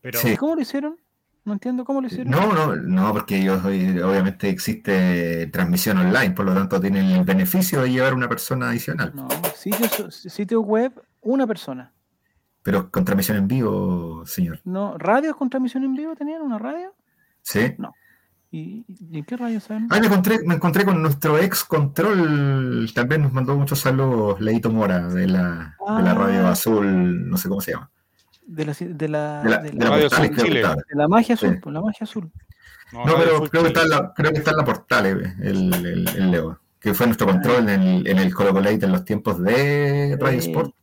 Speaker 4: Pero
Speaker 3: Sí.
Speaker 1: ¿Y cómo lo hicieron? No entiendo cómo lo hicieron.
Speaker 3: no, no, no, porque ellos obviamente existe transmisión online, por lo tanto tienen el beneficio de llevar una persona adicional.
Speaker 1: No, sitio, sitio web, una persona.
Speaker 3: Pero con transmisión en vivo, señor.
Speaker 1: No, ¿Radios con transmisión en vivo tenían una radio?
Speaker 3: Sí.
Speaker 1: ¿Y, y en qué radio saben?
Speaker 3: Ah, me encontré, me encontré con nuestro ex control, también nos mandó muchos saludos, Leito Mora, de la, de la radio
Speaker 1: Ah.
Speaker 3: azul, no sé cómo se llama.
Speaker 1: De la, de la,
Speaker 3: De la,
Speaker 1: de
Speaker 3: de
Speaker 1: la-
Speaker 3: la
Speaker 2: Radio Azul Chile.
Speaker 1: de la magia azul,
Speaker 3: Sí.
Speaker 1: pues la magia azul.
Speaker 3: No, pero creo que, está en la, creo que está en la Portales, el, el, el Leo, que fue nuestro control en el, en el Colo Colate en los tiempos de Radio
Speaker 1: Sí.
Speaker 3: Sport.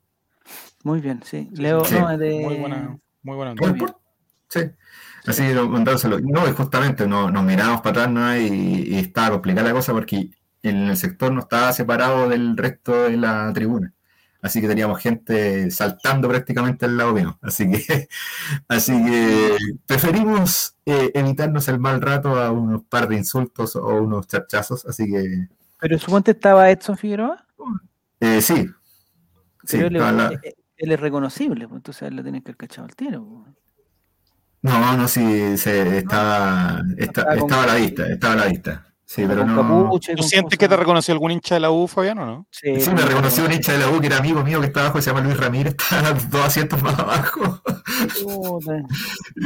Speaker 1: Muy bien, sí. Leo,
Speaker 3: Sí.
Speaker 1: no, es de...
Speaker 2: Muy buena, muy buena.
Speaker 3: Radio
Speaker 1: bien.
Speaker 3: Sí. Así que lo- mandándoselo. No, y justamente no, nos miramos para atrás ¿no? y, y estaba complicada la cosa porque en el sector no estaba separado del resto de la tribuna. Así que teníamos gente saltando prácticamente al lado mío. Así que, así que preferimos eh, evitarnos el mal rato a unos par de insultos o unos charchazos. Así que
Speaker 1: Pero suponte estaba Edson Figueroa,
Speaker 3: eh, sí. Sí,
Speaker 1: pero él,
Speaker 3: la-
Speaker 1: es- él es reconocible, pues entonces él le tienen que haber cachado al tiro.
Speaker 3: No, no, sí, se, estaba, esta-
Speaker 1: Estaba con-
Speaker 3: estaba a la vista, estaba a la vista. Sí, pero
Speaker 1: con
Speaker 3: no.
Speaker 2: ¿Tú
Speaker 1: con
Speaker 2: sientes que te reconoció algún hincha de la U, Fabián, o no?
Speaker 1: Sí,
Speaker 3: Sí, me reconoció un hincha de la U que era amigo mío que estaba abajo, se llama Luis Ramírez, estaba dos asientos más abajo. Me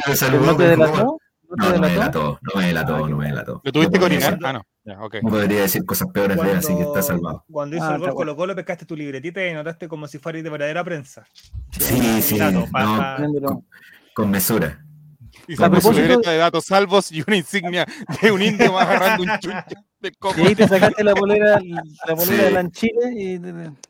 Speaker 1: ¿Pero
Speaker 3: saludó.
Speaker 1: ¿No te
Speaker 3: me
Speaker 1: delató? ¿No
Speaker 3: No, no me
Speaker 1: delató?
Speaker 3: no me delató,
Speaker 1: Ah,
Speaker 3: no
Speaker 1: qué
Speaker 3: me delató.
Speaker 2: ¿Lo tuviste
Speaker 3: No
Speaker 2: orinar?
Speaker 3: decir-
Speaker 2: Ah, no. Ya, ok.
Speaker 3: No podría decir cosas peores de él, así que está salvado.
Speaker 4: Cuando hizo
Speaker 1: Ah,
Speaker 4: el gol
Speaker 1: está
Speaker 4: Colo Colo, pescaste tu libretita y notaste como si fuera de verdadera prensa.
Speaker 3: Sí, sí,
Speaker 4: Dato,
Speaker 3: no.
Speaker 1: Poniéndolo.
Speaker 3: con mesura.
Speaker 2: Y su libreta de datos salvos y una insignia de un indio más agarrando un chuncho de coco.
Speaker 1: Y ahí te sacaste la polera, la polera
Speaker 3: Sí.
Speaker 1: de Lanchile y...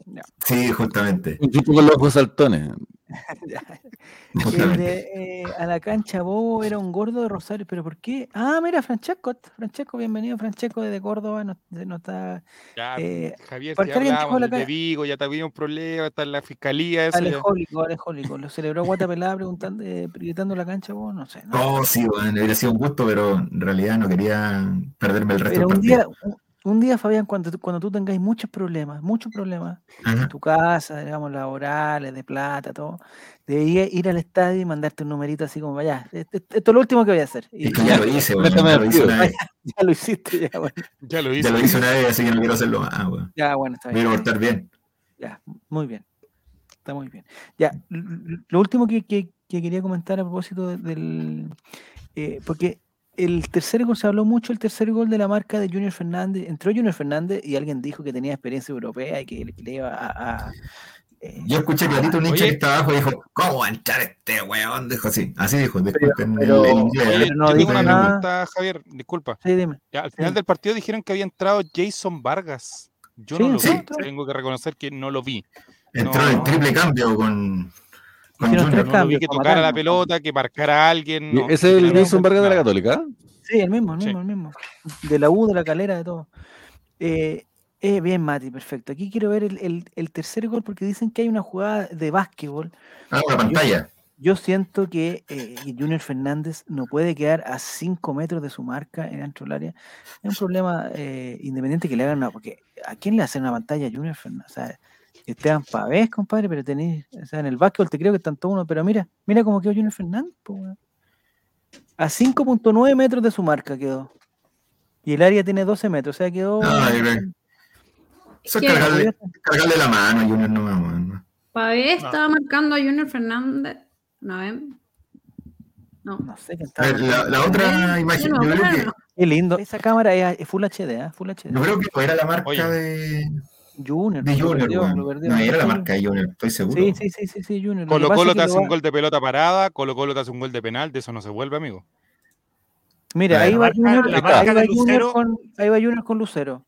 Speaker 1: ya.
Speaker 3: Sí, justamente.
Speaker 5: Un tipo con los ojos saltones.
Speaker 1: El de, eh, a la cancha Bobo era un gordo de Rosario, pero ¿por qué? Ah, mira, Francesco, Francesco, bienvenido, Francesco desde Córdoba, no, no está,
Speaker 2: Ya,
Speaker 1: Eh,
Speaker 2: Javier,
Speaker 1: ¿por
Speaker 2: si hablábamos
Speaker 1: la
Speaker 2: de? Vigo, ya tuvimos un problema, está en la fiscalía, eso
Speaker 1: alejólico, alejólico, lo celebró Guata Pelada preguntando, eh, gritando la cancha Bobo, no sé. no.
Speaker 3: Oh, sí, bueno, hubiera sido un gusto, pero en realidad no quería perderme el resto
Speaker 1: Pero
Speaker 3: del
Speaker 1: un día, un, día, Fabián, cuando, tú- cuando tú tengáis muchos problemas, muchos problemas,
Speaker 3: Ajá.
Speaker 1: en tu casa, digamos, laborales, de plata, todo, debías ir al estadio y mandarte un numerito así como, vaya, esto, esto es lo último que voy a hacer. Y
Speaker 3: Es que ya lo hice, bueno, ya lo hice una vez.
Speaker 1: ya lo hiciste, ya, bueno,
Speaker 2: ya lo hice.
Speaker 3: Ya lo hice una vez, así que no quiero hacerlo más, weón.
Speaker 1: ya, bueno, está
Speaker 3: Me
Speaker 1: bien.
Speaker 3: portar bien.
Speaker 1: Ya, muy bien. Está muy bien. Ya, lo último que, que- que quería comentar a propósito de- del. eh, porque el tercer gol, se habló mucho el tercer gol de la marca de Junior Fernández. Entró Junior Fernández y alguien dijo que tenía experiencia europea y que le, le iba a. a, eh,
Speaker 3: Yo escuché clarito un hincha que estaba abajo y dijo, ¿cómo va a entrar este weón? Dijo así, así dijo, disculpen
Speaker 1: pero-
Speaker 3: el, el
Speaker 2: Oye,
Speaker 3: ¿eh?
Speaker 1: no dijo
Speaker 2: una
Speaker 1: nada.
Speaker 2: pregunta, Javier, disculpa.
Speaker 1: sí, dime.
Speaker 2: Ya, al final
Speaker 1: Sí.
Speaker 2: del partido dijeron que había entrado Jason Vargas. Yo
Speaker 1: Sí,
Speaker 2: no lo
Speaker 1: sí,
Speaker 2: vi,
Speaker 1: entró.
Speaker 2: tengo que reconocer que no lo vi.
Speaker 3: Entró
Speaker 2: No.
Speaker 3: en triple cambio con
Speaker 1: Hicieron tres
Speaker 2: No lo vi
Speaker 1: cambios
Speaker 2: que tocara la pelota, que marcara a alguien. no,
Speaker 5: Ese es el
Speaker 2: no,
Speaker 5: Jason Vargas de la. Católica.
Speaker 1: Sí, el mismo, el
Speaker 2: Sí.
Speaker 1: mismo, el mismo. De la U, de la calera, de todo. Eh, eh, bien, Mati, perfecto. Aquí quiero ver el, el- el tercer gol porque dicen que hay una jugada de básquetbol
Speaker 3: Ah, una pantalla.
Speaker 1: Yo siento que eh, Junior Fernández no puede quedar a 5 metros de su marca en dentro del área. Es un problema eh, independiente que le hagan una. Porque ¿a quién le hacen una pantalla a Junior Fernández? O sea, Esteban Pavés, compadre, pero tenéis. O sea, en el básquetbol te creo que están todos uno, pero mira, mira cómo quedó Junior Fernández. po, weón. A 5.9 metros de su marca quedó. Y el área tiene 12 metros, o sea, quedó.
Speaker 3: Yo creo- Eso es cargarle, cargarle la mano a Junior no weón.
Speaker 6: Pavé
Speaker 4: No.
Speaker 6: estaba marcando a Junior Fernández. No, ¿eh? No.
Speaker 1: No sé qué
Speaker 3: A ver, la, la otra imagen,
Speaker 6: No,
Speaker 3: yo creo
Speaker 6: no,
Speaker 3: que.
Speaker 1: Qué lindo. Esa cámara es, Full HD, ¿eh? Full HD.
Speaker 3: yo creo que no era la marca
Speaker 2: Oye.
Speaker 3: de,
Speaker 1: Junior,
Speaker 3: de
Speaker 1: lo
Speaker 3: Junior,
Speaker 1: perdió,
Speaker 3: weón.
Speaker 1: lo perdió.
Speaker 3: No era la marca de Junior, estoy seguro.
Speaker 1: Sí, sí, sí, sí, sí, Junior.
Speaker 2: Colo Colo te hace un
Speaker 1: va-
Speaker 2: gol de pelota parada, Colo Colo te hace un gol de penal, de eso no se vuelve, amigo.
Speaker 1: Mira, ahí va Junior, ahí va con, ahí va Junior con Lucero.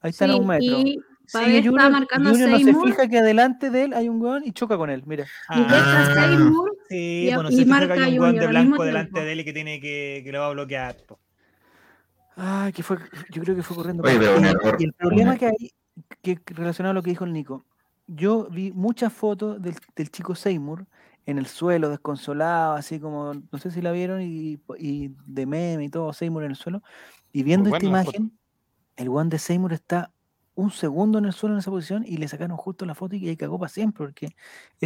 Speaker 1: Ahí están a
Speaker 6: Sí,
Speaker 1: un metro.
Speaker 6: y
Speaker 1: Sigue
Speaker 6: estaba
Speaker 1: Junior,
Speaker 6: marcando a
Speaker 1: Junior no se fija que adelante de él hay un weón y choca con él, mira.
Speaker 3: Ah.
Speaker 6: a Seymour.
Speaker 4: Sí,
Speaker 6: Y-
Speaker 4: bueno,
Speaker 6: y
Speaker 4: se fija
Speaker 6: marca
Speaker 4: que hay un weón de blanco delante
Speaker 6: tiempo.
Speaker 4: de él y que tiene que, que lo va a bloquear.
Speaker 1: Ah, que fue, yo creo que fue corriendo.
Speaker 3: Oye,
Speaker 1: para- y,
Speaker 3: error,
Speaker 1: y el problema que hay, que relacionado a lo que dijo el Nico, yo vi muchas fotos del, del chico Seymour en el suelo, desconsolado, así como, no sé si la vieron, y, y de meme y todo, Seymour en el suelo. Y viendo
Speaker 2: Muy
Speaker 1: esta imagen, el one de Seymour está un segundo en el suelo en esa posición y le sacaron justo la foto y ahí cagó para siempre, porque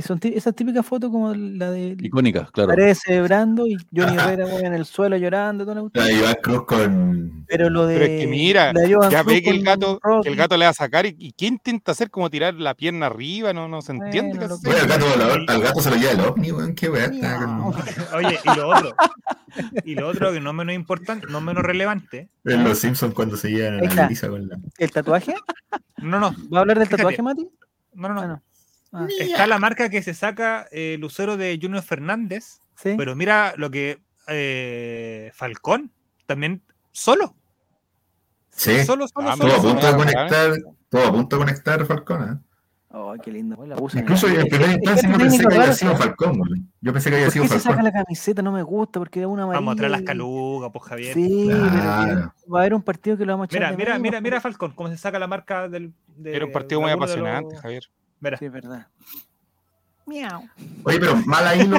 Speaker 1: son esas típicas fotos como la de
Speaker 5: Icónicas, claro.
Speaker 1: Paredes celebrando y Johnny Herrera en el suelo llorando, toda la
Speaker 3: La Iván Cruz con.
Speaker 1: pero lo de
Speaker 2: Pero es que mira, ya
Speaker 1: Cruz
Speaker 2: ve que el gato, que el gato le va a sacar y, y ¿qué intenta hacer? Como tirar la pierna arriba, no, no se entiende.
Speaker 1: Bueno.
Speaker 3: Oye, al gato, volador- al gato se lo lleva el ovni, weón. Qué weá. con-
Speaker 4: Oye, y lo otro. Y lo otro que no menos importante, no menos relevante.
Speaker 3: En los Simpsons cuando se llevan a la con la.
Speaker 1: ¿El tatuaje?
Speaker 4: No, no,
Speaker 1: ¿Va a hablar del
Speaker 4: Fíjate.
Speaker 1: tatuaje, Mati?
Speaker 4: no, no. no.
Speaker 1: Ah, no. Ah,
Speaker 4: Está la marca que se saca eh, Lucero de Junior Fernández,
Speaker 1: sí.
Speaker 4: pero mira lo que eh, Falcón también solo.
Speaker 3: Sí.
Speaker 4: Solo, solo,
Speaker 2: Ah,
Speaker 4: solo,
Speaker 3: Todo a punto de
Speaker 2: solo.
Speaker 3: conectar. Todo a punto de conectar Falcón,
Speaker 1: Ay, qué lindo. La puse
Speaker 3: Incluso en primera instancia
Speaker 1: este
Speaker 3: no pensé que había sido. Falcón, weón. Yo pensé que había
Speaker 1: ¿Por
Speaker 3: sido
Speaker 1: qué se saca
Speaker 3: Falcón.
Speaker 1: la camiseta? No me gusta porque era una
Speaker 4: Vamos a mostrar las
Speaker 1: amarilla.
Speaker 4: calugas, pues Javier.
Speaker 1: Sí, pero
Speaker 3: Claro.
Speaker 1: que va a haber un partido que lo vamos a echar
Speaker 4: Mira,
Speaker 1: de
Speaker 4: mira, mira, mira
Speaker 1: porque-
Speaker 4: Falcón, cómo se saca la marca del. de-
Speaker 2: Era un partido muy
Speaker 4: los-
Speaker 2: apasionante, Javier.
Speaker 4: Mira,
Speaker 1: Sí, es verdad. Miau.
Speaker 3: Oye, pero mal ahí lo.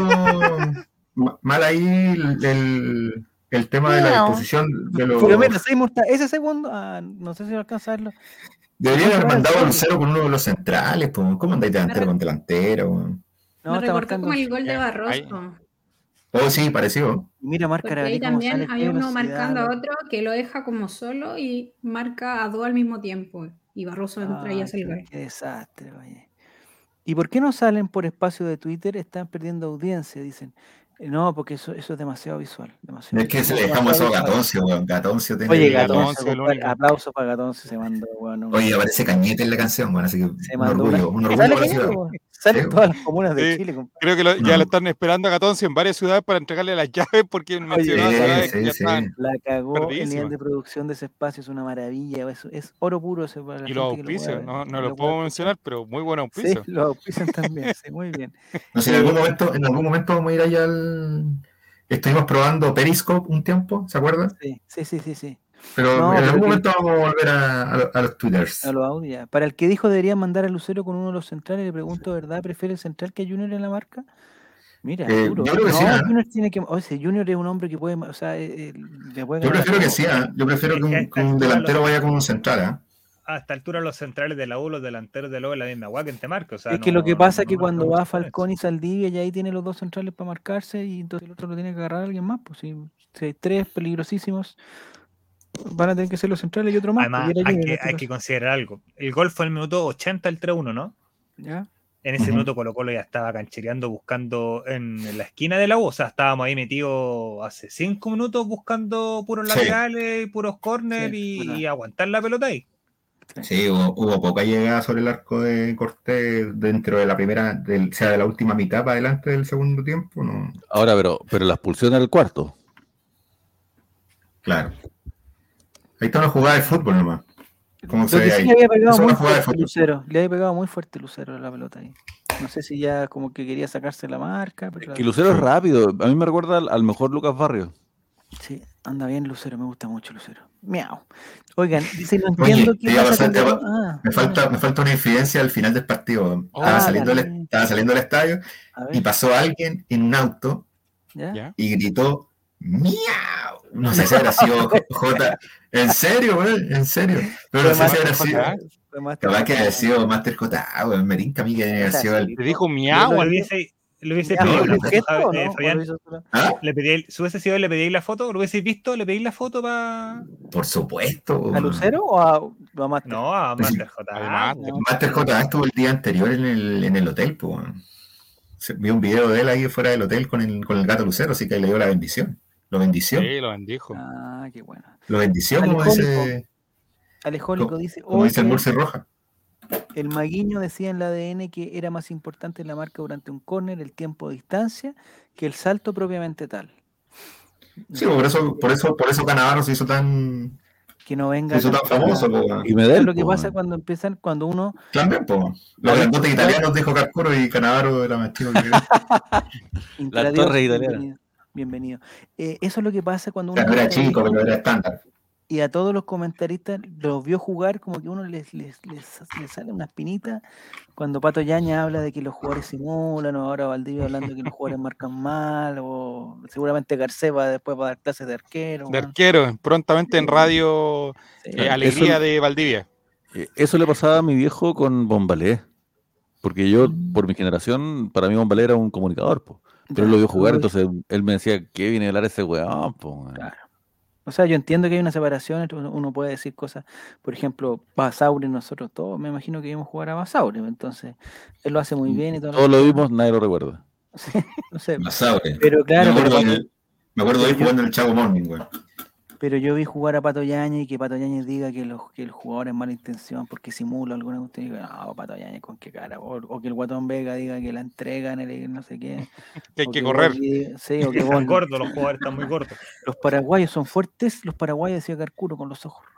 Speaker 3: ma- Mal ahí el, el, el tema de la disposición de los.
Speaker 1: Pero mira, Seymour está ese segundo. ah, no sé si lo alcanza a verlo.
Speaker 3: Deberían haber mandado a. Lucero con uno de los centrales, pues. ¿Cómo andáis delantero con delantero? weón?
Speaker 1: No,
Speaker 6: me
Speaker 1: está marcando.
Speaker 6: como el gol de
Speaker 2: Ya,
Speaker 6: Barroso.
Speaker 3: Oh, sí, pareció.
Speaker 1: Mira, marca
Speaker 6: Porque ahí también
Speaker 1: sale,
Speaker 6: hay
Speaker 1: qué
Speaker 6: uno
Speaker 1: velocidad,
Speaker 6: marcando a otro que lo deja como solo y marca a dos al mismo tiempo. Y Barroso entra y hace el gol.
Speaker 1: qué desastre, oye. ¿Y por qué no salen por espacio de Twitter? Están perdiendo audiencia, dicen. No, porque eso, eso es demasiado visual. Demasiado,
Speaker 3: Es que se le dejamos eso a. Gatoncio, weón. Gatoncio tiene.
Speaker 1: Oye, Gatoncio,
Speaker 2: Gatoncio,
Speaker 1: aplauso para Gatoncio, se mandó, bueno, un-
Speaker 3: Oye, aparece Cañete en la canción, weón. Así que un
Speaker 1: se mandó una-
Speaker 3: orgullo, un orgullo
Speaker 1: Salen
Speaker 3: Sí.
Speaker 1: todas las comunas de
Speaker 2: Sí.
Speaker 1: Chile. compadre.
Speaker 2: Creo que lo- ya
Speaker 3: No.
Speaker 2: lo están esperando a Gatoncio en varias ciudades para entregarle las llaves porque mencionó
Speaker 3: Sí,
Speaker 2: ciudades que
Speaker 3: sí,
Speaker 2: ya
Speaker 3: sí.
Speaker 2: están.
Speaker 1: La cagó el nivel de producción de ese espacio, es una maravilla. Es, es oro puro ese para la
Speaker 2: Y los
Speaker 1: gente que lo pueda
Speaker 2: auspicios, no, no lo
Speaker 1: pueda
Speaker 2: puedo mencionar, pero muy buen
Speaker 1: Sí,
Speaker 2: auspicio.
Speaker 1: los auspician también, sí, muy bien.
Speaker 3: No sé, en algún momento, en algún momento vamos a ir allá al. Estuvimos probando Periscope un tiempo, ¿se acuerdan?
Speaker 1: Sí, sí, sí, sí. sí.
Speaker 3: Pero
Speaker 1: No,
Speaker 3: en algún
Speaker 1: que-
Speaker 3: momento vamos a volver a, a lo- a los Twitters.
Speaker 1: A los audios. Para el que dijo deberían mandar a Lucero con uno de los centrales, le pregunto, ¿verdad? ¿Prefiere el central que a Junior en la marca? Mira,
Speaker 3: Eh,
Speaker 1: duro.
Speaker 3: yo creo que
Speaker 1: no,
Speaker 3: sí, ¿eh?
Speaker 1: Junior tiene que. O sea, Junior es un hombre que puede. O sea, eh, eh, le puede
Speaker 3: Yo prefiero que sí, ¿ah? yo prefiero que un, que delantero
Speaker 4: los-
Speaker 3: vaya con un central. ¿ah?
Speaker 4: A esta altura los centrales de la U, los delanteros de la U es la misma agua que. O sea,
Speaker 1: es que lo que
Speaker 4: no-
Speaker 1: pasa es que
Speaker 4: marca
Speaker 1: cuando va. Falcón y Saldivia, ya ahí tiene los dos centrales para marcarse y entonces el otro lo tiene que agarrar a alguien más. Pues hay tres peligrosísimos, van a tener que ser los centrales y otro más.
Speaker 4: Además, hay que,
Speaker 1: este
Speaker 4: hay
Speaker 1: caso.
Speaker 4: que considerar algo. El gol fue el minuto 80 el 3-1, ¿no?
Speaker 1: ¿Ya?
Speaker 4: En ese minuto Colo Colo ya estaba canchereando, buscando en la esquina de la U. O sea, estábamos ahí metidos hace cinco minutos buscando puros
Speaker 3: Sí.
Speaker 4: laterales, y puros corners
Speaker 1: Sí,
Speaker 4: y, aguantar la pelota ahí.
Speaker 3: Sí, hubo, hubo poca llegada sobre el arco de Cortés dentro de la primera, del, o sea, de la última mitad para adelante del segundo tiempo. No,
Speaker 5: Ahora, pero, pero la expulsión era el cuarto.
Speaker 3: claro. Ahí está una jugada de fútbol nomás. ¿Cómo se ve
Speaker 1: sí
Speaker 3: ahí?
Speaker 1: le había pegado muy fuerte. Lucero. Le había pegado muy fuerte Lucero a la pelota ahí. No sé si ya como que quería sacarse la marca. Pero
Speaker 5: Que Lucero es rápido. A mí me recuerda al, al mejor Lucas Barrio.
Speaker 1: Sí, anda bien Lucero, me gusta mucho Lucero. Miau. Oigan, dice, no
Speaker 3: Oye,
Speaker 1: entiendo
Speaker 3: te
Speaker 1: qué
Speaker 3: iba a
Speaker 1: pasa
Speaker 3: pasar- te
Speaker 1: cuando-
Speaker 3: iba-
Speaker 1: ah,
Speaker 3: Me falta, me falta una infidencia al final del partido. Estaba,
Speaker 1: Ah,
Speaker 3: saliendo, del,
Speaker 1: dale.
Speaker 3: estaba saliendo del estadio y pasó alguien en un auto y gritó ¡Miau! No sé si habrá sido J. ¿En serio, güey? ¿En serio? Pero no sé si habrá sido. Capaz que haya sido Master J. Ah, güey, me tinca a mí que
Speaker 1: sea,
Speaker 3: sido el.
Speaker 2: Te dijo miau.
Speaker 4: lo
Speaker 2: al-
Speaker 4: hubiese, lo hubiese pedido eh.
Speaker 3: ¿Ah?
Speaker 4: Le pedí, si hubiese sido, le pedí la foto, ¿lo hubiese visto? ¿Le pedí la foto para.?
Speaker 3: Por supuesto.
Speaker 1: ¿A. Lucero o a, Master?
Speaker 4: No, a Master J.
Speaker 3: Master J estuvo el día anterior en el, en el hotel, pues. Vi un video de él ahí fuera del hotel con el, con el gato Lucero, así que le dio la bendición. Lo bendició.
Speaker 2: Sí, lo bendijo.
Speaker 1: Ah, qué bueno.
Speaker 3: Lo bendició, como dice,
Speaker 1: Alejólico
Speaker 3: como,
Speaker 1: dice,
Speaker 3: como dice el
Speaker 1: "Oye,
Speaker 3: Murci Roja.
Speaker 1: el Maguiño decía en la ADN que era más importante la marca durante un córner, el tiempo de distancia, que el salto propiamente tal.
Speaker 3: Sí, por eso, por eso, por eso Canavaro se hizo tan,
Speaker 1: Que no
Speaker 3: se
Speaker 1: venga
Speaker 3: hizo tan famoso, güey.
Speaker 5: Y Medel.
Speaker 1: lo que
Speaker 5: po,
Speaker 1: pasa cuando empiezan, cuando uno
Speaker 3: También, po. Los grandotes italianos dijo Carcuro y Canavaro era más chico que.
Speaker 1: Incladios,
Speaker 5: torre italiana.
Speaker 1: Bienvenido. Eh, eso es lo que pasa cuando
Speaker 3: O
Speaker 1: uno
Speaker 3: sea, no era chico, pero era estándar.
Speaker 1: y a todos los comentaristas los vio jugar como que uno les, les, les, les sale una espinita cuando Pato Yaña habla de que los jugadores simulan o ahora Valdivia hablando de que los jugadores marcan mal o seguramente Garceba después va a dar clases de arquero.
Speaker 2: De arquero, prontamente en radio
Speaker 1: Sí.
Speaker 2: eh, Alegría
Speaker 5: Eso-
Speaker 2: de Valdivia.
Speaker 5: Eh, Eso le pasaba a mi viejo con Bombalé. Porque yo, por mi generación, para mí Bombalé era un comunicador, po. Pero él lo vio jugar, entonces él me decía, ¿qué viene a hablar ese weón? po, weón?".
Speaker 1: Claro. O sea, yo entiendo que hay una separación, uno puede decir cosas, por ejemplo, Basauri, nosotros todos, me imagino que vimos jugar a Basauri, entonces él lo hace muy bien y todo.
Speaker 5: Todos lo vimos, nadie lo recuerda.
Speaker 1: no sé,
Speaker 3: Basauri.
Speaker 1: pero claro,
Speaker 3: me acuerdo, del- me acuerdo de él jugando en el Chavo Morning, güey.
Speaker 1: Pero yo vi jugar a Pato Yañez y que Pato Yañez diga que, los, que el jugador es mala intención porque simula alguna cuestión y digo, no, Pato Yañez con qué cara, o, o que el Guatón Vega diga que la entrega en el no sé qué.
Speaker 2: Que hay que correr.
Speaker 1: diga- sí, o que
Speaker 4: Están gordos, los jugadores están muy gordos.
Speaker 1: los paraguayos son fuertes, los paraguayos decía Carcuro con los ojos rojos.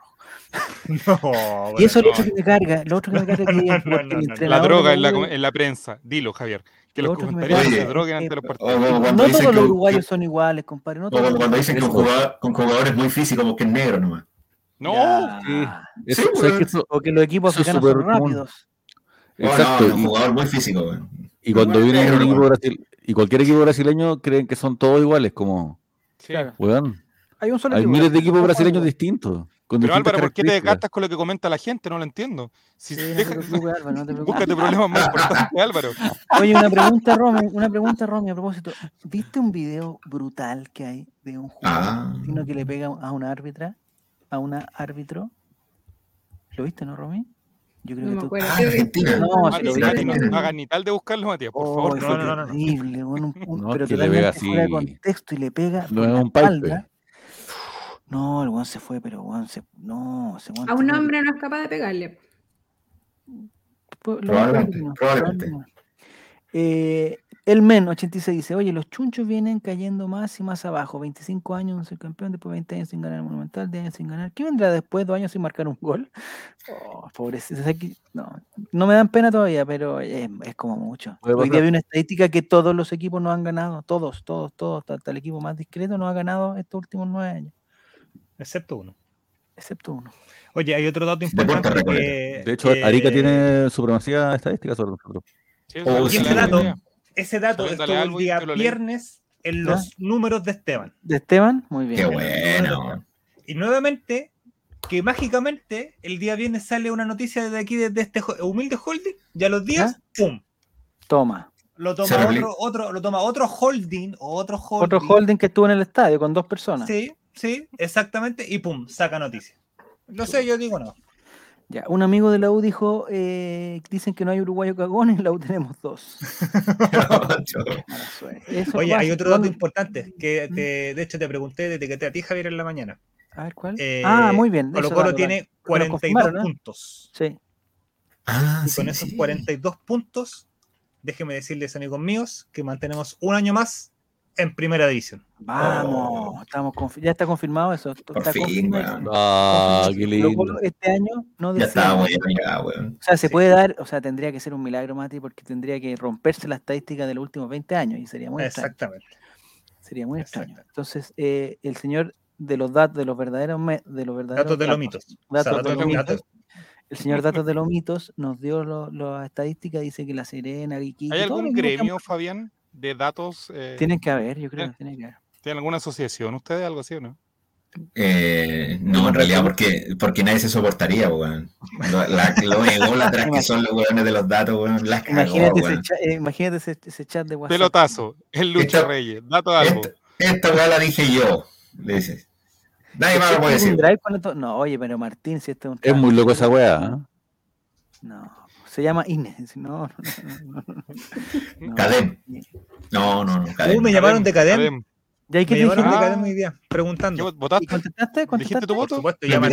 Speaker 4: No,
Speaker 1: Y eso es lo
Speaker 4: bueno,
Speaker 1: otro que me carga, lo otro que me carga que
Speaker 4: No, no. La
Speaker 2: droga en la, en la prensa. Dilo, Javier. Que
Speaker 1: Lo
Speaker 2: los
Speaker 1: que
Speaker 2: comentaristas
Speaker 3: carga
Speaker 2: se droguen
Speaker 1: es
Speaker 2: ante los
Speaker 1: que-
Speaker 3: O
Speaker 2: partidos.
Speaker 3: como cuando
Speaker 1: No
Speaker 3: dicen
Speaker 1: todos los
Speaker 3: que-
Speaker 1: uruguayos
Speaker 3: que-
Speaker 1: son iguales, compadre. No
Speaker 3: o cuando,
Speaker 1: los
Speaker 3: cuando dicen que un jugador, con jugadores muy físicos como que es negro nomás.
Speaker 2: No,
Speaker 1: Ya.
Speaker 5: Eso,
Speaker 3: Sí,
Speaker 5: ¿sabes
Speaker 3: weón.
Speaker 5: qué? Eso-
Speaker 1: O que los equipos
Speaker 5: es
Speaker 1: africanos son rápidos.
Speaker 3: Oh,
Speaker 5: exacto.
Speaker 3: no, un
Speaker 5: y-
Speaker 3: jugador muy físico, güey.
Speaker 5: Y cuando viene
Speaker 3: negro,
Speaker 5: un equipo
Speaker 3: weón.
Speaker 5: brasil y cualquier equipo brasileño creen que son todos iguales, como,
Speaker 2: sí.
Speaker 1: Hay un solo
Speaker 5: hay miles de
Speaker 1: brasileño,
Speaker 5: equipos brasileños distintos. Con
Speaker 2: Pero Álvaro, ¿por qué te desgastas con lo que comenta la gente? No lo entiendo. Si
Speaker 1: Sí, no te
Speaker 2: deja-
Speaker 1: preocupes, Álvaro, no te preocupes.
Speaker 2: búscate problemas más importantes, Álvaro.
Speaker 1: Oye, una pregunta, Romy, una pregunta, Romy, a propósito. ¿Viste un video brutal que hay de un jugador
Speaker 3: Ah.
Speaker 1: que le pega a una árbitra? ¿A una árbitro? ¿Lo viste, no, Romy? Yo creo
Speaker 6: No
Speaker 1: que tú.
Speaker 6: acuerdo.
Speaker 3: Ah, Argentina.
Speaker 1: No,
Speaker 2: Ah,
Speaker 1: si lo viste,
Speaker 2: no,
Speaker 3: no.
Speaker 2: no hagas ni tal de buscarlo, Matías, por
Speaker 1: Oh,
Speaker 2: favor.
Speaker 4: no, no, no,
Speaker 1: terrible, un- un-
Speaker 5: No,
Speaker 1: pero
Speaker 5: que le
Speaker 1: totalmente
Speaker 5: pega
Speaker 1: fuera de
Speaker 5: así.
Speaker 1: contexto y le pega
Speaker 5: No
Speaker 1: por
Speaker 5: es
Speaker 1: la
Speaker 5: un pipe.
Speaker 1: No, el weón se fue, pero weón se. No,
Speaker 6: A un hombre no es capaz de pegarle.
Speaker 3: Probablemente.
Speaker 1: Eh, el Men 86 dice, oye, los chunchos vienen cayendo más y más abajo. 25 años sin ser campeón, después 20 años sin ganar el Monumental, 10 años sin ganar. ¿Qué vendrá después? ¿Dos años sin marcar un gol? Oh, pobrecito. no, no me dan pena todavía, pero es, es como mucho. Hoy día vi una estadística que todos los equipos no han ganado. Todos, todos, todos. Hasta el equipo más discreto no ha ganado estos últimos nueve años.
Speaker 4: Excepto uno.
Speaker 1: Excepto uno.
Speaker 4: Oye, hay otro dato importante
Speaker 3: Recoleta.
Speaker 4: que,
Speaker 5: De hecho,
Speaker 4: que-
Speaker 5: Arica tiene supremacía estadística sobre nosotros.
Speaker 2: Sí,
Speaker 3: Oh,
Speaker 4: ese
Speaker 2: la
Speaker 4: dato, ese dato estuvo
Speaker 2: dale
Speaker 4: el día viernes en los números de Esteban.
Speaker 1: De Esteban, muy bien.
Speaker 3: Qué bueno.
Speaker 4: Y nuevamente, que mágicamente el día viernes sale una noticia desde aquí, desde este humilde holding, y a los días, ¡pum!
Speaker 1: Toma.
Speaker 4: Lo toma otro, otro, lo toma otro holding o otro holding.
Speaker 1: Otro holding que estuvo en el estadio con dos personas.
Speaker 4: Sí, sí, exactamente, y pum, saca noticia. No sé, yo digo no.
Speaker 1: Ya, un amigo de la U dijo, eh, dicen que no hay uruguayo cagón, en la U tenemos dos.
Speaker 4: Oye, hay otro dato
Speaker 1: ¿Dónde-
Speaker 4: importante que te- de hecho te pregunté desde que te a ti, Javier, en la mañana.
Speaker 1: A ver, ¿cuál?
Speaker 4: Eh,
Speaker 1: ah, muy bien.
Speaker 4: Colo Colo tiene
Speaker 1: dale. Lo
Speaker 4: 42
Speaker 1: confirmaron, ¿no?
Speaker 4: puntos.
Speaker 1: Sí.
Speaker 3: Ah,
Speaker 4: Y con esos
Speaker 3: sí.
Speaker 4: 42 puntos, déjenme decirles, amigos míos, que mantenemos un año más en primera división.
Speaker 1: Vamos, estamos confi- ya está confirmado eso.
Speaker 3: Por
Speaker 1: está
Speaker 3: fin,
Speaker 1: confirmado.
Speaker 5: Ah, qué lindo.
Speaker 1: Este año no
Speaker 3: Ya bueno, ya, weón.
Speaker 1: O sea, se
Speaker 4: Sí.
Speaker 1: puede dar, o sea, tendría que ser un milagro, Mati, porque tendría que romperse la estadística de los últimos 20 años y sería muy extraño.
Speaker 4: Exactamente.
Speaker 1: Sería muy extraño. Entonces, eh, el señor de los datos, de los verdaderos, de los verdaderos
Speaker 4: Datos de los mitos.
Speaker 1: datos
Speaker 4: O sea,
Speaker 1: de los mitos, el señor Datos de los mitos nos dio las estadísticas, dice que la Serena, Iquique,
Speaker 2: ¿Hay algún gremio, Fabián, de datos? eh,
Speaker 1: Tienen que haber, yo creo
Speaker 2: Eh.
Speaker 1: que tienen que haber.
Speaker 2: ¿Tienen alguna asociación ustedes, algo así o no?
Speaker 3: Eh, no, en realidad porque, porque nadie se soportaría, weón. Lo, la, lo ególatras que son los weones de los datos, weón. Las cagó,
Speaker 1: Imagínate, ese,
Speaker 3: weón.
Speaker 1: cha- eh, imagínate ese, ese chat de WhatsApp.
Speaker 2: Pelotazo, el Lucho
Speaker 3: Esta-
Speaker 2: Reyes, dato de algo.
Speaker 3: Esta, weá la dije yo, le dices. Nadie más lo puede
Speaker 1: ¿Es un
Speaker 3: decir.
Speaker 1: drive con esto? No, oye, pero Martín, si este es un
Speaker 5: Es muy loco esa weá. ¿eh?
Speaker 1: No, se llama Inés. No, no, no, no, no, no.
Speaker 3: Cadem. No, no, no,
Speaker 4: Uh, me llamaron de Cadem.
Speaker 2: Cadem.
Speaker 1: ¿Ya hay que
Speaker 4: Me llamaron de?
Speaker 2: Ah.
Speaker 4: Cadem hoy día,
Speaker 2: ¿Qué
Speaker 4: preguntando.
Speaker 1: ¿Y
Speaker 2: votaste?
Speaker 1: contestaste?
Speaker 2: ¿Dijiste
Speaker 1: ¿Contestaste?
Speaker 2: tu
Speaker 4: Por
Speaker 2: voto?
Speaker 4: supuesto, ya mi,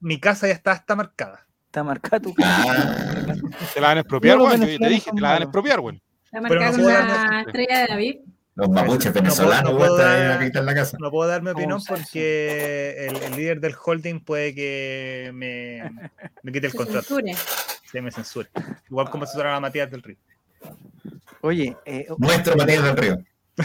Speaker 4: mi casa ya está, está marcada.
Speaker 1: Está marcada tu
Speaker 3: Ah,
Speaker 2: Te la van a expropiar. Yo te dije, te la van a expropiar, weón.
Speaker 6: La
Speaker 4: Pero
Speaker 6: marca
Speaker 4: no
Speaker 6: con la estrella de David.
Speaker 3: los mapuches
Speaker 4: No puedo-
Speaker 3: venezolanos,
Speaker 4: no puedo dar-
Speaker 3: en la casa.
Speaker 4: No puedo dar mi
Speaker 1: ¿Cómo
Speaker 4: opinión
Speaker 1: hace?
Speaker 4: porque el, el líder del holding puede que me, me quite el
Speaker 6: Se
Speaker 4: contrato. Se me censure. Igual como censurar a Matías del Río.
Speaker 1: Oye, eh,
Speaker 3: Nuestro Matías del Río.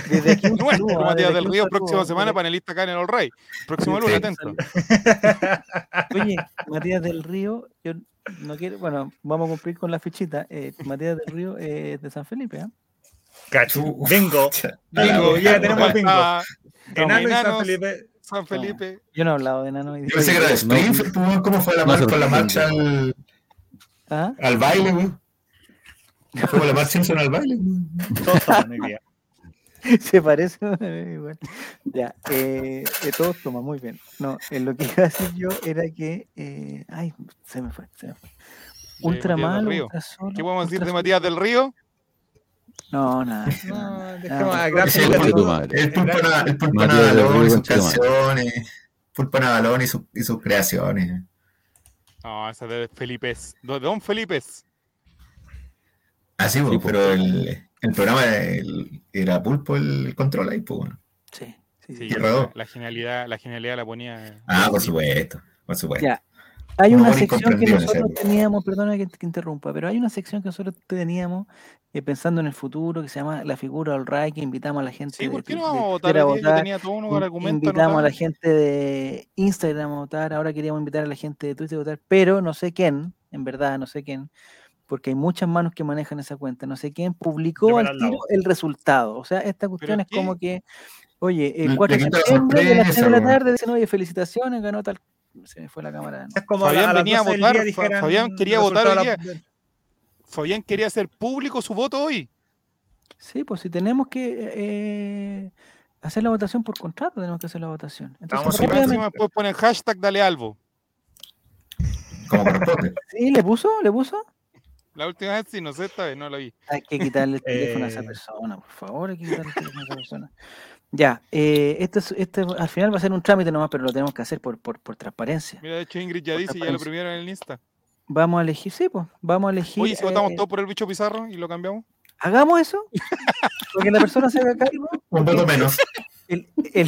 Speaker 1: desde aquí un
Speaker 2: Nuestro
Speaker 1: saludo, ah,
Speaker 2: Matías
Speaker 1: desde
Speaker 2: del Río,
Speaker 1: saludo,
Speaker 2: próxima semana,
Speaker 1: desde-
Speaker 2: panelista acá en el All Right. Próximo lunes, atento.
Speaker 1: Oye, Matías del Río, yo no quiero, bueno, vamos a cumplir con la fichita. eh, Matías del Río es de San Felipe, ¿eh?
Speaker 4: Cacho.
Speaker 3: Chu-
Speaker 4: Bingo. Bingo, ya tenemos bingo.
Speaker 2: Ah,
Speaker 4: Enano y San. Felipe.
Speaker 2: San Felipe.
Speaker 1: Yo no he hablado de Nano.
Speaker 3: Yo pensé que era de Springfield, pues. ¿cómo fue la
Speaker 5: No
Speaker 3: marcha la al,
Speaker 1: ¿Ah?
Speaker 3: al baile, weón? Fue la marcha Simpson al baile.
Speaker 4: Todos toman día.
Speaker 1: Se parece igual. Ya, eh, eh, todos toman muy bien. No, eh, lo que iba a decir yo era que. eh, ay, se me fue, se me fue.
Speaker 2: ¿Qué podemos decir de. Matías del Río?
Speaker 1: No, nada.
Speaker 4: No,
Speaker 1: nada,
Speaker 4: dejemos
Speaker 1: nada.
Speaker 4: a gran
Speaker 3: Es el Pulpo, Na- el Pulpo
Speaker 5: Río,
Speaker 3: sus canciones. Pulpo su- y sus creaciones.
Speaker 2: No, esa de Felipe. De Don Felipe.
Speaker 3: Así,
Speaker 5: Sí,
Speaker 3: pues, pero el, el programa el- era Pulpo el control ahí, pues, bueno.
Speaker 1: Sí, sí,
Speaker 2: Sí,
Speaker 3: rodó.
Speaker 2: la genialidad, la genialidad la ponía.
Speaker 3: Ah, por supuesto, por supuesto.
Speaker 1: Ya. Hay
Speaker 3: Un
Speaker 1: una sección que nosotros teníamos, perdona que, que interrumpa, pero hay una sección que nosotros teníamos eh, pensando en el futuro que se llama La figura all right, que invitamos a la gente
Speaker 2: Sí,
Speaker 1: de,
Speaker 2: ¿por qué no
Speaker 1: de
Speaker 2: vamos a votar? tenía todo uno
Speaker 1: invitamos a la gente de Instagram a votar, ahora queríamos invitar a la gente de Twitter a votar, pero no sé quién, en verdad no sé quién, porque hay muchas manos que manejan esa cuenta, no sé quién publicó al tiro el resultado. O sea, esta cuestión es
Speaker 2: qué?
Speaker 1: como que, oye, el 4 de septiembre de las 3 de la tarde dicen, oye, felicitaciones, ganó tal. Se me fue la cámara.
Speaker 4: Es como a la-
Speaker 2: Fabián
Speaker 4: a
Speaker 2: venía a
Speaker 4: 12 del
Speaker 2: votar,
Speaker 4: día
Speaker 2: Fa-
Speaker 4: dijeran
Speaker 2: Fabián quería votar hoy
Speaker 4: la-
Speaker 2: Fabián quería hacer público su voto hoy.
Speaker 1: Sí, pues si tenemos que eh, hacer la votación por contrato, tenemos que hacer la votación. Entonces,
Speaker 4: Vamos
Speaker 2: después ponen hashtag dale albo.
Speaker 3: Como corresponde.
Speaker 1: ¿Sí? ¿Le puso? ¿Le puso?
Speaker 2: La última vez sí, no sé, esta vez no la vi.
Speaker 1: Hay que quitarle el teléfono a esa
Speaker 4: Eh.
Speaker 1: persona, por favor, hay que quitarle el teléfono a esa persona. Ya, eh, esto, es- este al final va a ser un trámite nomás, pero lo tenemos que hacer por, por, por transparencia.
Speaker 2: Mira, de hecho Ingrid ya
Speaker 1: Por
Speaker 2: dice, ya lo premiaron en el Insta.
Speaker 1: Vamos a elegir, sí, pues, vamos a elegir.
Speaker 2: Oye, si votamos
Speaker 1: eh,
Speaker 2: todos por el bicho Pizarro y lo cambiamos.
Speaker 1: Hagamos eso. Porque la persona se haga cargo.
Speaker 3: Un voto menos.
Speaker 1: El- el-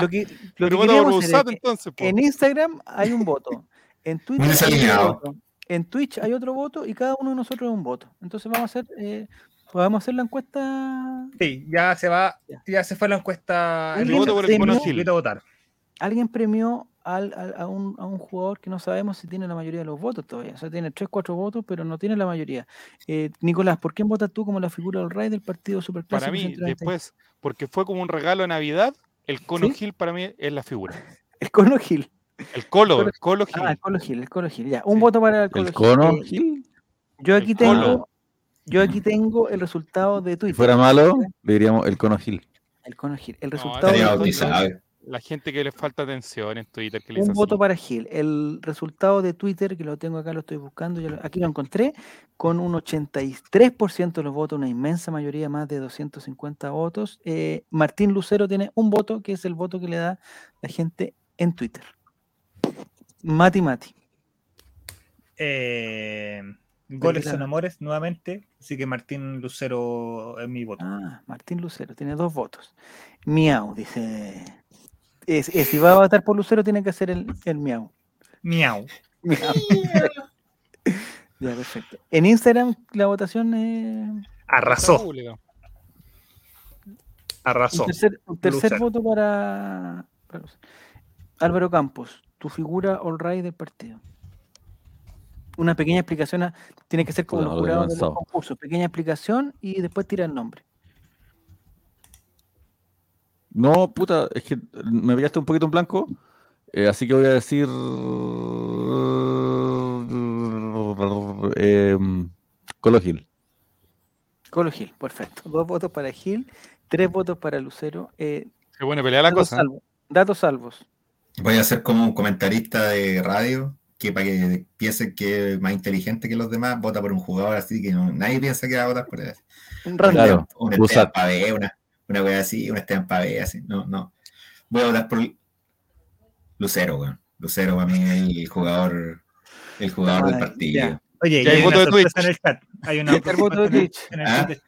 Speaker 1: lo que, lo que queríamos es
Speaker 2: entonces. po.
Speaker 1: en Instagram hay un voto. En Twitter hay otro voto. En Twitch hay otro voto y cada uno de nosotros es un voto. Entonces vamos a hacer, eh, podemos hacer la encuesta.
Speaker 4: Sí, ya se va,
Speaker 1: Ya.
Speaker 4: ya se fue la encuesta.
Speaker 1: Alguien
Speaker 4: el
Speaker 2: voto por el
Speaker 1: premió-
Speaker 2: Cono Gil.
Speaker 4: invito a votar.
Speaker 1: Alguien premió al- al- a, un, a un jugador que no sabemos si tiene la mayoría de los votos todavía. O sea, tiene 3, 4 votos, pero no tiene la mayoría. Eh, Nicolás, ¿por quién votas tú como la figura del rey del partido Superclásico?
Speaker 2: Para mí,
Speaker 1: 190?
Speaker 2: después, porque fue como un regalo de Navidad, el Cono
Speaker 1: ¿Sí?
Speaker 2: Gil para mí es la figura.
Speaker 1: El Cono Gil.
Speaker 2: El Colo, el Colo Gil.
Speaker 1: Ah, el Colo Gil, el Colo Gil. Ya, un
Speaker 2: Sí.
Speaker 1: voto para el Colo
Speaker 5: El
Speaker 1: Gil.
Speaker 5: cono, Gil.
Speaker 1: yo aquí
Speaker 2: el Colo.
Speaker 1: Yo aquí tengo el resultado de
Speaker 5: Si
Speaker 1: Twitter.
Speaker 5: fuera malo, le diríamos el cono Gil.
Speaker 1: El Cono Gil. El resultado de
Speaker 2: Twitter. La gente que le falta atención en Twitter. Que le
Speaker 1: Un voto
Speaker 2: así.
Speaker 1: para Gil. El resultado de Twitter, que lo tengo acá, lo estoy buscando, aquí lo encontré, con un 83% de los votos, una inmensa mayoría, más de 250 votos. Eh, Martín Lucero tiene un voto, que es el voto que le da la gente en Twitter. Mati Mati.
Speaker 4: Eh, goles son amores nuevamente, así que Martín Lucero es mi voto.
Speaker 1: Ah, Martín Lucero, tiene dos votos. Miau, dice. Es- es- si va a votar por Lucero, tiene que hacer el, el miau.
Speaker 4: Miau.
Speaker 1: Miau. ya, perfecto. En Instagram la votación es.
Speaker 4: Arrasó, arrasó.
Speaker 1: Un tercer, un tercer
Speaker 4: Lucero.
Speaker 1: voto para, para Lucero. Álvaro Campos, tu figura all right del partido. Una pequeña explicación, a- tiene que ser como los
Speaker 5: no lo tenía
Speaker 1: jurados de los concursos. Pequeña explicación y después tira el nombre.
Speaker 5: No, puta, es que me pillaste un poquito en blanco, eh, así que voy a decir em, Colo Gil.
Speaker 1: Colo Gil, perfecto. Dos votos para Gil, tres votos para Lucero. Eh,
Speaker 2: Qué buena pelea la
Speaker 1: datos,
Speaker 2: cosa.
Speaker 1: salvos, datos salvos.
Speaker 3: Voy a ser como un comentarista de radio que para que piensen que es más inteligente que los demás, vota por un jugador así que no- nadie piensa que va a votar por él.
Speaker 1: Un random.
Speaker 3: Un. Esteban Pavé, una, una wea así, un Esteban Pavé, así. No, no. Voy a votar por Lucero, weón. Lucero para mí es el jugador, el jugador
Speaker 1: Ay,
Speaker 3: del partido.
Speaker 1: ya.
Speaker 4: Oye, y
Speaker 2: Ya hay
Speaker 4: hay
Speaker 2: voto
Speaker 4: una
Speaker 2: de Twitch.
Speaker 4: en el chat. Hay una
Speaker 1: Y está el voto de Twitch.
Speaker 4: en el
Speaker 3: Ah.
Speaker 4: chat.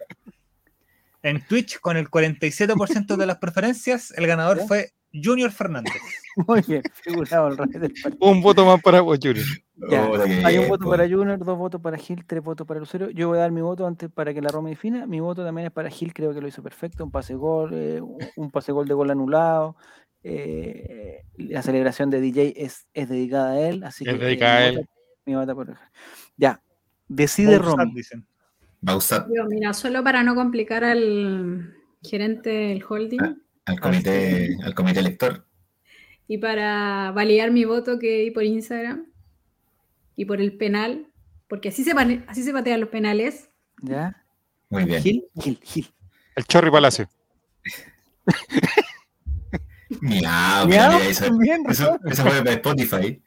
Speaker 4: En Twitch, con el 47% de las preferencias, el ganador
Speaker 1: ¿Ya?
Speaker 4: fue Junior Fernández.
Speaker 1: Muy bien, figurado el rey del partido.
Speaker 2: Un voto más para vos, Junior.
Speaker 1: Ya,
Speaker 3: qué
Speaker 1: Hay un voto para Junior, dos votos para Gil, tres votos para Lucero. Yo voy a dar mi voto antes para que la Roma defina. Mi voto también es para Gil, creo que lo hizo perfecto. Un pase gol, eh, un- pase gol de gol anulado. eh, la celebración de DJ es, es dedicada a él, así
Speaker 2: Es
Speaker 1: que. eh,
Speaker 2: dedicada
Speaker 1: mi
Speaker 2: a él.
Speaker 1: voto- mi voto por- Ya, decide
Speaker 4: dicen.
Speaker 3: Bausat
Speaker 6: Yo, mira, solo para no complicar al gerente del holding
Speaker 3: Ah. Al comité, al comité elector.
Speaker 6: y para validar mi voto que di por Instagram y por el penal, porque así se, pane- así se patean los penales.
Speaker 1: ¿Ya?
Speaker 3: Muy bien.
Speaker 1: Gil, Gil, Gil.
Speaker 2: El Chorri Palacio.
Speaker 3: Miau,
Speaker 1: Miau,
Speaker 3: mira, eso,
Speaker 1: también,
Speaker 3: eso, eso fue de Spotify.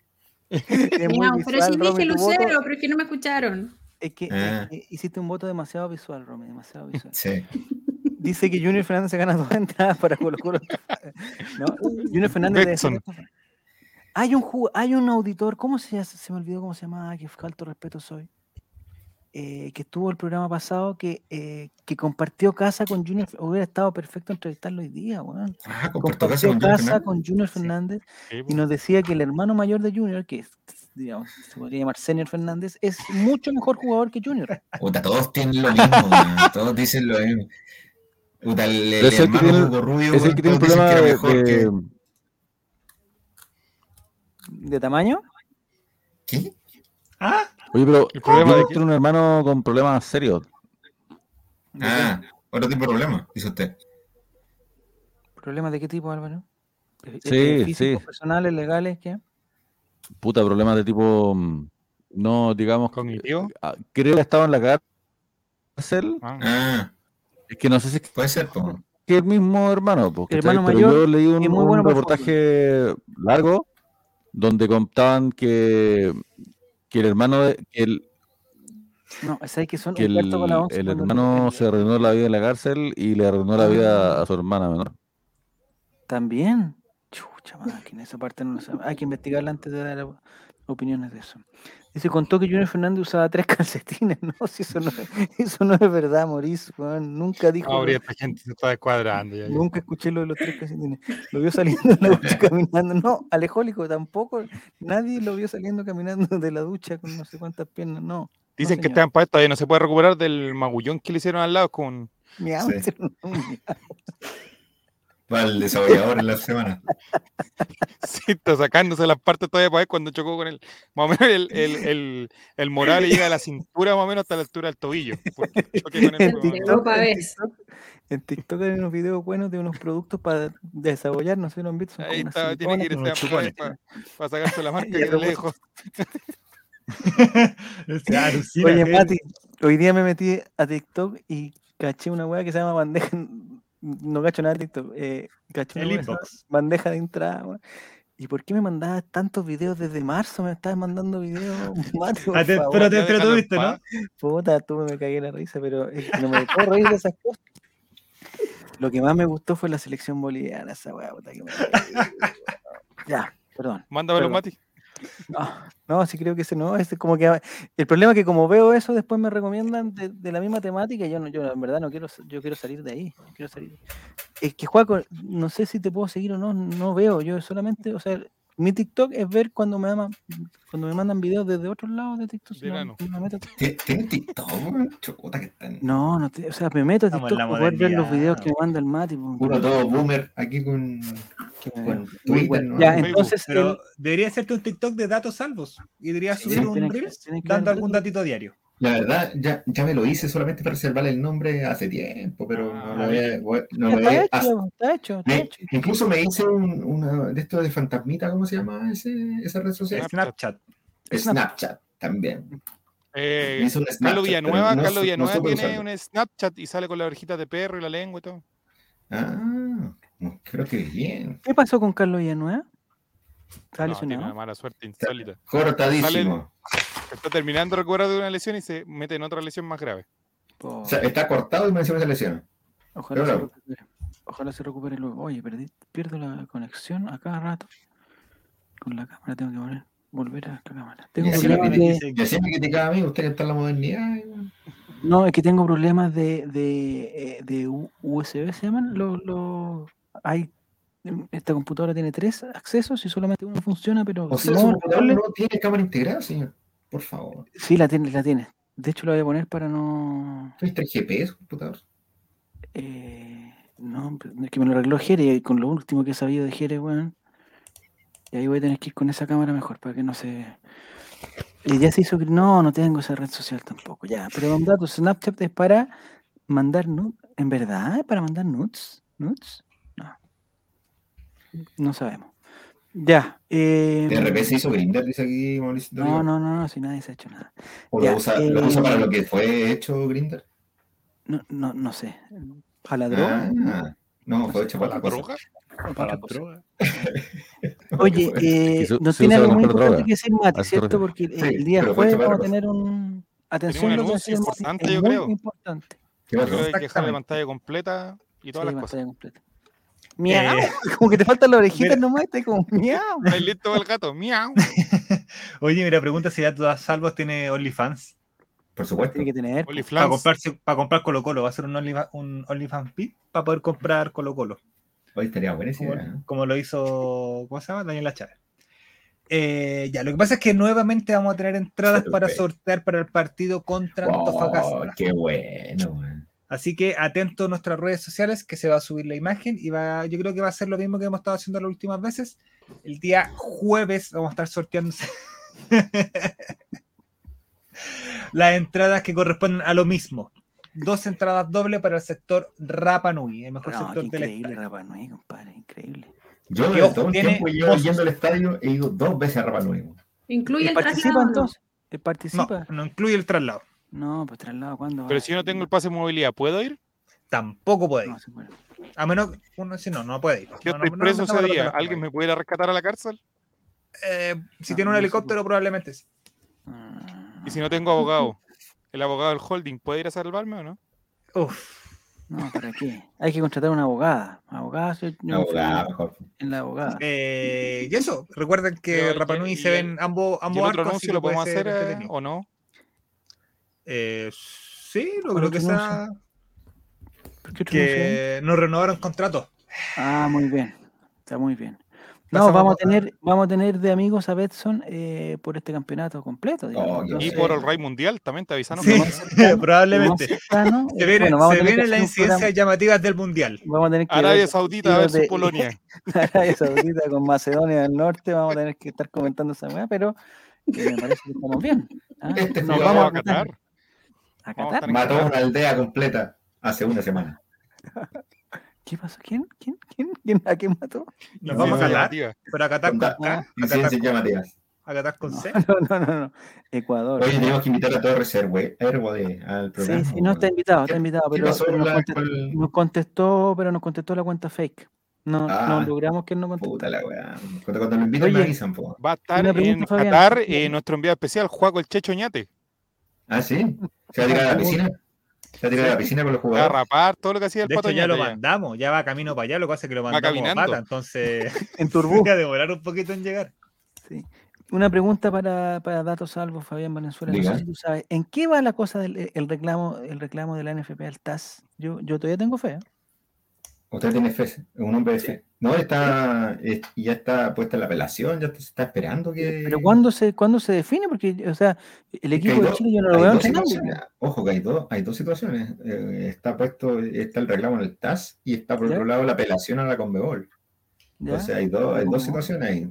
Speaker 6: Miau, pero sí dije. Lucero, pero es que no me escucharon.
Speaker 1: Es que
Speaker 3: Ah.
Speaker 1: eh, hiciste un voto demasiado visual, Romy, demasiado visual.
Speaker 3: Sí.
Speaker 1: Dice que Junior Fernández se gana dos entradas para Colo Colo. ¿No? Junior Fernández
Speaker 2: Betson.
Speaker 1: Hay un hay un auditor, ¿cómo se llama? Se me olvidó cómo se llamaba, que falto respeto soy. Eh, que estuvo el programa pasado que, eh, que compartió casa con Junior. Hubiera estado perfecto entrevistarlo hoy día, weón.
Speaker 3: Ah, compartió
Speaker 1: Compartió
Speaker 3: casa con Junior
Speaker 1: casa
Speaker 3: Fernández.
Speaker 1: con Junior. Fernández
Speaker 2: Sí,
Speaker 1: y nos decía que el hermano mayor de Junior, que es, digamos, se podría llamar Senior Fernández, es mucho mejor jugador que Junior.
Speaker 3: Puta, todos tienen lo mismo, todos dicen lo mismo. Puta, el, el
Speaker 5: Es el que tiene-
Speaker 3: Hugo Rubio,
Speaker 5: Es el
Speaker 3: weón,
Speaker 5: que tiene un problema
Speaker 3: que
Speaker 5: de,
Speaker 3: que-
Speaker 5: de-
Speaker 1: ¿De tamaño?
Speaker 3: ¿Qué?
Speaker 4: Ah,
Speaker 5: Oye, pero
Speaker 2: El problema
Speaker 5: yo
Speaker 2: de
Speaker 5: un hermano con problemas serios.
Speaker 1: ¿De
Speaker 3: Ah, otro tipo de problema, dice usted.
Speaker 1: ¿Problemas de qué tipo, Álvaro? Eh,
Speaker 5: Sí,
Speaker 1: eh, físicos,
Speaker 5: sí.
Speaker 1: personales, legales, ¿qué?
Speaker 5: Puta, problemas de tipo, mm, no, digamos,
Speaker 2: Cognitivo.
Speaker 5: ah, creo que ha estado en la cárcel.
Speaker 2: Ah.
Speaker 3: Ah,
Speaker 5: Es que no sé si es
Speaker 3: puede ser,
Speaker 5: que el mismo hermano, po, ¿cachai?
Speaker 1: Hermano
Speaker 5: pero
Speaker 1: mayor
Speaker 5: yo leí un,
Speaker 1: muy bueno
Speaker 5: reportaje largo donde contaban que, que el hermano de, que el,
Speaker 1: No, es ahí que son
Speaker 5: que el,
Speaker 1: con la once
Speaker 5: el hermano
Speaker 1: el-
Speaker 5: se arruinó la vida en la cárcel y le arruinó la
Speaker 1: Ah.
Speaker 5: vida a su hermana menor.
Speaker 1: También. Chucha máquina, esa parte no lo sabe. Hay que investigarla antes de dar opiniones de eso. Y se contó que Junior Fernández usaba tres calcetines, ¿no? Si eso no, eso no es verdad, Mauricio. Nunca dijo.
Speaker 2: Ahora esta gente se está descuadrando. ya, ya.
Speaker 1: Nunca escuché lo de los tres calcetines. Lo vio saliendo de la ducha caminando. No, alejólico tampoco. Nadie lo vio saliendo caminando de la ducha con no sé cuántas piernas. No.
Speaker 2: Dicen que
Speaker 1: señor.
Speaker 2: está en paz, todavía no se puede recuperar del magullón que le hicieron al lado con.
Speaker 1: Miau,
Speaker 3: Sí. Va el desabollador en la semana.
Speaker 2: Sí, está sacándose las partes todavía para ver cuando chocó con él. Más o menos el, el, el, el moral le llega a la cintura, más o menos hasta la altura del tobillo.
Speaker 1: En
Speaker 6: TikTok.
Speaker 1: En
Speaker 6: ver.
Speaker 1: TikTok- en TikTok hay unos videos buenos de unos productos para desabollar, no sé han visto.
Speaker 2: Ahí está, tiene que ir este para, para sacarse la marca que
Speaker 1: a
Speaker 2: le dejó.
Speaker 4: Se alucina,
Speaker 1: Oye. Mati, hoy día me metí a TikTok y caché una weá que se llama bandeja. No cacho nada de TikTok. Eh, caché una
Speaker 4: El inbox.
Speaker 1: bandeja de entrada. ¿Y por qué me mandabas tantos videos desde marzo? Me estabas mandando videos, Mati, por
Speaker 4: Ah, te-
Speaker 1: favor.
Speaker 4: pero te
Speaker 2: en
Speaker 4: ¿no?
Speaker 1: Puta, tú me cagué la risa, pero es que no me puedo reír de esas cosas. Lo que más me gustó fue la selección boliviana, esa weá, puta que me. Ya, perdón.
Speaker 2: Mándamelo,
Speaker 1: Perdón.
Speaker 2: Mati.
Speaker 1: No, no, sí creo que ese no, es como que el problema es que como veo eso, después me recomiendan de, la misma temática, yo no, yo en verdad no quiero, yo quiero salir de ahí, quiero salir. Es que Juaco, no sé si te puedo seguir o no, no veo, yo solamente, o sea, mi TikTok es ver cuando me aman, cuando me mandan videos desde otros lados de TikTok. no- TikTok.
Speaker 3: ¿Tiene TikTok? weón? Chuta que están.
Speaker 1: No, no, te- o sea, me meto a TikTok para poder ver los videos que me manda el Mati. pues,
Speaker 3: Puro todo boomer aquí con, con
Speaker 1: muy
Speaker 3: Twitter.
Speaker 1: bueno.
Speaker 3: ¿no?
Speaker 1: Ya, entonces,
Speaker 4: Pero
Speaker 1: el-
Speaker 4: debería hacerte un TikTok de datos salvos y deberías
Speaker 3: Sí,
Speaker 4: subir un dando algún datito diario.
Speaker 3: La verdad, ya, ya me lo hice solamente para reservarle el nombre hace tiempo, pero
Speaker 2: Ah,
Speaker 3: no lo he. voy- no
Speaker 1: ya
Speaker 3: lo
Speaker 1: está
Speaker 3: he-
Speaker 1: hecho,
Speaker 3: ah,
Speaker 1: está hecho, está
Speaker 3: me-
Speaker 1: hecho.
Speaker 3: incluso me hice un, una de estos de fantasmita, ¿cómo se llama ese, esa red social?
Speaker 2: Snapchat.
Speaker 4: Snapchat.
Speaker 3: Snapchat también.
Speaker 2: Eh,
Speaker 3: Snapchat,
Speaker 2: Carlos Villanueva,
Speaker 3: no
Speaker 2: Carlos
Speaker 3: no
Speaker 2: Villanueva tiene
Speaker 3: usarlo.
Speaker 2: un Snapchat y sale con la orejita de perro y la lengua y todo.
Speaker 3: Ah, creo que bien.
Speaker 1: ¿Qué pasó con Carlos Villanueva? ¿Está
Speaker 2: No, tiene una mala suerte insólita.
Speaker 3: Cortadísimo.
Speaker 2: Está terminando de recuperar de una lesión y se mete en otra lesión más grave.
Speaker 3: O sea, está cortado y me encima se lesiona.
Speaker 1: Ojalá,
Speaker 3: pero
Speaker 1: se recupere. Ojalá se recupere luego. Oye, perdí, pierdo la conexión a cada rato. Con la cámara tengo que volver, volver a la cámara. Tengo
Speaker 3: Y
Speaker 1: problemas de,
Speaker 3: me criticaba a mí, usted que está en la modernidad. y-
Speaker 1: no, es que tengo problemas de, de, eh, de USB, ¿se llaman? Los, los, hay, esta computadora tiene tres accesos y solamente uno funciona, pero
Speaker 3: O
Speaker 1: si
Speaker 3: sea,
Speaker 1: no,
Speaker 3: su no tiene cámara integrada, señor. Por favor.
Speaker 1: sí, la tiene, la tiene. De hecho, la voy a poner para no...
Speaker 3: ¿Tienes 3 GP su computador?
Speaker 1: Eh, no, es que me lo arregló Jere y con lo último que he sabido de Jere, weón. Y ahí voy a tener que ir con esa cámara mejor para que no se. Y ya se hizo. que- No, no tengo esa red social tampoco. Ya, pero un dato: Snapchat es para mandar nudes. ¿En verdad? ¿Es para mandar nudes? ¿Nudes? No. No sabemos. Ya. Eh,
Speaker 3: De repente se hizo Grindr, dice aquí Mauricio.
Speaker 1: no, no, no, no, si nadie se ha hecho nada.
Speaker 3: ¿O
Speaker 1: ya,
Speaker 3: lo usa, lo usa
Speaker 1: eh,
Speaker 3: para lo que fue hecho Grindr?
Speaker 1: No, no, no sé. ¿Para la droga?
Speaker 3: Ah, no, fue hecho para
Speaker 2: ¿La
Speaker 3: la cosa.
Speaker 2: droga?
Speaker 1: ¿O para
Speaker 4: la droga.
Speaker 1: Oye, eh, nos tiene
Speaker 5: usa
Speaker 1: algo muy importante
Speaker 5: droga.
Speaker 1: que decir, Mati, ¿cierto? Porque el-
Speaker 3: Sí,
Speaker 1: el día jueves vamos a tener un... Atención,
Speaker 2: un
Speaker 1: lo que Mati,
Speaker 2: importante,
Speaker 1: es
Speaker 2: yo
Speaker 1: muy
Speaker 2: creo.
Speaker 1: importante.
Speaker 2: Que hay que dejarle
Speaker 4: Exactamente.
Speaker 2: pantalla completa y todas
Speaker 1: Sí,
Speaker 2: las cosas.
Speaker 1: completa. Miau,
Speaker 4: Eh,
Speaker 1: como que te faltan las orejitas
Speaker 4: mira.
Speaker 1: nomás, está ahí como miau.
Speaker 2: Ahí listo el gato, miau.
Speaker 4: Oye, mira, pregunta si ya todas salvos tiene OnlyFans.
Speaker 3: Por supuesto.
Speaker 1: Tiene que tener.
Speaker 4: Para para comprar Colo Colo. Va a ser un, Onlyfa- un OnlyFans VIP para poder comprar Colo Colo.
Speaker 3: Hoy estaría buenísimo.
Speaker 4: como,
Speaker 3: ¿eh?
Speaker 4: como lo hizo, ¿cómo se llama? Daniela Chávez. Eh, ya, lo que pasa es que nuevamente vamos a tener entradas para sortear para el partido contra
Speaker 3: Oh,
Speaker 4: Antofagasta.
Speaker 3: qué bueno, weón.
Speaker 4: Así que atento a nuestras redes sociales que se va a subir la imagen y va, yo creo que va a ser lo mismo que hemos estado haciendo las últimas veces. El día jueves vamos a estar sorteando las entradas que corresponden a lo mismo. Dos entradas doble para el sector Rapa Nui, el mejor
Speaker 1: No,
Speaker 4: sector del
Speaker 1: increíble. Rapa Nui, compadre, increile.
Speaker 3: Yo
Speaker 4: Que,
Speaker 3: de
Speaker 4: ojo,
Speaker 3: todo el
Speaker 4: tiene
Speaker 3: tiempo llevo yendo al estadio he ido dos veces a Rapa Nui.
Speaker 6: Incluye
Speaker 1: ¿Él
Speaker 6: el
Speaker 1: participa
Speaker 6: traslado. no
Speaker 4: incluye el traslado.
Speaker 1: No, pues traslado, ¿cuándo? va?
Speaker 2: Pero si yo no tengo el pase de movilidad, ¿puedo ir?
Speaker 4: Tampoco puede ir.
Speaker 1: No, se puede.
Speaker 4: A menos uno si no, no puede ir.
Speaker 2: Yo
Speaker 4: No,
Speaker 2: estoy preso ese día. ¿Alguien me puede ir a rescatar a la cárcel?
Speaker 4: Eh, si
Speaker 1: No,
Speaker 4: tiene un helicóptero, probablemente sí.
Speaker 2: Y si no tengo abogado, el abogado del holding, ¿puede ir a salvarme o no?
Speaker 4: Uf,
Speaker 1: No, ¿para qué? Hay que contratar una abogada. Abogada, soy yo
Speaker 3: Abogada, mejor.
Speaker 1: en la abogada.
Speaker 4: Eh, y eso, recuerden que
Speaker 2: Pero,
Speaker 4: Rapa
Speaker 2: y-
Speaker 4: Nui
Speaker 2: y
Speaker 4: se ven ambos,
Speaker 2: ¿Y
Speaker 4: ambos
Speaker 2: el otro
Speaker 4: arcos,
Speaker 2: anuncio lo podemos hacer eh, o no?
Speaker 4: Eh, sí, no
Speaker 1: ¿Cuál
Speaker 4: creo que sea que nos renovaron contrato.
Speaker 1: Ah, muy bien. Está muy bien. No, vamos a tener, vamos a tener de amigos a Betson eh, por este campeonato completo. digamos.
Speaker 3: Oh,
Speaker 2: Y por el Rey Mundial también te avisaron.
Speaker 4: Sí,
Speaker 1: cercano-
Speaker 4: probablemente.
Speaker 1: cercano,
Speaker 4: Se
Speaker 1: eh,
Speaker 4: viene,
Speaker 1: bueno, vamos a
Speaker 4: se vienen las incidencias llamativas del Mundial.
Speaker 1: Vamos a tener que
Speaker 2: Arabia
Speaker 1: ver
Speaker 2: Saudita versus
Speaker 1: de-
Speaker 2: Polonia.
Speaker 1: Arabia Saudita con Macedonia del Norte, vamos a tener que estar comentando esa weá, pero eh, me parece que estamos bien. ¿ah?
Speaker 3: Este
Speaker 1: Nos vamos
Speaker 2: Vamos
Speaker 1: a
Speaker 2: a Qatar.
Speaker 1: Qatar. ¿A Qatar?
Speaker 3: Mató
Speaker 2: Qatar.
Speaker 3: una aldea completa hace una semana.
Speaker 1: ¿Qué pasó? ¿Quién? ¿Quién? ¿Quién? ¿Quién? ¿A quién mató?
Speaker 4: Nos vamos a
Speaker 2: llamativa.
Speaker 4: pero a Qatar con. K, a Qatar, Qatar con C.
Speaker 1: no, no, no, no. Ecuador.
Speaker 3: Oye, tenemos que invitar a Torres Herwe- Herwode al programa.
Speaker 1: Sí, sí, no está invitado, está
Speaker 3: ¿Qué-
Speaker 1: invitado,
Speaker 3: ¿Qué
Speaker 1: pero, nos,
Speaker 3: la-
Speaker 1: contestó,
Speaker 3: con-
Speaker 1: nos contestó, pero nos contestó la cuenta fake. No,
Speaker 3: Ah.
Speaker 1: no logramos que él no contestó.
Speaker 3: Puta la weá. Cuando, cuando lo inviten
Speaker 1: Oye.
Speaker 3: me avisan, po.
Speaker 2: Va a estar en. Qatar eh, nuestro enviado especial, Juaco el Checho Ñate.
Speaker 3: Ah, sí. ¿Se va a tirar a la piscina? ¿Se va a tirar a la piscina con los
Speaker 2: Va a
Speaker 3: jugadores?
Speaker 2: rapar todo lo que hacía el
Speaker 4: De
Speaker 2: pato
Speaker 4: hecho, ya lo mandamos, ya va camino para allá, lo que pasa es que lo
Speaker 2: Va
Speaker 4: mandamos a
Speaker 2: caminando.
Speaker 4: pata, entonces
Speaker 1: En Turbú.
Speaker 4: a demorar un poquito en llegar.
Speaker 1: Sí. Una pregunta para, para Datos Salvo, Fabián Valenzuela. No sé si tú sabes, ¿en qué va la cosa del el reclamo, el reclamo de la NFP al TAS? Yo, yo todavía tengo fe. ¿eh?
Speaker 3: Usted tiene fe, es un hombre de fe. No, está, es- ya está puesta la apelación, ya se está esperando que.
Speaker 1: Pero ¿cuándo se, ¿cuándo se define? Porque, o sea, el equipo de
Speaker 3: dos-
Speaker 1: Chile yo no lo veo.
Speaker 3: Ojo que hay dos, hay dos situaciones. Eh, está puesto, está el reclamo en el TAS y está por
Speaker 1: ¿Ya?
Speaker 3: otro lado la apelación a la Conmebol.
Speaker 1: ¿ya?
Speaker 3: Entonces hay dos, hay dos situaciones ahí.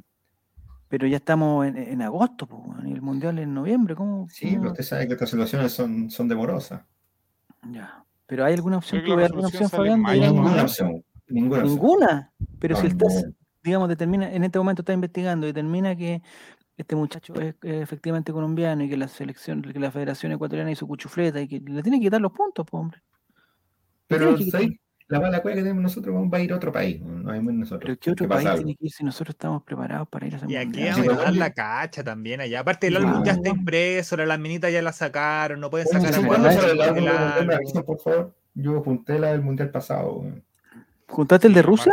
Speaker 1: Pero ya estamos en, en agosto, weón, y el Mundial en noviembre. ¿Cómo?
Speaker 3: Sí,
Speaker 1: cómo-
Speaker 3: pero usted sabe que estas situaciones son, son demorosas.
Speaker 1: Ya. Pero ¿hay alguna opción?
Speaker 2: Que
Speaker 1: ¿Tú
Speaker 2: la
Speaker 1: ves alguna opción, Fabián?
Speaker 3: Ninguna opción. Ninguna.
Speaker 1: Pero si
Speaker 3: No,
Speaker 1: TAS,
Speaker 3: no.
Speaker 1: digamos, determina, en este momento está investigando y determina que este muchacho es, efectivamente colombiano y que la selección, que la Federación Ecuatoriana hizo cuchufleta y que le tiene que quitar los puntos, pues, hombre.
Speaker 3: Pero ¿sabes? La mala cueva que tenemos nosotros vamos a ir a otro país. No hay nosotros.
Speaker 1: Pero ¿qué otro
Speaker 3: pasa
Speaker 1: país
Speaker 3: algo.
Speaker 1: tiene que ir si nosotros estamos preparados para ir a ese
Speaker 4: Y aquí vamos a dar la cacha también allá. Aparte, el álbum ya está impreso, la minita ya la sacaron, no pueden sacar a
Speaker 1: Guadalajara
Speaker 3: por favor. Yo junté la del mundial pasado.
Speaker 1: ¿Juntaste el de Rusia?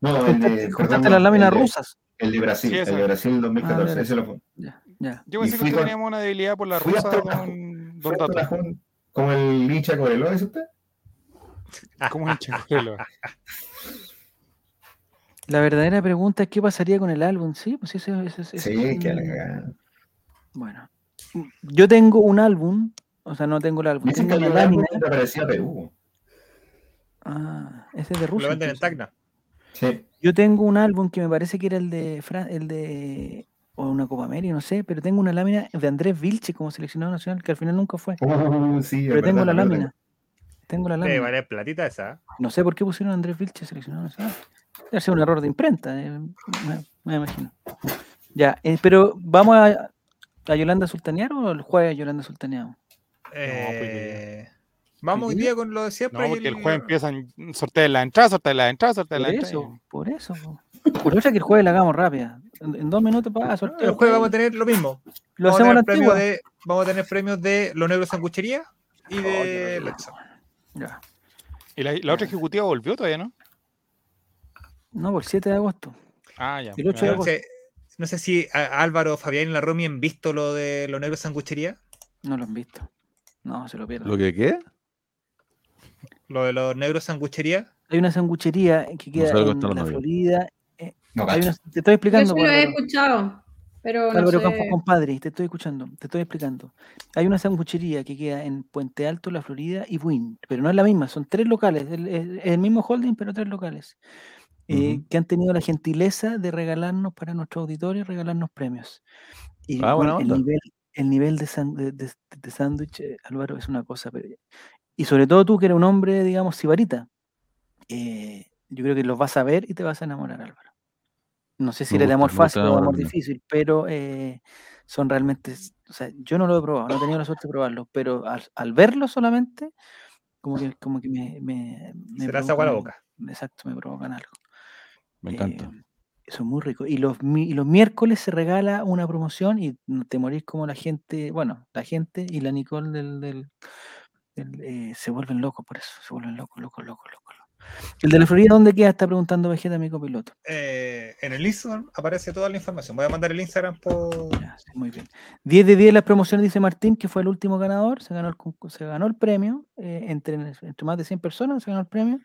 Speaker 3: No, el de,
Speaker 1: ¿Juntaste, las láminas
Speaker 3: el de-
Speaker 1: rusas?
Speaker 3: El de Brasil,
Speaker 2: Sí,
Speaker 3: el de Brasil 2014.
Speaker 1: Ah,
Speaker 3: ese lo fue.
Speaker 1: Ya, ya.
Speaker 2: Yo pensé que
Speaker 3: con-
Speaker 2: teníamos una debilidad por la rusa,
Speaker 3: hasta-
Speaker 2: don,
Speaker 3: Como el hincha Coreló, ¿es usted?
Speaker 2: ¿Cómo es?
Speaker 1: La verdadera pregunta es qué pasaría con el álbum, ¿sí? Pues ese, ese- ese-
Speaker 3: Sí,
Speaker 1: es
Speaker 3: que
Speaker 1: un-
Speaker 3: la cagada.
Speaker 1: Bueno, yo tengo un álbum, o sea, no tengo el álbum,
Speaker 3: Dicen que el álbum
Speaker 1: lámina.
Speaker 3: te parecía Perú.
Speaker 1: Ah, ese es de
Speaker 4: Lo
Speaker 1: Rusia.
Speaker 4: venden en. Tacna.
Speaker 3: Sí.
Speaker 1: Yo tengo un álbum que me parece que era el de Fran- el de o una Copa América, no sé, pero tengo una lámina de Andrés Vilche como seleccionado nacional, que al final nunca fue.
Speaker 3: Uh, sí,
Speaker 1: Pero tengo
Speaker 3: verdad,
Speaker 1: la lámina. Tengo la
Speaker 4: Debe
Speaker 1: lámina.
Speaker 4: valer platita esa.
Speaker 1: No sé por qué pusieron a Andrés Vilche seleccionado nacional. Debe ser un error de imprenta, eh, me, me imagino. Ya, eh, pero ¿vamos a, a Yolanda Sultanear o el jueves Yolanda Sultaneado?
Speaker 4: Eh, vamos hoy
Speaker 1: ¿Hoy
Speaker 4: día con lo de siempre.
Speaker 2: No,
Speaker 4: y
Speaker 2: porque el jueves empiezan sortear la entrada, sortear la entrada, sortear
Speaker 1: Por
Speaker 2: la entrada.
Speaker 1: eso, por eso. po. Por eso es que el jueves la hagamos rápida. En, en dos minutos para
Speaker 4: El
Speaker 1: sorteo.
Speaker 4: jueves vamos a tener lo mismo.
Speaker 1: Lo
Speaker 4: vamos, a
Speaker 1: hacemos a la
Speaker 4: tener premios de, vamos a tener premios de los negros sanguchería y
Speaker 1: Oh,
Speaker 4: de
Speaker 1: rico. Ya.
Speaker 2: Y la, la otra ejecutiva volvió todavía, ¿no?
Speaker 1: No, por el 7 de agosto.
Speaker 2: Ah, ya.
Speaker 1: El ocho de
Speaker 2: ya.
Speaker 4: No sé, no sé si Álvaro, Fabián y la Romy han visto lo de los negros sanguchería.
Speaker 1: No lo han visto. No, se lo pierden.
Speaker 5: ¿Lo que qué?
Speaker 4: Lo de los negros sanguchería.
Speaker 1: Hay una sanguchería que queda en la. Florida.
Speaker 3: No,
Speaker 1: Hay
Speaker 3: cacho.
Speaker 1: una- te estoy
Speaker 6: Yo
Speaker 1: explicando.
Speaker 6: sí lo he escuchado, pero no
Speaker 1: Álvaro
Speaker 6: sé.
Speaker 1: Campos, compadre, te estoy escuchando, te estoy explicando. Hay una sanguchería que queda en Puente Alto, La Florida y Buin, pero no es la misma, son tres locales, el- el- es el mismo holding, pero tres locales, eh, que han tenido la gentileza de regalarnos para nuestro auditorio, regalarnos premios. Y
Speaker 5: Ah,
Speaker 1: bueno, el nivel, el nivel de, san- de, de- de sándwich, eh, Álvaro, es una cosa. pero- y sobre todo tú, que eres un hombre, digamos, sibarita, eh, yo creo que los vas a ver y te vas a enamorar, Álvaro. No sé si eres de amor fácil o de amor difícil, pero eh, son realmente, o sea, yo no lo he probado, no he tenido la suerte de probarlo, pero al, al verlo solamente, como que, como que me, me, me
Speaker 4: Se te hace agua la boca.
Speaker 1: Exacto, me provocan algo.
Speaker 5: Me encanta.
Speaker 1: Eh, eso es muy rico. Y los, mi- y los miércoles se regala una promoción y te morís como la gente, bueno, la gente y la Nicole del, del, El, eh, se vuelven locos por eso, se vuelven locos, locos, locos, locos. El de la Florida, ¿dónde queda? Está preguntando Vegeta, mi copiloto.
Speaker 4: Eh, en el Instagram aparece toda la información. Voy a mandar el Instagram por.
Speaker 1: Ya, sí, muy bien. 10 de 10 las promociones, dice Martín, que fue el último ganador. Se ganó el, concur- se ganó el premio. eh, entre, entre más de 100 personas se ganó el premio.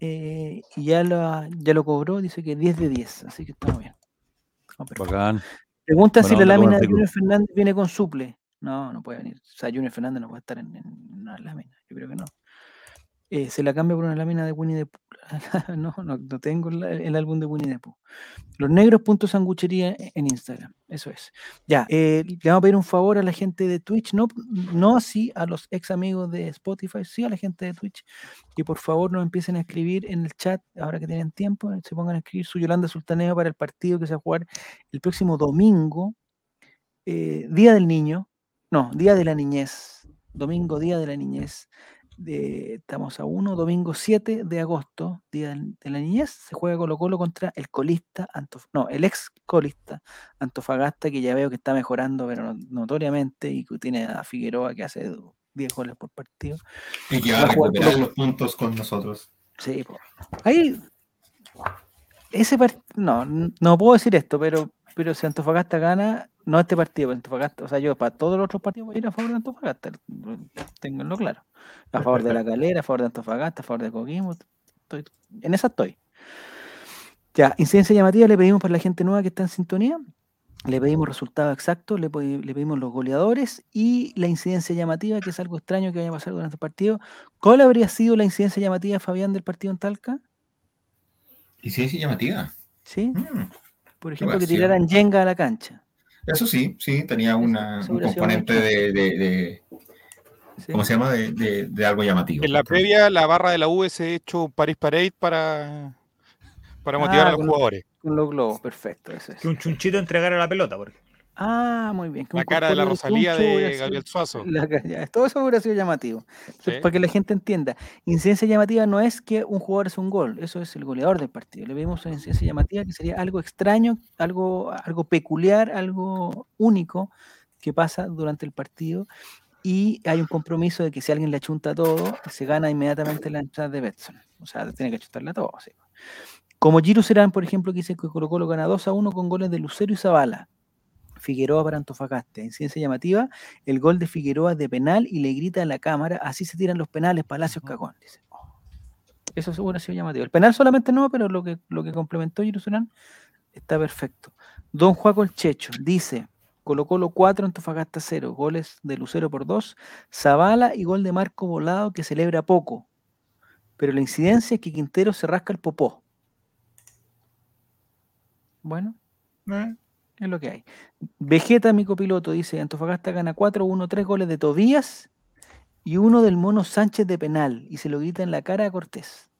Speaker 1: eh, y ya lo, ya lo cobró, dice que 10 de 10. Así que estamos bien.
Speaker 5: Bacán.
Speaker 1: Pregunta si la lámina de. Junior Fernández viene con suple. No, no puede venir. O sea, Junior Fernández no puede estar en, en una lámina. Yo creo que no. Eh, se la cambia por una lámina de Winnie the Pooh. no, no, no tengo el, álbum de Winnie the Pooh. Los negros sanguchería e- en Instagram. Eso es. Ya, eh, le vamos a pedir un favor a la gente de Twitch, no, no así a los ex amigos de Spotify, sí a la gente de Twitch, que por favor nos empiecen a escribir en el chat, ahora que tienen tiempo, se pongan a escribir su Yolanda Sultaneo para el partido que se va a jugar el próximo domingo, eh, Día del Niño, no, Día de la Niñez, domingo, Día de la Niñez. De- estamos a 1, domingo 7 de agosto, Día de la Niñez, se juega Colo Colo contra el colista, Antof no, el ex colista Antofagasta, que ya veo que está mejorando, pero no- notoriamente, y que tiene a Figueroa que hace 10 goles por partido.
Speaker 3: Y que
Speaker 1: Va
Speaker 3: va
Speaker 1: a
Speaker 3: recuperar los puntos con nosotros.
Speaker 1: Sí, ahí. Ese partido. No, no puedo decir esto, pero, pero si Antofagasta gana, no este partido, pero Antofagasta, o sea, yo para todos los otros partidos voy a ir a favor de Antofagasta, tenganlo claro. A favor de la calera, a favor de Antofagasta, a favor de Coquimbo. estoy- en esa estoy. Ya, incidencia llamativa, le pedimos para la gente nueva que está en sintonía. Le pedimos resultados exactos, le, pedi- le pedimos los goleadores y la incidencia llamativa, que es algo extraño que vaya a pasar durante el partido. ¿Cuál habría sido la incidencia llamativa, Fabián, del partido en Talca?
Speaker 3: Sí, llamativa.
Speaker 1: ¿Sí?
Speaker 3: Mm,
Speaker 1: Por ejemplo, que tiraran Jenga a la cancha.
Speaker 3: Eso sí, sí, tenía una, un componente de, de- de-
Speaker 1: ¿sí?
Speaker 3: ¿cómo se llama? De, de- de algo llamativo.
Speaker 2: En la previa, la barra de la U se ha hecho un Paris Parade para, para motivar
Speaker 1: Ah,
Speaker 2: a los
Speaker 1: con los-
Speaker 2: jugadores.
Speaker 1: Con los globos, perfecto. Eso es.
Speaker 4: Que un chunchito entregara la pelota. Porque...
Speaker 1: Ah, muy bien.
Speaker 2: La cara de la Rosalía de Gabriel Suazo.
Speaker 1: La ca- ya, todo eso hubiera sido llamativo.
Speaker 2: Sí.
Speaker 1: Para que la gente entienda, incidencia llamativa no es que un jugador hace un gol, eso es el goleador del partido. Le vemos una incidencia llamativa que sería algo extraño, algo, algo peculiar, algo único que pasa durante el partido. Y hay un compromiso de que si alguien le achunta todo, se gana inmediatamente la entrada de Betson. O sea, tiene que achuntarle a todo. sí. Como Giro Serán, por ejemplo, que dice que Colo Colo gana 2 a 1 con goles de Lucero y Zavala. Figueroa para Antofagasta. Incidencia llamativa, el gol de Figueroa de penal y le grita a la cámara, así se tiran los penales, Palacios Cagón. Dice. Oh. Eso seguro ha sido llamativo. El penal solamente no, pero lo que, lo que complementó Jerusalén está perfecto. Don Juaco el Checho dice, Colo Colo 4, Antofagasta 0, goles de Lucero por 2, Zavala y gol de Marco Volado que celebra poco. Pero la incidencia es que Quintero se rasca el popó. Bueno,
Speaker 4: ¿eh?
Speaker 1: Es lo que hay. Vegeta, mi copiloto, dice, Antofagasta gana 4-1, 3 goles de Tobías y uno del Mono Sánchez de penal. Y se lo grita en la cara a Cortés.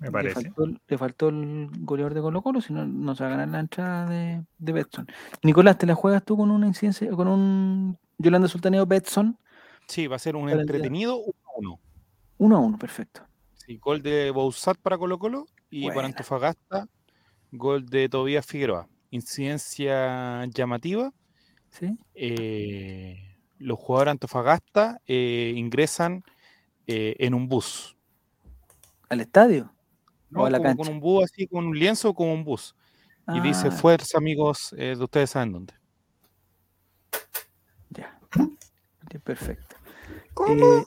Speaker 4: Me
Speaker 1: Le
Speaker 4: parece.
Speaker 1: faltó, el- le faltó el goleador de Colo Colo, si no, no se va a ganar la entrada de, de Betson. Nicolás, ¿te la juegas tú con una incidencia, con un Yolanda Sultaneo Betson?
Speaker 2: Sí, va a ser un entretenido 1-1.
Speaker 1: 1 a 1, perfecto.
Speaker 2: Sí, gol de Bouzat para Colo Colo y
Speaker 1: Buena.
Speaker 2: para Antofagasta, gol de Tobías Figueroa. Incidencia llamativa.
Speaker 1: ¿Sí?
Speaker 2: eh, los jugadores de Antofagasta eh, ingresan eh, en un bus.
Speaker 1: ¿Al estadio?
Speaker 2: ¿no?
Speaker 1: ¿O a la
Speaker 2: Como
Speaker 1: cancha?
Speaker 2: con un bus así, con un lienzo, como un bus. Y dice
Speaker 1: Ah,
Speaker 2: fuerza, amigos, eh, de ustedes saben dónde.
Speaker 1: Ya. Perfecto. Eh,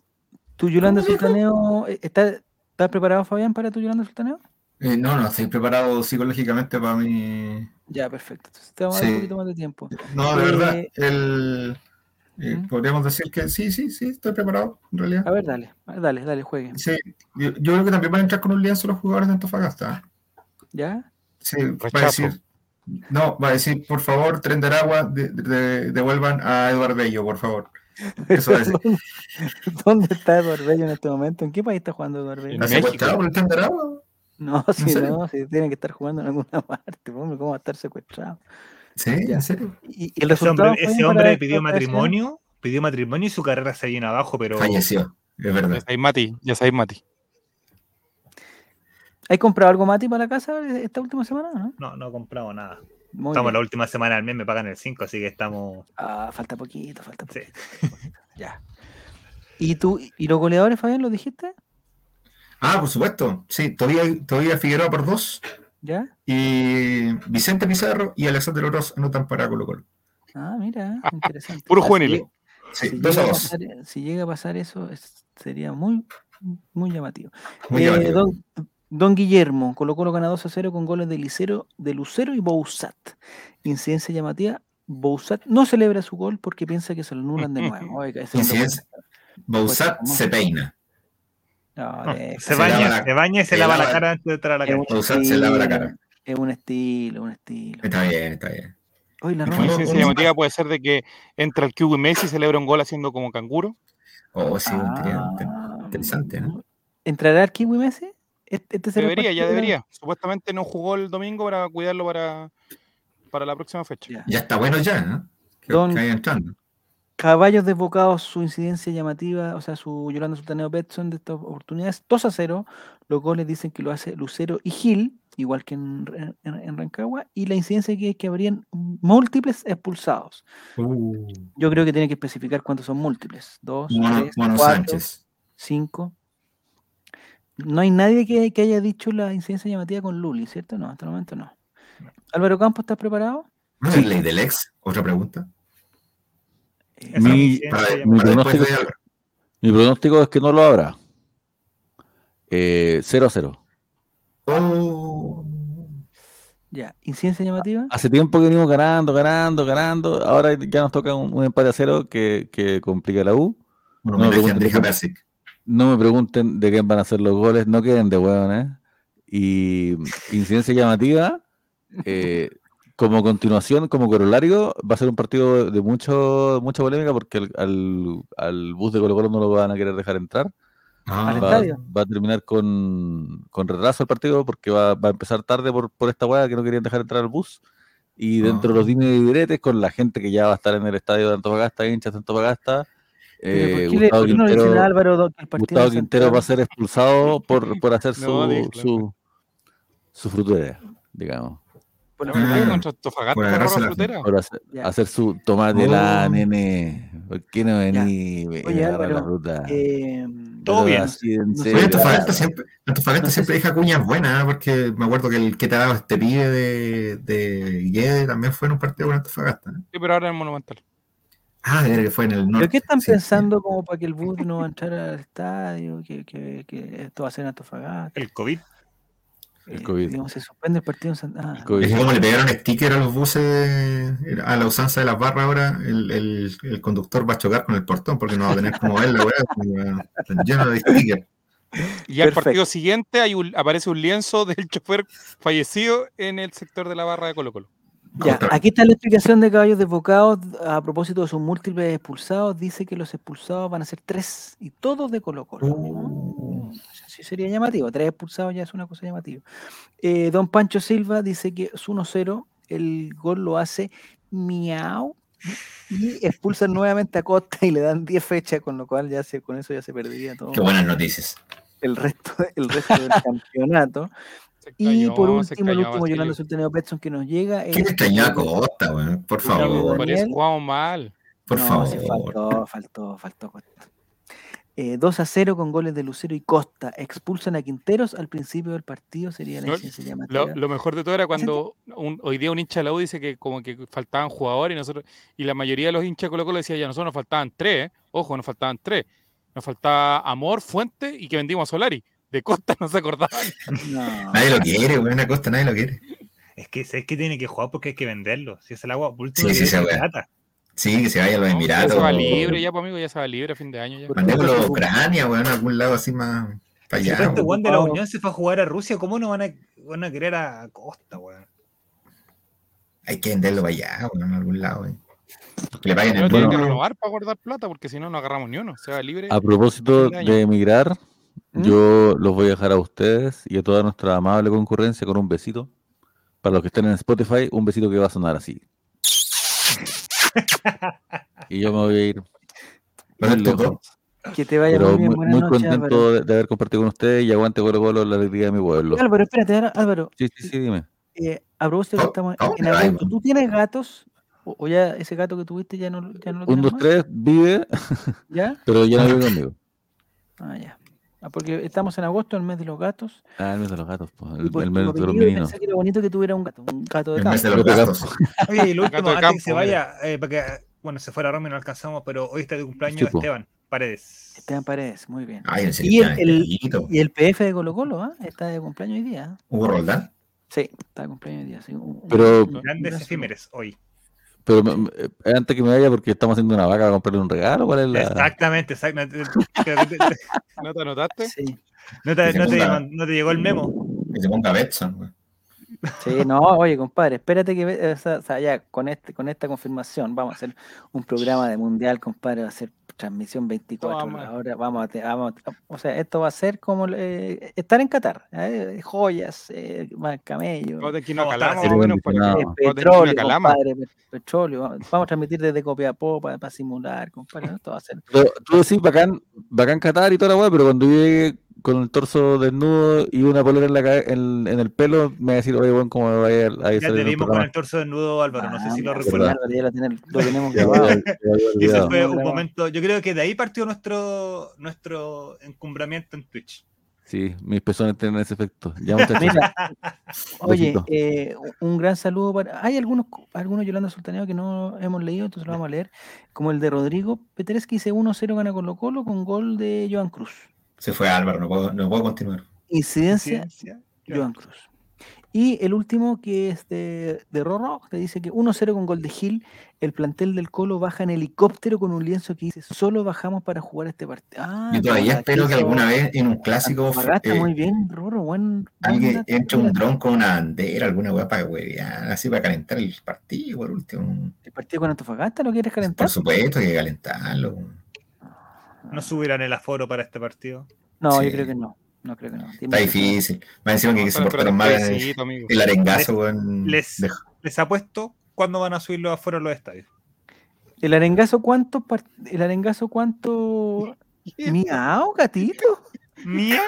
Speaker 1: ¿Tu Yolanda Sultaneo, eh, está, estás preparado, Fabián, para tu Yolanda Sultaneo?
Speaker 3: Eh, no, no, estoy preparado psicológicamente para mi.
Speaker 1: Ya, perfecto. Entonces te vamos a dar un poquito más de tiempo.
Speaker 3: No, de
Speaker 1: Eh,
Speaker 3: verdad, el, eh,
Speaker 1: ¿Mm?
Speaker 3: podríamos decir que sí, sí, sí, estoy preparado, en realidad.
Speaker 1: A ver, dale, dale, dale, juegue.
Speaker 3: Sí, yo, yo creo que también van a entrar con un lienzo los jugadores de Antofagasta. ¿eh?
Speaker 1: ¿Ya?
Speaker 3: Sí, va a decir. No, va a decir, por favor, tren de Aragua, de- de- devuelvan a Eduardo Bello, por favor. Eso va a decir.
Speaker 1: ¿Dónde, dónde está Eduardo Bello en este momento? ¿En qué país está jugando Eduardo Bello?
Speaker 2: En
Speaker 3: ¿La
Speaker 2: México.
Speaker 3: secuestrado por el tren de Aragua?
Speaker 1: No,
Speaker 3: ¿En
Speaker 1: si no, si tiene que estar jugando en alguna parte, hombre, ¿cómo va a estar secuestrado?
Speaker 3: Sí,
Speaker 1: Ya.
Speaker 3: en serio.
Speaker 1: Y, y el
Speaker 4: Ese hombre,
Speaker 1: resultado,
Speaker 4: ese hombre pidió matrimonio, pidió matrimonio y su carrera se viene abajo, pero
Speaker 3: Falleció, es
Speaker 2: Ya
Speaker 3: verdad.
Speaker 2: sabéis, Mati, ya sabéis, Mati.
Speaker 1: ¿Hay comprado algo, Mati, para la casa esta última semana? ¿no?
Speaker 4: no, no he comprado nada.
Speaker 1: Muy
Speaker 4: estamos
Speaker 1: bien.
Speaker 4: la última semana del mes, me pagan el 5, así que estamos.
Speaker 1: Ah, falta poquito, falta
Speaker 4: Sí.
Speaker 1: poquito. falta poquito. Ya. ¿Y tú, y los goleadores, Fabián, lo dijiste?
Speaker 3: Ah, por supuesto. Sí, todavía, todavía Figueroa por dos.
Speaker 1: ¿Ya?
Speaker 3: Y Vicente Pizarro y Alexander Oroz anotan para Colo Colo.
Speaker 1: Ah, mira, interesante.
Speaker 2: Puro
Speaker 1: Ah, si
Speaker 2: juveniles.
Speaker 1: llega-
Speaker 3: Sí,
Speaker 1: Si,
Speaker 3: dos a
Speaker 1: llega a
Speaker 3: dos.
Speaker 1: pasar, si llega a pasar eso, es- sería muy, muy llamativo.
Speaker 3: Muy
Speaker 1: Eh,
Speaker 3: llamativo.
Speaker 1: don, don Guillermo, Colo Colo gana 2 a 0 con goles de, Licero, de Lucero y Bouzat. Incidencia llamativa, Bouzat no celebra su gol porque piensa que se lo anulan de nuevo. Oiga, Pues,
Speaker 3: se peina.
Speaker 1: No,
Speaker 4: No,
Speaker 1: deja.
Speaker 4: se,
Speaker 3: se
Speaker 4: baña,
Speaker 3: la-
Speaker 4: se baña y se,
Speaker 3: se
Speaker 4: lava la
Speaker 3: lava-
Speaker 4: cara antes de entrar a la
Speaker 1: Es un
Speaker 4: cancha.
Speaker 3: Se lava la
Speaker 1: estilo,
Speaker 3: cara.
Speaker 1: Es un estilo, un estilo.
Speaker 3: Está bien, está bien.
Speaker 1: Hoy la Roma-
Speaker 2: Coincidencia
Speaker 3: uno-
Speaker 2: llamativa puede ser de que entra el Kiwi Messi y celebra un gol haciendo como canguro.
Speaker 3: Oh, sí,
Speaker 1: Ah,
Speaker 3: inter- interesante, ¿no?
Speaker 1: ¿Entrará el Kiwi Messi? Este, este
Speaker 2: Debería, ya debería. Supuestamente no jugó el domingo para cuidarlo para, para la próxima fecha.
Speaker 1: Ya.
Speaker 3: Ya está bueno ya, ¿no? Que,
Speaker 1: Don-
Speaker 3: que vaya entrando.
Speaker 1: Caballos desbocados, su incidencia llamativa, o sea, su Yolanda Sultaneo Betson de estas oportunidades, 2 a 0. Los goles dicen que lo hace Lucero y Gil, igual que en, en- en Rancagua, y la incidencia que es que habrían múltiples expulsados.
Speaker 3: Uh,
Speaker 1: Yo creo que tiene que especificar cuántos son múltiples. Dos,
Speaker 3: Mono,
Speaker 1: tres,
Speaker 3: Mono
Speaker 1: cuatro,
Speaker 3: Sánchez.
Speaker 1: cinco. No hay nadie que, que haya dicho la incidencia llamativa con Luli, ¿cierto? No, hasta el momento no. Álvaro Campos, ¿estás preparado?
Speaker 3: ¿No es ley del ex? ¿Otra pregunta?
Speaker 1: Eh,
Speaker 5: Mi-
Speaker 3: Para, para
Speaker 5: pronóstico
Speaker 3: de.
Speaker 5: Mi pronóstico es que no lo habrá. Eh, 0 a 0.
Speaker 3: Oh.
Speaker 1: ya, incidencia llamativa.
Speaker 5: Hace tiempo que venimos ganando, ganando, ganando. Ahora ya nos toca un, un empate a cero que, que complica la U.
Speaker 3: Un
Speaker 5: No,
Speaker 3: Andrija Persic.
Speaker 5: No me pregunten de quién van a ser los goles, no queden de huevones. Y incidencia llamativa, eh, como continuación, como corolario, va a ser un partido de mucho, mucha polémica porque al, al- al bus de Colo Colo no lo van a querer dejar entrar.
Speaker 3: Ah,
Speaker 1: Al
Speaker 5: Va,
Speaker 1: estadio.
Speaker 5: va a terminar con, con retraso el partido porque va, va a empezar tarde por, por esta hueá que no querían dejar entrar al bus. Y dentro de los
Speaker 3: Ah.
Speaker 5: dimes y diretes, con la gente que ya va a estar en el estadio de Antofagasta, hinchas de Antofagasta, eh,
Speaker 1: ¿por qué, le-
Speaker 5: Gustavo
Speaker 1: no le dicen
Speaker 5: Quintero-
Speaker 1: a Álvaro
Speaker 5: Gustavo
Speaker 1: no
Speaker 5: Quintero va a ser expulsado por, por hacer su,
Speaker 2: No,
Speaker 5: su, su frutera, digamos.
Speaker 1: Por la
Speaker 3: Ah.
Speaker 2: contra Antofagasta
Speaker 3: la-
Speaker 2: frutera.
Speaker 5: Por hacer, su tomate la
Speaker 3: Oh.
Speaker 5: nene. ¿Por qué no vení agarrar la fruta?
Speaker 1: Eh,
Speaker 4: Todo bien.
Speaker 5: así en
Speaker 1: No sé,
Speaker 5: serio.
Speaker 3: Oye, Antofagasta siempre, Antofagasta
Speaker 1: No
Speaker 3: siempre
Speaker 1: si-
Speaker 3: deja cuñas buenas, ¿eh? porque me acuerdo que el que te ha dado este pibe de, de Guede también fue en un partido con Antofagasta.
Speaker 2: Sí, pero ahora en el Monumental.
Speaker 3: Ah, de ver que fue en el norte.
Speaker 1: ¿Pero qué están
Speaker 3: sí.
Speaker 1: pensando como para que el bus no va a entrar al estadio? Que, que, que esto va a ser en Antofagasta.
Speaker 4: El COVID.
Speaker 5: El
Speaker 1: eh,
Speaker 5: COVID.
Speaker 1: digamos, se suspende el partido en San ah,
Speaker 5: El COVID.
Speaker 3: Es que como le pegaron sticker a los buses a la usanza de las barras ahora, el, el, el conductor va a chocar con el portón porque no va a tener como ver la weá, lleno de stickers.
Speaker 2: Y al partido siguiente hay un- aparece un lienzo del chofer fallecido en el sector de la barra de Colo Colo.
Speaker 1: Ya, aquí está la explicación de caballos desbocados a propósito de sus múltiples expulsados. Dice que los expulsados van a ser tres y todos de Colo Colo.
Speaker 3: Uh.
Speaker 1: Sí sería llamativo. Tres expulsados ya es una cosa llamativa. Eh, don Pancho Silva dice que es 1-0. El gol lo hace Miau y expulsan nuevamente a Costa y le dan 10 fechas, con lo cual ya se, con eso ya se perdería todo
Speaker 3: Qué buenas noticias.
Speaker 1: el resto, el resto del campeonato.
Speaker 2: Se
Speaker 1: Y por último, el último. Yolanda Sultaneo Petson que nos llega.
Speaker 3: ¿Quién
Speaker 1: es-
Speaker 3: Costa, weón? Por favor,
Speaker 1: Daniel.
Speaker 2: jugamos mal.
Speaker 3: por
Speaker 1: no,
Speaker 3: favor.
Speaker 1: sí, faltó, faltó, faltó Costa. Eh, 2 a 0 con goles de Lucero y Costa. Expulsan a Quinteros al principio del partido, sería la
Speaker 2: No. Lo, lo mejor de todo era cuando un- hoy día un hincha de la U dice que como que faltaban jugadores y nosotros y la mayoría de los hinchas de Colo Colo decía ya nosotros nos faltaban tres, ¿eh? ojo, nos faltaban tres. Nos faltaba Amor, Fuente y que vendimos a Solari. De Costa no se acordaban.
Speaker 1: No.
Speaker 3: Nadie lo quiere, weón. Una Costa nadie lo quiere.
Speaker 4: Es que es que tiene que jugar porque hay que venderlo. Si es el agua, por último,
Speaker 3: Sí,
Speaker 4: que
Speaker 3: sí,
Speaker 4: plata.
Speaker 3: Sí, que se vaya a los
Speaker 2: No, ya
Speaker 3: Emiratos.
Speaker 2: se va libre ya, pues amigo, ya se va libre a fin de año ya.
Speaker 3: Mandémoslo a Ucrania, weón, a algún lado así más para
Speaker 4: Si
Speaker 3: allá.
Speaker 4: este
Speaker 3: weón.
Speaker 4: Juan de la. Unión se fue a jugar a Rusia, ¿cómo no van a, van a querer a Costa, weón?
Speaker 3: Hay que venderlo para allá, weón, a algún lado, weón. Que le paguen el
Speaker 2: tiene que renovar para guardar plata porque si no, no agarramos ni uno. Se va libre.
Speaker 5: A propósito
Speaker 2: de
Speaker 5: emigrar,
Speaker 1: ¿Mm?
Speaker 5: yo los voy a dejar a ustedes y a toda nuestra amable concurrencia con un besito. Para los que estén en Spotify, un besito que va a sonar así. y yo me voy a ir
Speaker 3: dos.
Speaker 1: Que te vaya
Speaker 5: Pero
Speaker 1: muy bien.
Speaker 5: muy,
Speaker 1: Buenas
Speaker 5: muy
Speaker 1: noches, Álvaro.
Speaker 5: contento de, de haber compartido con ustedes y aguante Colo Colo la alegría de mi pueblo.
Speaker 1: Álvaro, espérate, Álvaro.
Speaker 5: Sí, sí, sí, dime.
Speaker 1: eh, a propósito
Speaker 3: Oh,
Speaker 1: estamos
Speaker 3: oh,
Speaker 1: en agosto. ¿tú tienes gatos? O, o ya ese gato que tuviste ya no, ya no lo
Speaker 5: 1,
Speaker 1: tienes
Speaker 5: 2,
Speaker 1: más?
Speaker 5: 3 vive,
Speaker 1: ¿Ya?
Speaker 5: pero ya no vive conmigo.
Speaker 1: Ah, ya. Ah, porque estamos en agosto, el mes de los gatos.
Speaker 5: Ah, el mes de los gatos, pues,
Speaker 1: y
Speaker 5: el, el mes de los meninos.
Speaker 1: Pensé que era bonito que tuviera un gato, un gato de
Speaker 3: El
Speaker 1: campo.
Speaker 3: mes de los
Speaker 5: Gato de
Speaker 3: gastos.
Speaker 4: Oye, y lo
Speaker 2: Gato
Speaker 4: último, antes que se vaya, eh, para que, bueno, se fuera Romy no alcanzamos, pero hoy está de cumpleaños
Speaker 5: po.
Speaker 4: Esteban Paredes.
Speaker 1: Esteban Paredes, muy bien.
Speaker 3: Ay, en
Speaker 1: Y el, el- y el PF de Colo Colo, ¿ah? Está de cumpleaños hoy día. ¿ah?
Speaker 3: Hugo Roldán.
Speaker 1: Sí, está de cumpleaños hoy día. sí, un-
Speaker 5: Pero-
Speaker 1: un-
Speaker 4: Grandes
Speaker 1: gran
Speaker 4: efímeres hoy.
Speaker 5: Pero eh, antes que me vaya, porque estamos haciendo una vaca para comprarle un regalo, ¿cuál es la...?
Speaker 4: Exactamente, exactamente.
Speaker 2: ¿No te anotaste?
Speaker 1: Sí,
Speaker 4: ¿No te, no te llegó el memo?
Speaker 3: Que se ponga Betson, güey.
Speaker 1: Sí, no, oye, compadre, espérate que, o sea, o sea, ya con, este, con esta confirmación vamos a hacer un programa de mundial, compadre, va a ser transmisión 24
Speaker 2: Toma.
Speaker 1: horas. Vamos a, te- vamos a- o sea, esto va a ser como eh, estar en Qatar, ¿eh? joyas, eh, más camello.
Speaker 5: No.
Speaker 2: a
Speaker 1: petróleo, compadre. Vamos vamos a transmitir desde Copiapó para, para simular, compadre. ¿no? Esto va a ser.
Speaker 5: Pero tú decís bacán, bacán Qatar y toda la weá, pero cuando llegue con el torso desnudo y una polera en, la en, en el pelo, me va a decir, oye, bueno, ¿cómo me vaya a
Speaker 4: Ya te vimos con el torso desnudo, Álvaro. No sé si lo
Speaker 1: Ah,
Speaker 5: recuerdas.
Speaker 1: lo, tenemos grabado.
Speaker 4: Y ese fue un momento. Yo creo que de ahí partió nuestro, nuestro encumbramiento en Twitch.
Speaker 5: Sí, mis pezones tienen ese efecto. Ya.
Speaker 1: Mira, oye, eh, un gran saludo para. Hay algunos, algunos Yolanda Sultaneo que no hemos leído, entonces lo vamos a leer. Como el de Rodrigo Petres que dice 1-0 gana Colo Colo con gol de Joan Cruz.
Speaker 3: Se fue Álvaro, no puedo, no puedo continuar.
Speaker 1: Incidencia
Speaker 4: Ciencia.
Speaker 1: Joan Cruz. Y el último que es de, de Rorro, te dice que 1-0 con gol de Gil. El plantel del Colo baja en helicóptero con un lienzo que dice: Solo bajamos para jugar este partido. Ah,
Speaker 3: Yo todavía espero que alguna vez en un clásico eh,
Speaker 1: muy bien, Rorro, buen.
Speaker 3: alguien entre un dron con una bandera, alguna weá para huevear, así para calentar el partido por último.
Speaker 1: ¿El partido con Antofagasta lo quieres calentar?
Speaker 3: Por supuesto que hay que calentarlo.
Speaker 4: ¿No subirán el aforo para este partido?
Speaker 1: No,
Speaker 3: Sí.
Speaker 1: yo creo que no. No creo que no. Tiene
Speaker 3: Está
Speaker 1: que
Speaker 3: difícil. Más encima que
Speaker 2: a
Speaker 3: se portaron mal
Speaker 2: un
Speaker 3: el, arengazo con
Speaker 4: Les,
Speaker 3: de-
Speaker 4: les apuesto cuándo van a subir los aforos a los estadios.
Speaker 1: ¿El arengazo cuánto? par- ¿El arengazo cuánto? Miau, gatito.
Speaker 4: ¡Miau!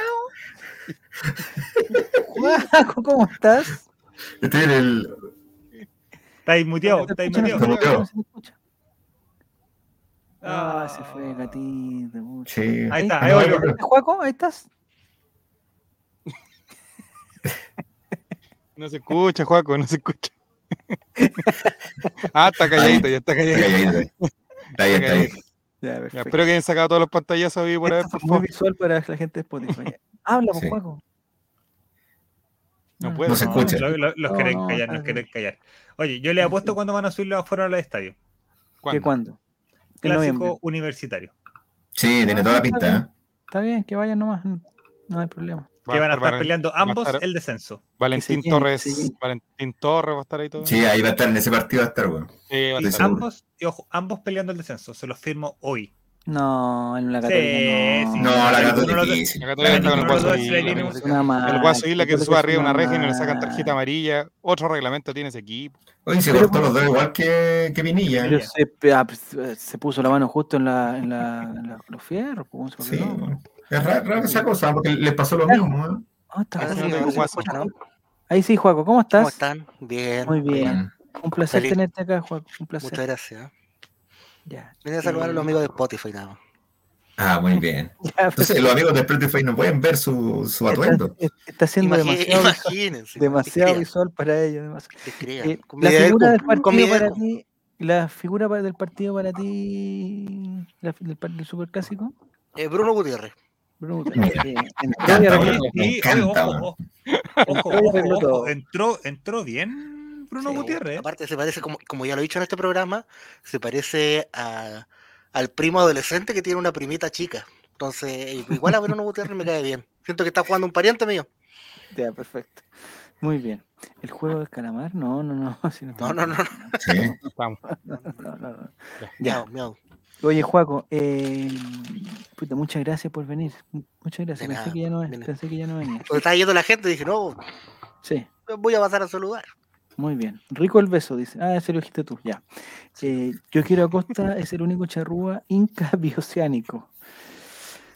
Speaker 1: ¿cómo estás?
Speaker 3: Este es el.
Speaker 4: Muteado,
Speaker 1: escucha, no se
Speaker 4: muteado.
Speaker 3: muteado.
Speaker 1: escucha, no se escucha. Ah, se fue, gatito. pucha.
Speaker 3: Sí.
Speaker 4: Ahí está,
Speaker 1: Ahí
Speaker 4: volvió.
Speaker 3: no.
Speaker 1: Juaco, ahí estás.
Speaker 2: No se escucha, Juaco, no se escucha. ah, está calladito, ya está
Speaker 3: Está
Speaker 2: calladito.
Speaker 3: calladito. Está bien, está bien.
Speaker 1: Ya,
Speaker 2: Ya, espero que hayan sacado todos los pantallazos ahí por ahí, por
Speaker 1: muy visual para la gente de Spotify. Habla, pues,
Speaker 3: Sí.
Speaker 1: Juaco.
Speaker 2: No puedo.
Speaker 3: No se escucha.
Speaker 4: Lo- lo- los
Speaker 1: No,
Speaker 4: quieren
Speaker 1: no,
Speaker 4: callar, los quieren callar. Oye, yo les apuesto cuándo van a subir los aforos a los estadios.
Speaker 1: ¿Qué
Speaker 2: ¿Cuándo?
Speaker 4: Clásico universitario.
Speaker 3: Sí, tiene toda la pinta. ¿eh?
Speaker 1: Está bien, que vayan nomás. No hay problema.
Speaker 2: Va
Speaker 4: Que van a
Speaker 2: estar
Speaker 4: peleando ambos
Speaker 2: estar
Speaker 4: el descenso.
Speaker 2: Valentín Torres. Valentín Torres va a estar ahí todo.
Speaker 3: Sí, ahí va a estar en ese partido, va a estar, weón.
Speaker 2: Sí, va a
Speaker 4: Y
Speaker 3: Estoy
Speaker 2: estar.
Speaker 3: seguro.
Speaker 4: ambos, y ojo, ambos peleando el descenso. Se los firmo hoy.
Speaker 1: No, en la católica no.
Speaker 4: sí.
Speaker 3: No, difícil.
Speaker 2: La Católica con el Guaso Isla, que sube arriba de una reja y no le sacan tarjeta amarilla. Otro reglamento tiene ese equipo.
Speaker 3: Oye, se cortó los dos igual que, que Pinilla.
Speaker 1: Pero
Speaker 3: ¿eh?
Speaker 1: se, pe- ah, pues, eh, se puso la mano justo en, la, en, la, en la- los fierros. pues, ¿cómo se
Speaker 3: Sí. Es ra- raro esa cosa, porque les pasó lo mismo. ¿eh?
Speaker 1: Ah, está
Speaker 2: no
Speaker 8: no escucha, ¿no?
Speaker 1: Ahí sí, Juaco, ¿cómo estás?
Speaker 8: ¿Cómo están? Bien.
Speaker 1: Muy bien. Un placer tenerte acá, Juaco. Un placer.
Speaker 8: Muchas gracias.
Speaker 1: Ya.
Speaker 8: Vine a saludar a los amigos de Spotify nada más.
Speaker 3: Ah, muy bien.
Speaker 1: Ya,
Speaker 3: Entonces, los amigos de Spotify no pueden ver su, su atuendo.
Speaker 1: está, está siendo demasiado, demasiado visual para ellos. Eh, la figura del partido para ti, la figura del partido para ti, la, del, del superclásico,
Speaker 8: Eh, Bruno Gutiérrez.
Speaker 1: Bruno Gutiérrez, y arregló
Speaker 4: ojo, ojo, ojo,
Speaker 1: entró
Speaker 4: bien Bruno
Speaker 8: Sí,
Speaker 4: Gutiérrez.
Speaker 8: Aparte se parece, como, como ya lo he dicho en este programa, se parece a- al primo adolescente que tiene una primita chica. Entonces, igual a Bruno Gutiérrez me cae bien. Siento que está jugando un pariente mío.
Speaker 1: Ya, perfecto. Muy bien. ¿El juego del calamar? No, no, no. así
Speaker 8: No, no, no, no.
Speaker 2: Vamos.
Speaker 1: no, no, no, no.
Speaker 8: Miau.
Speaker 1: Oye, Juaco, eh, puta, muchas gracias por venir. Mu- Muchas gracias.
Speaker 8: De
Speaker 1: Pensé
Speaker 8: nada,
Speaker 1: que, ya no,
Speaker 8: de nada.
Speaker 1: pensé que ya no venía.
Speaker 8: Cuando estaba yendo la gente dije, no,
Speaker 1: Sí,
Speaker 8: voy a pasar a saludar.
Speaker 1: Muy bien. Rico el beso, dice. Ah, ese lo dijiste tú, ya. Eh, yo quiero Acosta es el único charrúa inca bioceánico.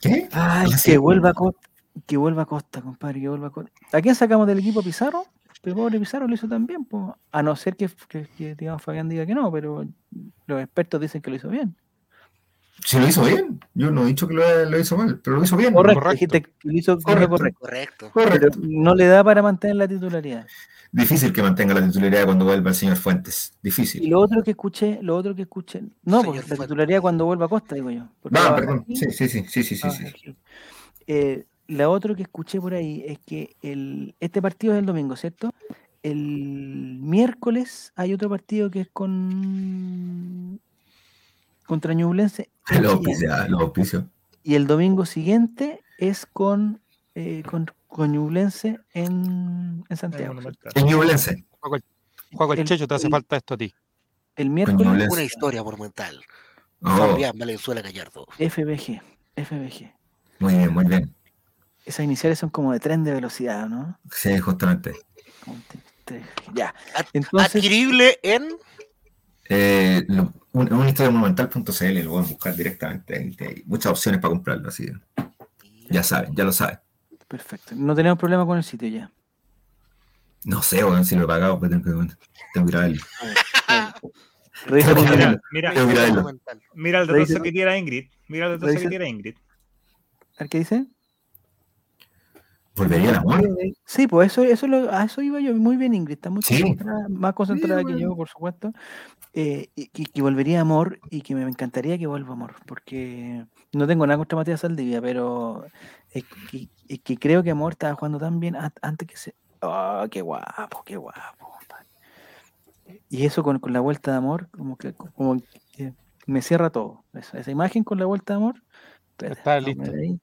Speaker 3: ¿Qué?
Speaker 1: Ay,
Speaker 3: sí,
Speaker 1: que vuelva a Costa, que vuelva a Costa, compadre, que vuelva a Costa. ¿A quién sacamos del equipo Pizarro? Pero pobre Pizarro lo hizo también, po. a no ser que, que, que, digamos, Fabián diga que no, pero los expertos dicen que lo hizo bien.
Speaker 3: Si lo hizo bien, yo no he dicho que lo, lo hizo mal, pero lo hizo bien.
Speaker 1: Correcto,
Speaker 2: correcto.
Speaker 1: lo hizo
Speaker 3: Correcto.
Speaker 1: correcto.
Speaker 8: Correcto.
Speaker 1: Pero
Speaker 3: Correcto.
Speaker 1: no le da para mantener la titularidad.
Speaker 3: Difícil que mantenga la titularidad cuando vuelva el señor Fuentes.
Speaker 1: Y
Speaker 3: Difícil.
Speaker 1: lo otro que escuché, lo otro que escuché, no,
Speaker 8: Señor
Speaker 1: porque la titularidad cuando vuelva a Costa, digo yo.
Speaker 3: No, perdón.
Speaker 1: aquí,
Speaker 3: Sí, sí, sí, sí, sí, sí,
Speaker 1: ah,
Speaker 3: sí.
Speaker 1: Eh, la otro que escuché por ahí es que el, este partido es el domingo, ¿cierto? El miércoles hay otro partido que es con contra Ñublense en
Speaker 3: Los
Speaker 1: Chillán.
Speaker 3: auspicios, los auspicios.
Speaker 1: y el domingo siguiente es con eh, con, con Ñublense en, en Santiago.
Speaker 3: El Ñublense.
Speaker 2: Juego el
Speaker 1: El-
Speaker 2: Checho, te hace
Speaker 1: el-
Speaker 2: falta esto a ti.
Speaker 1: El miércoles.
Speaker 8: Una historia monumental.
Speaker 3: Oh,
Speaker 8: Fabián Valenzuela Gallardo.
Speaker 1: FBG, FBG.
Speaker 3: muy bien, muy bien.
Speaker 1: Esas iniciales son como de tren de velocidad, ¿no?
Speaker 3: Sí, justamente.
Speaker 1: Ya. Entonces,
Speaker 8: Adquirible en.
Speaker 3: Eh, lo- un, una historia monumental.cl lo pueden buscar directamente. Hay muchas opciones para comprarlo, así. Ya saben, ya lo saben.
Speaker 1: perfecto. No tenemos problema con el sitio ya.
Speaker 3: No sé, bueno, si lo he pagado, pues tengo que, tengo que ir a verlo.
Speaker 1: Revisa
Speaker 3: Mira.
Speaker 4: Mira,
Speaker 3: Tengo que ir a verlo.
Speaker 8: Monumental.
Speaker 4: mira el detalle que tira Ingrid. Mira el detalle que tira Ingrid.
Speaker 1: A ver, ¿Qué dice?
Speaker 3: ¿Volvería el amor?
Speaker 1: Sí, pues eso, eso lo- a eso iba yo. Muy bien, Ingrid. Está mucho
Speaker 3: Sí.
Speaker 1: concentrada- más concentrada
Speaker 3: Sí,
Speaker 1: que
Speaker 3: bueno.
Speaker 1: yo, por supuesto. Eh, y, que volvería amor y que me encantaría que vuelva amor. Porque no tengo nada contra Matías Saldivia, pero es que, es que creo que amor estaba jugando tan bien an- antes que se. ¡Oh, qué guapo, qué guapo! Y eso con, con la vuelta de amor, como que, como que me cierra todo. Esa, esa imagen con la vuelta de amor.
Speaker 2: Está
Speaker 1: la
Speaker 2: listo.
Speaker 1: ahí,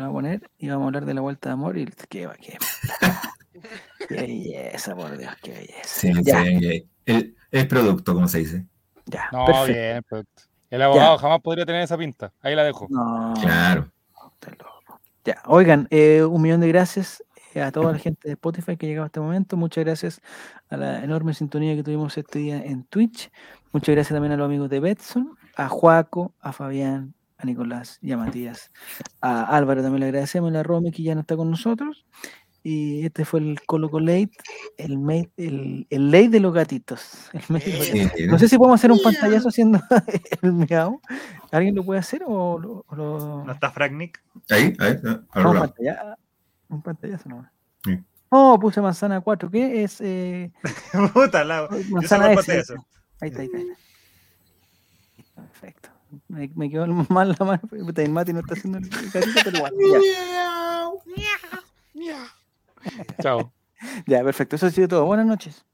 Speaker 1: la voy a poner y vamos a hablar de la vuelta de amor. Y qué, va- qué, qué belleza, por Dios, qué belleza.
Speaker 3: Sí,
Speaker 1: ya,
Speaker 3: sí. El, el producto, como se dice.
Speaker 1: ya,
Speaker 2: No,
Speaker 1: perfecto.
Speaker 2: bien, perfecto. El abogado jamás podría tener esa pinta. Ahí la dejo.
Speaker 1: No,
Speaker 3: Claro.
Speaker 1: está loco. Ya, oigan, eh, un millón de gracias eh, a toda la gente de Spotify que ha llegado a este momento. Muchas gracias a la enorme sintonía que tuvimos este día en Twitch. Muchas gracias también a los amigos de Betson, a Juaco, a Fabián, a Nicolás y a Matías. A Álvaro también le agradecemos, y a la Romy que ya no está con nosotros. Y este fue el Coloco Late, el, mate- el, el late de los gatitos. el mate de los gatitos. No sé si podemos hacer un pantallazo haciendo el miau. ¿Alguien lo puede hacer o lo, o lo-
Speaker 4: ¿No está Fragnic?
Speaker 3: Ahí, ahí, ah, al
Speaker 1: no, un,
Speaker 3: lado.
Speaker 1: pantalla- un pantallazo nomás.
Speaker 3: Sí.
Speaker 1: Oh, puse manzana 4. ¿Qué es? Eh,
Speaker 4: Puta la. Yo
Speaker 1: manzana
Speaker 4: solo
Speaker 1: S.
Speaker 4: eso.
Speaker 1: Ahí está, ahí está. Ahí está. Perfecto. Me, me quedó mal la mano. El Mati no está haciendo el gatito, pero igual. Ya.
Speaker 2: Chao.
Speaker 1: ya, perfecto. Eso ha sido todo. Buenas noches.